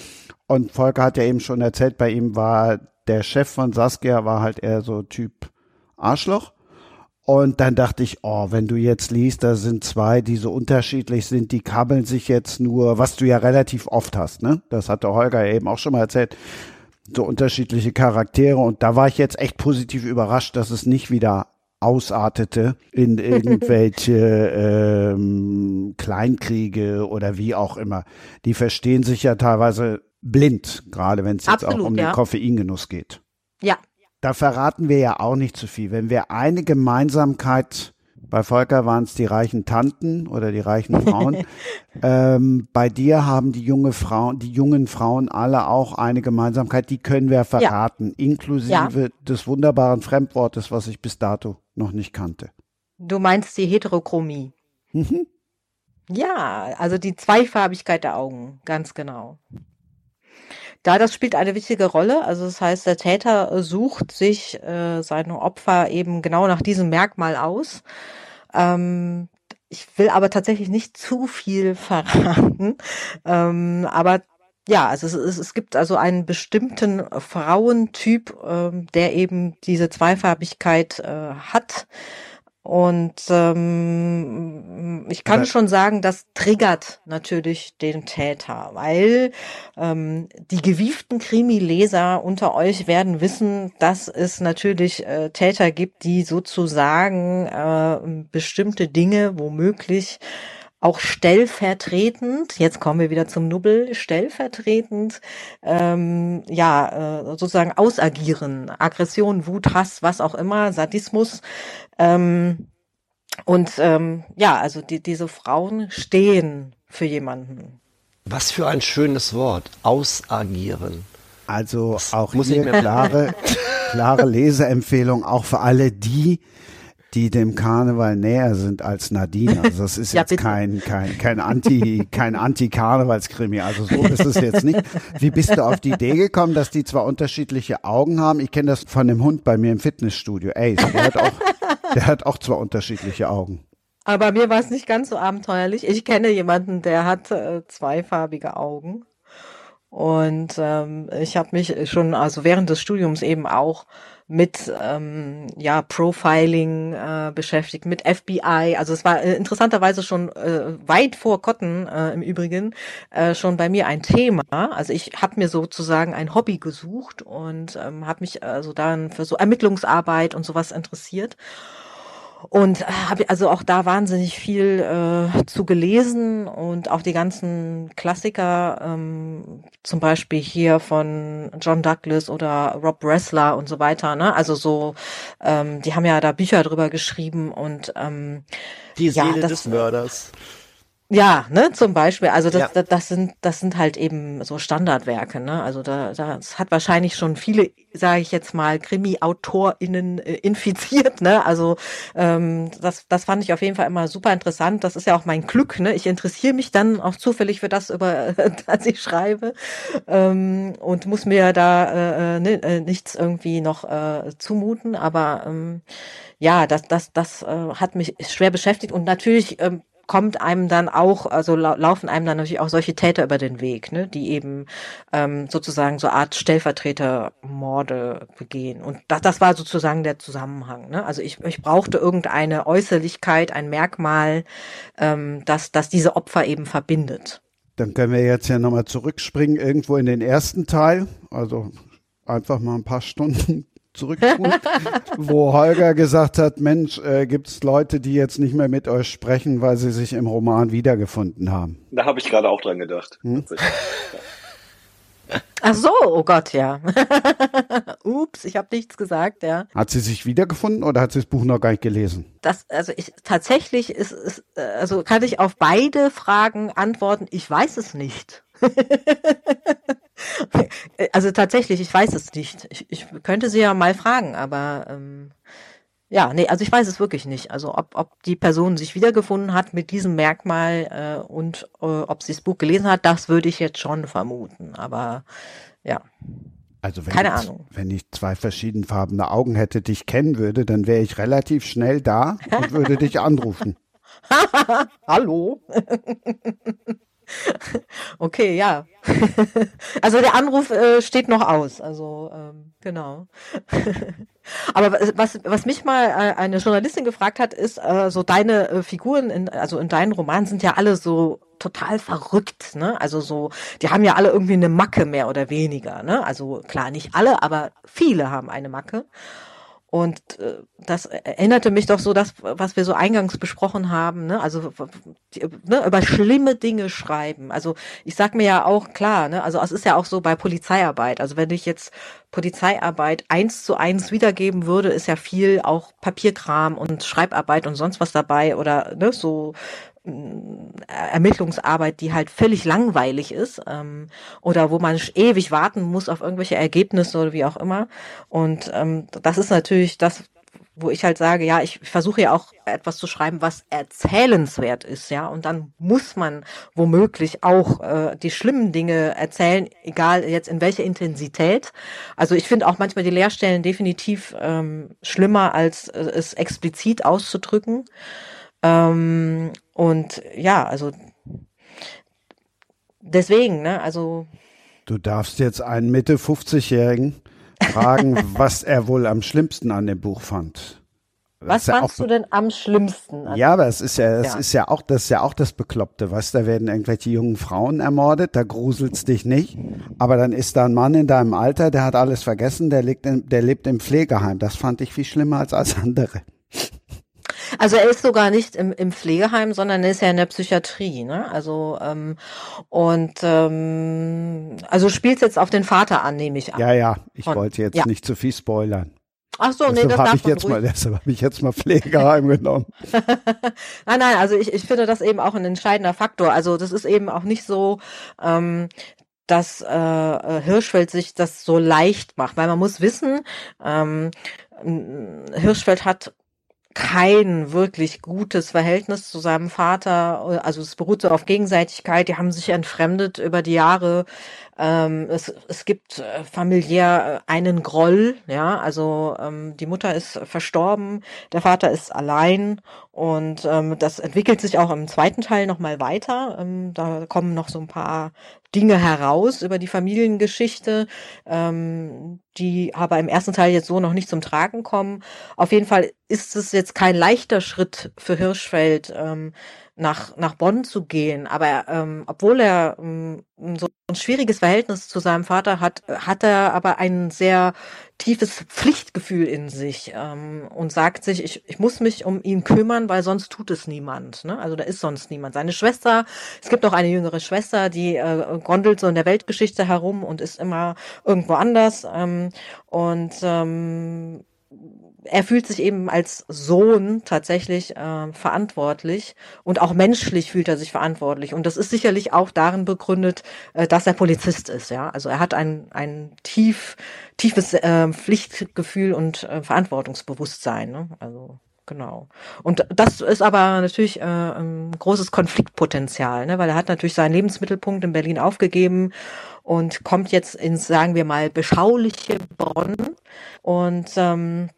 und Volker hat ja eben schon erzählt, bei ihm war der Chef von Saskia war halt eher so Typ Arschloch. Und dann dachte ich, oh, wenn du jetzt liest, da sind zwei, die so unterschiedlich sind, die kabbeln sich jetzt nur, was du ja relativ oft hast, ne? Das hat der Holger eben auch schon mal erzählt. So unterschiedliche Charaktere. Und da war ich jetzt echt positiv überrascht, dass es nicht wieder ausartete in [LAUGHS] irgendwelche ähm, Kleinkriege oder wie auch immer. Die verstehen sich ja teilweise blind, gerade wenn es jetzt auch um ja. den Koffeingenuss geht. Ja. Da verraten wir ja auch nicht zu viel. Wenn wir eine Gemeinsamkeit bei Volker waren es die reichen Tanten oder die reichen Frauen. [LAUGHS] ähm, bei dir haben die junge Frauen, die jungen Frauen alle auch eine Gemeinsamkeit, die können wir verraten, ja. inklusive ja. des wunderbaren Fremdwortes, was ich bis dato noch nicht kannte. Du meinst die Heterochromie. Mhm. Ja, also die Zweifarbigkeit der Augen, ganz genau. Da das spielt eine wichtige Rolle. Also das heißt, der Täter sucht sich äh, seine Opfer eben genau nach diesem Merkmal aus. Ähm, ich will aber tatsächlich nicht zu viel verraten. Ähm, aber ja, also es, es, es, gibt also einen bestimmten Frauentyp, ähm, der eben diese Zweifarbigkeit äh, hat. Und ähm, ich kann Aber- schon sagen, das triggert natürlich den Täter, weil ähm, die gewieften Krimi-Leser unter euch werden wissen, dass es natürlich äh, Täter gibt, die sozusagen äh, bestimmte Dinge womöglich auch stellvertretend, jetzt kommen wir wieder zum Nubbel, stellvertretend, ähm, ja, äh, sozusagen ausagieren. Aggression, Wut, Hass, was auch immer, Sadismus. Ähm, und ähm, ja, also die, diese Frauen stehen für jemanden. Was für ein schönes Wort. Ausagieren. Also auch muss hier ich mir- klare, [LAUGHS] klare Leseempfehlung, auch für alle die, die dem Karneval näher sind als Nadine. Also das ist [LAUGHS] Ja, jetzt bitte. kein, kein, kein Anti, kein Anti-Karnevalskrimi. Also so ist es jetzt nicht. Wie bist du auf die Idee gekommen, dass die zwar unterschiedliche Augen haben? Ich kenne das von dem Hund bei mir im Fitnessstudio. Ace, der hat auch, der hat auch zwei unterschiedliche Augen. Aber mir war es nicht ganz so abenteuerlich. Ich kenne jemanden, der hat äh, zweifarbige Augen. Und ähm, ich habe mich schon, also während des Studiums eben auch mit ähm, ja Profiling äh, beschäftigt, mit FBI. Also es war äh, interessanterweise schon äh, weit vor Cotton äh, im Übrigen äh, schon bei mir ein Thema. Also ich habe mir sozusagen ein Hobby gesucht und ähm, habe mich also dann für so Ermittlungsarbeit und sowas interessiert. Und habe also auch da wahnsinnig viel äh, zu gelesen und auch die ganzen Klassiker, ähm, zum Beispiel hier von John Douglas oder Rob Ressler und so weiter. Ne? Also so, ähm, die haben ja da Bücher drüber geschrieben und ähm, Die Ja, Seele das- des Mörders. Ja, ne, zum Beispiel. Also das, Ja. das, das sind, das sind halt eben so Standardwerke, ne? Also da, das hat wahrscheinlich schon viele, sage ich jetzt mal, Krimi-AutorInnen äh, infiziert, ne? Also ähm, das, das fand ich auf jeden Fall immer super interessant. Das ist ja auch mein Glück, ne? Ich interessiere mich dann auch zufällig für das, über [LAUGHS] das ich schreibe ähm, und muss mir da äh, ne, äh, nichts irgendwie noch äh, zumuten. Aber ähm, ja, das, das, das äh, hat mich schwer beschäftigt und natürlich ähm, kommt einem dann auch, also lau laufen einem dann natürlich auch solche Täter über den Weg, ne, die eben ähm, sozusagen so Art Stellvertretermorde begehen. Und das, das war sozusagen der Zusammenhang. Ne? Also ich, ich brauchte irgendeine Äußerlichkeit, ein Merkmal, ähm, das, das diese Opfer eben verbindet. Dann können wir jetzt ja nochmal zurückspringen irgendwo in den ersten Teil. Also einfach mal ein paar Stunden zurückspulen, [LAUGHS] wo Holger gesagt hat, Mensch, äh, gibt es Leute, die jetzt nicht mehr mit euch sprechen, weil sie sich im Roman wiedergefunden haben. Da habe ich gerade auch dran gedacht. tatsächlich. [LAUGHS] Ach so, oh Gott, ja. [LAUGHS] Ups, ich habe nichts gesagt, ja. Hat sie sich wiedergefunden oder hat sie das Buch noch gar nicht gelesen? das, also ich tatsächlich ist, ist, äh, also kann ich auf beide Fragen antworten, ich weiß es nicht. [LAUGHS] also tatsächlich, ich weiß es nicht. Ich, ich könnte sie ja mal fragen, aber ähm, ja, nee, also ich weiß es wirklich nicht. Also ob, ob die Person sich wiedergefunden hat mit diesem Merkmal äh, und äh, ob sie das Buch gelesen hat, das würde ich jetzt schon vermuten. Aber ja. Also wenn Keine ich, Ahnung. wenn ich zwei verschiedenfarbene Augen hätte, dich kennen würde, dann wäre ich relativ schnell da und würde dich anrufen. [LAUGHS] Hallo. [LAUGHS] okay, ja. [LAUGHS] also der Anruf äh, steht noch aus. Also ähm, genau. [LAUGHS] Aber was- was, mich mal äh, eine Journalistin gefragt hat, ist äh, so deine äh, Figuren in also in deinen Romanen sind ja alle so total verrückt, ne? Also so, die haben ja alle irgendwie eine Macke mehr oder weniger, ne? Also klar, nicht alle, aber viele haben eine Macke. Und äh, das erinnerte mich doch so das, was wir so eingangs besprochen haben, ne? Also die, ne, über schlimme Dinge schreiben. Also ich sag mir ja auch klar, ne? Also es ist ja auch so bei Polizeiarbeit. Also wenn ich jetzt Polizeiarbeit eins zu eins wiedergeben würde, ist ja viel auch Papierkram und Schreibarbeit und sonst was dabei oder ne, so Ermittlungsarbeit, die halt völlig langweilig ist ähm, oder wo man ewig warten muss auf irgendwelche Ergebnisse oder wie auch immer. Und ähm, das ist natürlich das, wo ich halt sage, ja, ich versuche ja auch etwas zu schreiben, was erzählenswert ist, ja, und dann muss man womöglich auch äh, die schlimmen Dinge erzählen, egal jetzt in welcher Intensität. Also ich finde auch manchmal die Leerstellen definitiv ähm, schlimmer, als äh, es explizit auszudrücken. Ähm, und ja, also deswegen, ne, also Du darfst jetzt einen Mitte 50-Jährigen fragen, [LAUGHS] was er wohl am schlimmsten an dem Buch fand. Was ja fandst du denn am schlimmsten? Ja, aber es ist ja, es Ja. ist ja auch, das ist ja auch das Bekloppte, weißt, da werden irgendwelche jungen Frauen ermordet, da gruselt's dich nicht, aber dann ist da ein Mann in deinem Alter, der hat alles vergessen, der lebt, in, der lebt im Pflegeheim. Das fand ich viel schlimmer als alles andere. Also er ist sogar nicht im, im Pflegeheim, sondern er ist ja in der Psychiatrie, ne? Also ähm, und ähm, also spielst jetzt auf den Vater an, nehme ich an. Ja, ja, ich Und- wollte jetzt ja. nicht zu viel spoilern. Ach so, nee, deshalb das habe darf ich jetzt ruhig. mal, deshalb habe ich jetzt mal Pflegeheim [LAUGHS] genommen. Nein, nein, also ich, ich finde das eben auch ein entscheidender Faktor. Also das ist eben auch nicht so, ähm, dass äh, äh, Hirschfeld sich das so leicht macht, weil man muss wissen, ähm, Hirschfeld hat kein wirklich gutes Verhältnis zu seinem Vater. Also es beruht so auf Gegenseitigkeit. Die haben sich entfremdet über die Jahre. Ähm, es, es gibt äh, familiär äh, einen Groll. Ja, also ähm, die Mutter ist verstorben, der Vater ist allein und ähm, das entwickelt sich auch im zweiten Teil noch mal weiter. Ähm, da kommen noch so ein paar Dinge heraus über die Familiengeschichte, ähm, die aber im ersten Teil jetzt so noch nicht zum Tragen kommen. Auf jeden Fall ist es jetzt kein leichter Schritt für Hirschfeld, ähm, nach, nach Bonn zu gehen. Aber ähm, obwohl er ähm, so ein schwieriges Verhältnis zu seinem Vater hat, hat er aber ein sehr tiefes Pflichtgefühl in sich ähm, und sagt sich, ich, ich muss mich um ihn kümmern, weil sonst tut es niemand. Ne? Also da ist sonst niemand. Seine Schwester, es gibt noch eine jüngere Schwester, die äh, gondelt so in der Weltgeschichte herum und ist immer irgendwo anders. Ähm, und ähm, er fühlt sich eben als Sohn tatsächlich äh, verantwortlich und auch menschlich fühlt er sich verantwortlich. Und das ist sicherlich auch darin begründet, äh, dass er Polizist ist. Ja, also er hat ein ein tief tiefes äh, Pflichtgefühl und äh, Verantwortungsbewusstsein. Ne? Also genau. Und das ist aber natürlich äh, ein großes Konfliktpotenzial, ne? weil er hat natürlich seinen Lebensmittelpunkt in Berlin aufgegeben und kommt jetzt ins, sagen wir mal, beschauliche Bonn und ähm,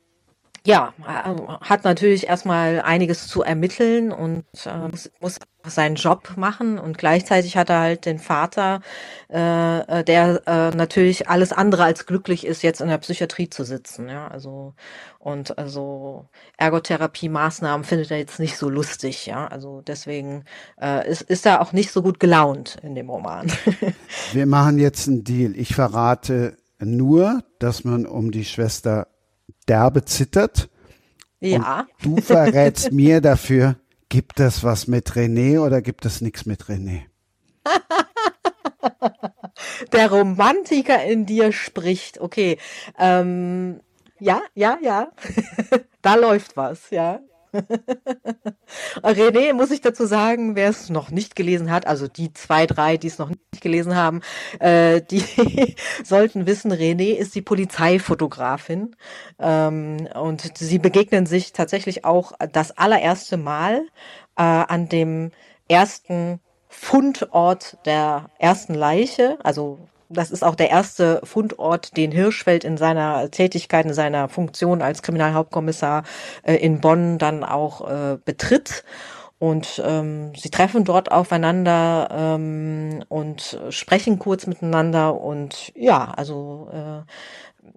ja, äh, hat natürlich erstmal einiges zu ermitteln und äh, muss, muss seinen Job machen und gleichzeitig hat er halt den Vater, äh, äh, der äh, natürlich alles andere als glücklich ist, jetzt in der Psychiatrie zu sitzen. Ja, also und also Ergotherapie-Maßnahmen findet er jetzt nicht so lustig. Ja, also deswegen äh, ist, ist er auch nicht so gut gelaunt in dem Roman. [LAUGHS] Wir machen jetzt einen Deal. Ich verrate nur, dass man um die Schwester derbe zittert. ja. Du verrätst [LAUGHS] mir dafür, gibt es was mit René oder gibt es nichts mit René? Der Romantiker in dir spricht. Okay. Ähm, ja, ja, ja. [LAUGHS] da läuft was, ja. [LAUGHS] René, muss ich dazu sagen, wer es noch nicht gelesen hat, also die zwei, drei, die es noch nicht gelesen haben, äh, die [LAUGHS] sollten wissen, René ist die Polizeifotografin ähm, und sie begegnen sich tatsächlich auch das allererste Mal äh, an dem ersten Fundort der ersten Leiche, also das ist auch der erste Fundort, den Hirschfeld in seiner Tätigkeit, in seiner Funktion als Kriminalhauptkommissar äh, in Bonn dann auch äh, betritt. Und ähm, sie treffen dort aufeinander ähm, und sprechen kurz miteinander. Und ja, also äh,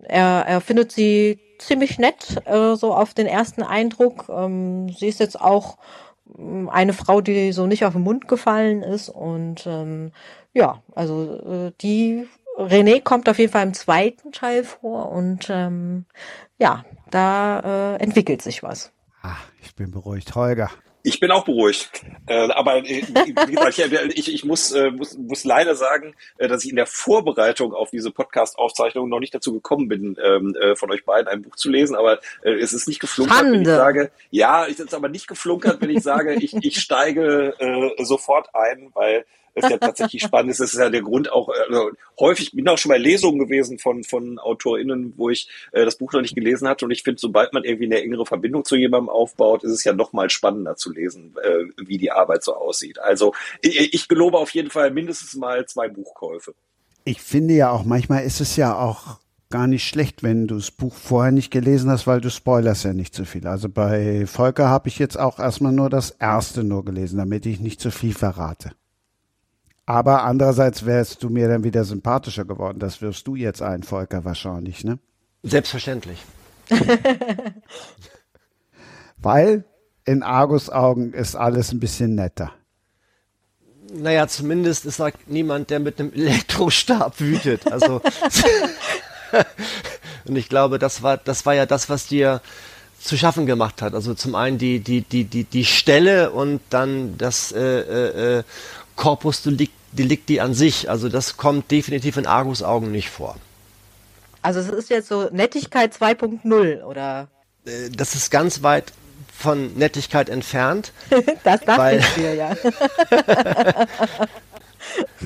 er, er findet sie ziemlich nett, äh, so auf den ersten Eindruck. Ähm, sie ist jetzt auch ähm, eine Frau, die so nicht auf den Mund gefallen ist. Und ähm, ja, also äh, die René kommt auf jeden Fall im zweiten Teil vor und ähm, ja, da äh, entwickelt sich was. Ah, ich bin beruhigt. Holger. Ich bin auch beruhigt. Äh, aber äh, wie gesagt, ich, ich, ich muss, äh, muss, muss leider sagen, äh, dass ich in der Vorbereitung auf diese Podcast-Aufzeichnung noch nicht dazu gekommen bin, ähm, äh, von euch beiden ein Buch zu lesen. Aber äh, es ist nicht geflunkert, wenn ich Schande. sage, ja, es ist aber nicht geflunkert, wenn ich sage, ich, ich steige äh, sofort ein, weil es ja tatsächlich spannend ist. Das ist ja der Grund auch, also häufig bin auch schon bei Lesungen gewesen von, von AutorInnen, wo ich äh, das Buch noch nicht gelesen hatte. Und ich finde, sobald man irgendwie eine engere Verbindung zu jemandem aufbaut, ist es ja noch mal spannender zu lesen, äh, wie die Arbeit so aussieht. Also ich, ich gelobe auf jeden Fall mindestens mal zwei Buchkäufe. Ich finde ja auch, manchmal ist es ja auch gar nicht schlecht, wenn du das Buch vorher nicht gelesen hast, weil du spoilerst ja nicht so viel. Also bei Volker habe ich jetzt auch erstmal nur das erste nur gelesen, damit ich nicht zu viel verrate. Aber andererseits wärst du mir dann wieder sympathischer geworden. Das wirfst du jetzt ein, Volker, wahrscheinlich, ne? Selbstverständlich. [LAUGHS] [LAUGHS] Weil in Argus Augen ist alles ein bisschen netter. Naja, zumindest ist da niemand, der mit einem Elektrostab wütet. Also [LAUGHS] und ich glaube, das war, das war ja das, was dir zu schaffen gemacht hat. Also zum einen die, die, die, die, die Stelle und dann das äh, äh, äh Corpus Delicti an sich. Also das kommt definitiv in Argus Augen nicht vor. Also es ist jetzt so Nettigkeit 2.0 oder? Äh, das ist ganz weit von Nettigkeit entfernt. [LAUGHS] das dachte ich mir, ja. [LAUGHS]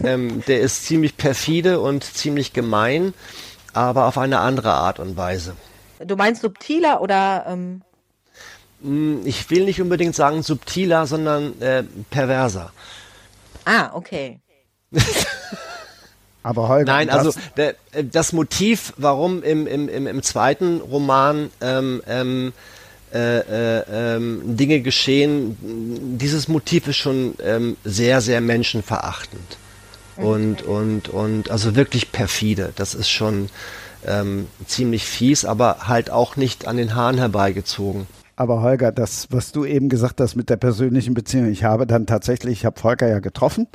ähm, der ist ziemlich perfide und ziemlich gemein, aber auf eine andere Art und Weise. Du meinst subtiler oder? Ähm hm, ich will nicht unbedingt sagen subtiler, sondern äh, perverser. Ah, okay. [LAUGHS] Aber Holger, Nein, also der, äh, das Motiv, warum im, im, im, im zweiten Roman ähm, ähm, äh, äh, ähm, Dinge geschehen, dieses Motiv ist schon ähm, sehr, sehr menschenverachtend. Okay. Und, und, und also wirklich perfide. Das ist schon ähm, ziemlich fies, aber halt auch nicht an den Haaren herbeigezogen. Aber Holger, das, was du eben gesagt hast mit der persönlichen Beziehung, ich habe dann tatsächlich, ich habe Volker ja getroffen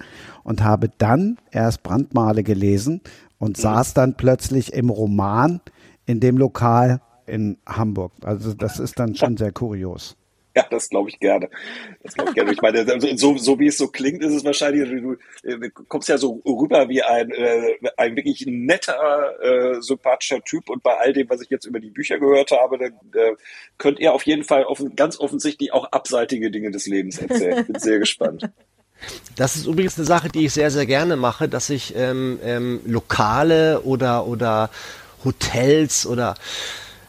und habe dann erst Brandmale gelesen und mhm. saß dann plötzlich im Roman in dem Lokal in Hamburg. Also das ist dann schon sehr kurios. Ja, das glaube ich gerne. Das glaube ich gerne. Ich meine, also so, so wie es so klingt, ist es wahrscheinlich, du, du kommst ja so rüber wie ein, äh, ein wirklich netter, äh, sympathischer Typ und bei all dem, was ich jetzt über die Bücher gehört habe, dann äh, könnt ihr auf jeden Fall offen, ganz offensichtlich auch abseitige Dinge des Lebens erzählen. Bin sehr gespannt. Das ist übrigens eine Sache, die ich sehr, sehr gerne mache, dass ich ähm, ähm, Lokale oder, oder Hotels oder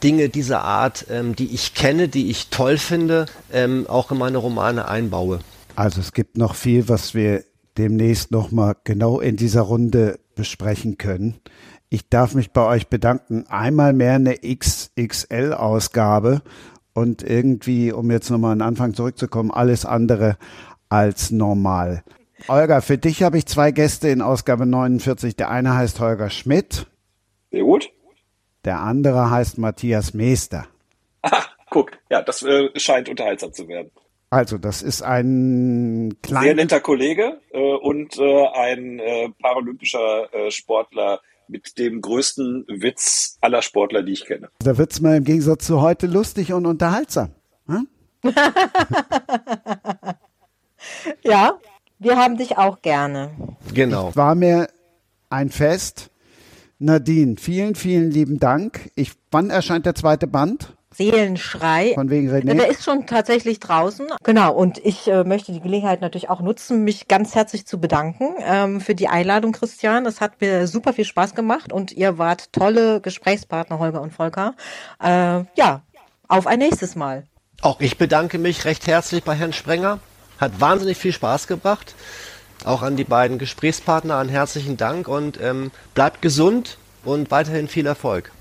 Dinge dieser Art, ähm, die ich kenne, die ich toll finde, ähm, auch in meine Romane einbaue. Also es gibt noch viel, was wir demnächst nochmal genau in dieser Runde besprechen können. Ich darf mich bei euch bedanken. Einmal mehr eine XXL-Ausgabe und irgendwie, um jetzt nochmal an den Anfang zurückzukommen, alles andere als normal. Olga, für dich habe ich zwei Gäste in Ausgabe 49. Der eine heißt Holger Schmidt. Sehr gut. Der andere heißt Matthias Meester. Ach, guck, ja, das äh, scheint unterhaltsam zu werden. Also, das ist ein kleiner. Sehr netter Kollege äh, und äh, ein äh, paralympischer äh, Sportler mit dem größten Witz aller Sportler, die ich kenne. Da wird's mal im Gegensatz zu heute lustig und unterhaltsam. Hm? [LAUGHS] ja, wir haben dich auch gerne. Genau. Ich war mir ein Fest. Nadine, vielen, vielen lieben Dank. Ich, wann erscheint der zweite Band? Seelenschrei. Von wegen René. Der ist schon tatsächlich draußen. Genau. Und ich äh, möchte die Gelegenheit natürlich auch nutzen, mich ganz herzlich zu bedanken ähm, für die Einladung, Christian. Es hat mir super viel Spaß gemacht und ihr wart tolle Gesprächspartner, Holger und Volker. Äh, ja, auf ein nächstes Mal. Auch ich bedanke mich recht herzlich bei Herrn Sprenger. Hat wahnsinnig viel Spaß gebracht. Auch an die beiden Gesprächspartner einen herzlichen Dank und ähm, bleibt gesund und weiterhin viel Erfolg.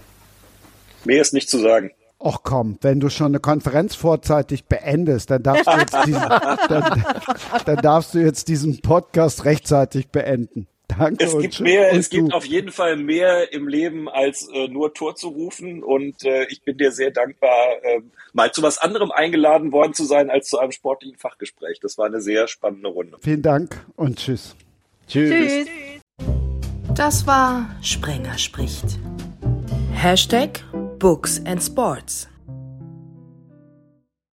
Mehr ist nicht zu sagen. Ach komm, wenn du schon eine Konferenz vorzeitig beendest, dann darfst du jetzt diesen, [LAUGHS] dann, dann darfst du jetzt diesen Podcast rechtzeitig beenden. Danke. Es gibt mehr, es gibt auf jeden Fall mehr im Leben als äh, nur Tor zu rufen und äh, ich bin dir sehr dankbar, äh, mal zu was anderem eingeladen worden zu sein als zu einem sportlichen Fachgespräch. Das war eine sehr spannende Runde. Vielen Dank und tschüss. Tschüss. tschüss. Das war Sprenger spricht. Hashtag Books and Sports.